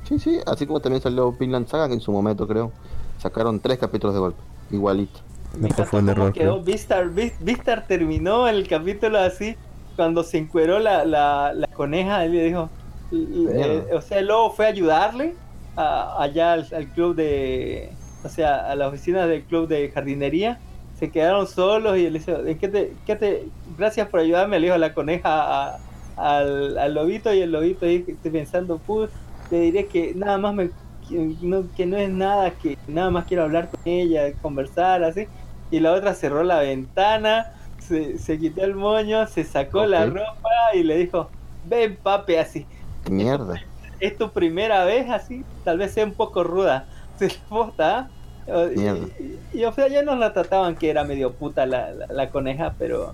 Sí, sí, así como también salió Vinland Saga en su momento, creo. Sacaron tres capítulos de golpe, igualito. Encanta fue un error, quedó. Vistar. Vis- Vistar terminó el capítulo así, cuando se encueró la, la, la coneja, él le dijo, eh, o sea, luego fue a ayudarle a- allá al, al club de, o sea, a la oficina del club de jardinería. Se quedaron solos y él le dice, ¿en qué te, qué te, gracias por ayudarme, le dijo la coneja a- al, al lobito y el lobito ahí estoy pensando, pues, le diré que nada más me, que no, que no es nada, que nada más quiero hablar con ella, conversar, así. Y la otra cerró la ventana, se, se quitó el moño, se sacó la ropa y le dijo, ven papi, así. Mierda. Es tu primera vez así, tal vez sea un poco ruda. Se la posta, ¿ah? O- y- Mierda. Y, y, o sea, ya nos la trataban que era medio puta la, la, la coneja, pero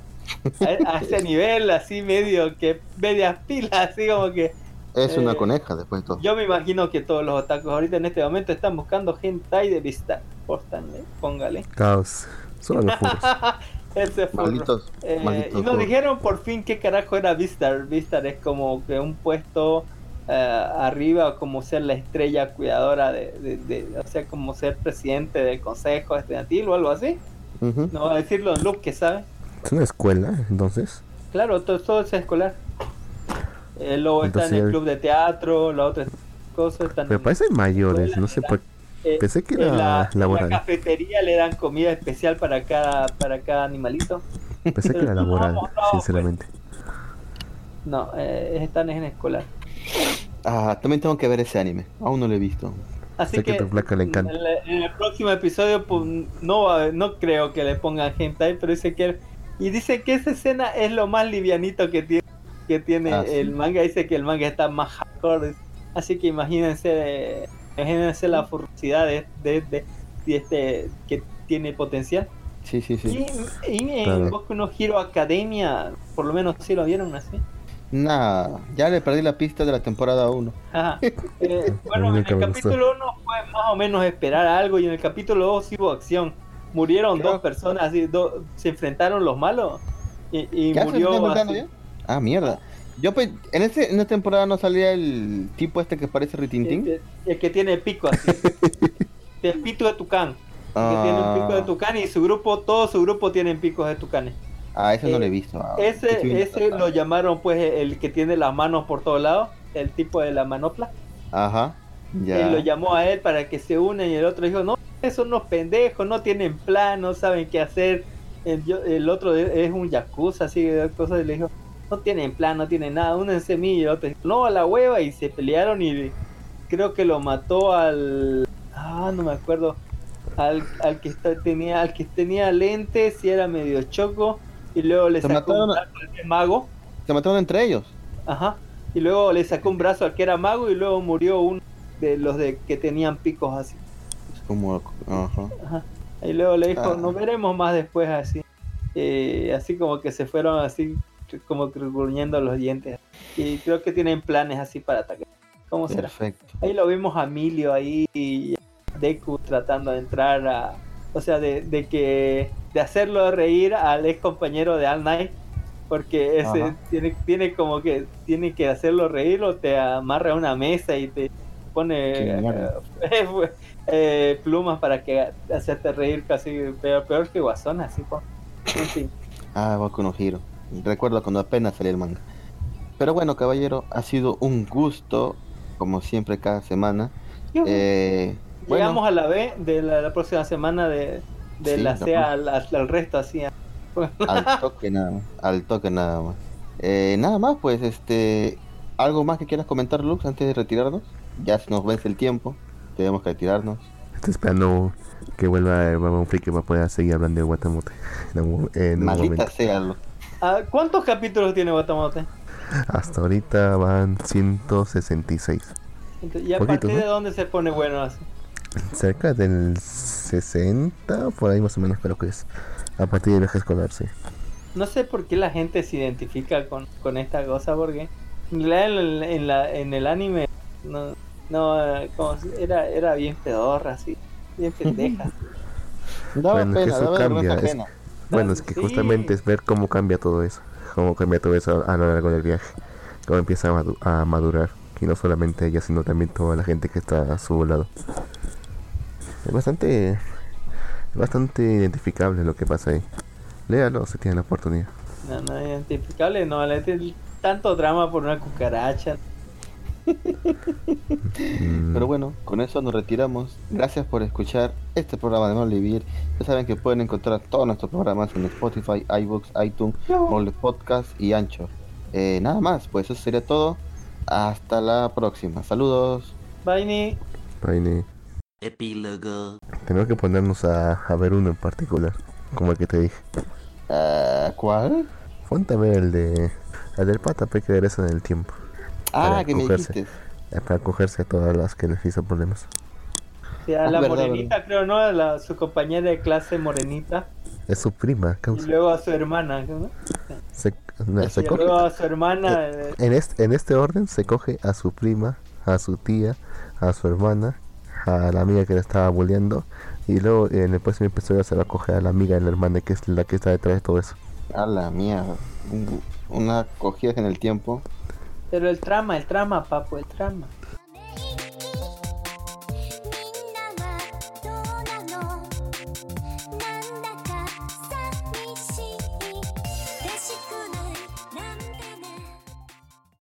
a, a ese nivel así medio que medias pilas, así como que Es una Eh, coneja después de todo. yo me imagino que todos los otakus ahorita en este momento están buscando hentai de vista. Póstanle, póngale. Caos. Solo los puros. Ese fue. Malditos, Eh, malditos. y nos dijeron por fin qué carajo era Vistar. Vistar es como que un puesto eh, arriba, como ser la estrella cuidadora de, de- de- o sea, como ser presidente del consejo estudiantil o algo así. No va a decirlo en Luke, que sabe. Es una escuela, entonces. Claro, todo, todo es escolar. El lobo está en el club de teatro, la otra cosa está en Me parecen mayores, escuela, no sé por eh, Pensé que en era la, en la laboral. cafetería le dan comida especial para cada, para cada animalito. Pensé que era No, laboral, no, pues. sinceramente. No, eh, están en escolar. Ah, también tengo que ver ese anime. Aún no lo he visto. Así Sé que que, a tu flaca le encanta. En, el- en el próximo episodio pues, no no creo que le pongan hentai, pero dice que y dice que esa escena es lo más livianito que tiene que tiene Ah, sí. el manga. Dice que el manga está más hardcore. Así que imagínense eh, imagínense la furrosidad de, de, de- de este que tiene potencial. Sí, sí, sí. Y, y en Claro. Boku no Hero Academia, por lo menos sí lo vieron así. Nada, ya le perdí la pista de la temporada 1. Ajá. Eh, bueno, en el capítulo 1 fue más o menos esperar algo y en el capítulo 2 sí hubo acción. Murieron dos personas, así, do- se enfrentaron los malos y, y ¿Ya se murió así? Ah, mierda. Yo pe- en ese en esta temporada no salía el tipo este que parece el, Ritintín. que, el que tiene el pico así. el pito de tucán. El que tiene un pico de Ah, tucán y su grupo, todo su grupo tienen picos de tucanes. ah, ese no eh, lo he visto. Ah, Ese, ese lo llamaron pues el que tiene las manos por todos lados, el tipo de la manopla. Ajá. Ya. Él lo llamó a él para que se unan y el otro dijo, no, son unos pendejos, no tienen plan, no saben qué hacer. El, yo- el otro es un yakuza, así de cosas, y le dijo, no tienen plan, no tienen nada, únense a mí. Y el otro dijo, no, a la hueva, y se pelearon y creo que lo mató al... Ah, no me acuerdo. Al, al que está- tenía al que tenía lentes y era medio choco y luego le Se sacó un mataron brazo al mago Se mataron entre ellos. Ajá. Y luego le sacó un brazo al que era mago y luego murió uno de los de que tenían picos así. Es como. Ajá. Ajá. Y luego le dijo, Ah. nos veremos más después así. Eh, así como que se fueron así, como gruñendo los dientes. Y creo que tienen planes así para atacar. ¿Cómo será? Perfecto. Ahí lo vimos a Emilio ahí y Deku tratando de entrar a... O sea, de, de que... De hacerlo reír al ex compañero de All Night. Porque ese Ajá. tiene, tiene como que... Tiene que hacerlo reír o te amarra a una mesa y te pone eh, eh, plumas para que hacerte reír casi peor, peor que Guasón, así pues. En fin. Ah, Boku no Hero. Recuerdo cuando apenas salió el manga. Pero bueno, caballero, ha sido un gusto, como siempre, cada semana. Eh, bueno, Llegamos a la B de la, la próxima semana de, de Sí, la C al, resto así. al toque nada más. Al toque nada más. Eh, nada más, pues, este. ¿Algo más que quieras comentar, Lux, antes de retirarnos? Ya se nos vence el tiempo. Tenemos que retirarnos. Estoy esperando que vuelva el Babón Friki para poder seguir hablando de Guatamote en un, en un Maldita momento. sea, Lux. Ah, ¿Cuántos capítulos tiene Guatamote? Hasta ahorita van 166. Entonces, ¿Y a Poquito, partir ¿no? de dónde se pone bueno así? Cerca del 60, por ahí más o menos creo que es. A partir del viaje escolar, sí. No sé por qué la gente se identifica con, con esta cosa, porque en, realidad en, en la, en el anime no, no como si- era, era bien pedorra, así, bien pendeja. Daba Bueno, pena, daba es- ajena. Bueno, es que Sí. justamente es ver cómo cambia todo eso. Cómo cambia todo eso a lo largo del viaje. Cómo empieza a, madu- a madurar. Y no solamente ella, sino también toda la gente que está a su lado. Es bastante. Es bastante identificable lo que pasa ahí. Léalo si tiene la oportunidad. No, no identificable, no, le tanto drama por una cucaracha. Pero bueno, con eso nos retiramos. Gracias por escuchar este programa de Molivir. Ya saben que pueden encontrar todos nuestros programas en Spotify, iBooks, iTunes, Mole Podcast y Anchor. Eh, nada más, pues eso sería todo. Hasta la próxima. Saludos. Vaini, Vaini. Epílogo. Tenemos que ponernos a, a ver uno en particular. Como el que te dije. Ah, ¿Cuál? Ponte a ver el de. El del pata que regresa en el tiempo. Ah, que me dijiste. eh, Para cogerse a todas las que les hizo problemas. sí, a Ah, la verdad, morenita, creo, ¿no? A la, su compañera de clase morenita. Es su prima, Y causa. luego a su hermana, ¿no? Se, no, se Y coge- luego a su hermana. eh, en, este, en este orden se coge a su prima, a su tía, a su hermana, a la amiga que le estaba bulleando. Y luego en el próximo episodio se va a coger a la amiga de la hermana que es la que está detrás de todo eso. A la. Un- Una cogida en el tiempo. Pero el trama, el trama, papo, el trama.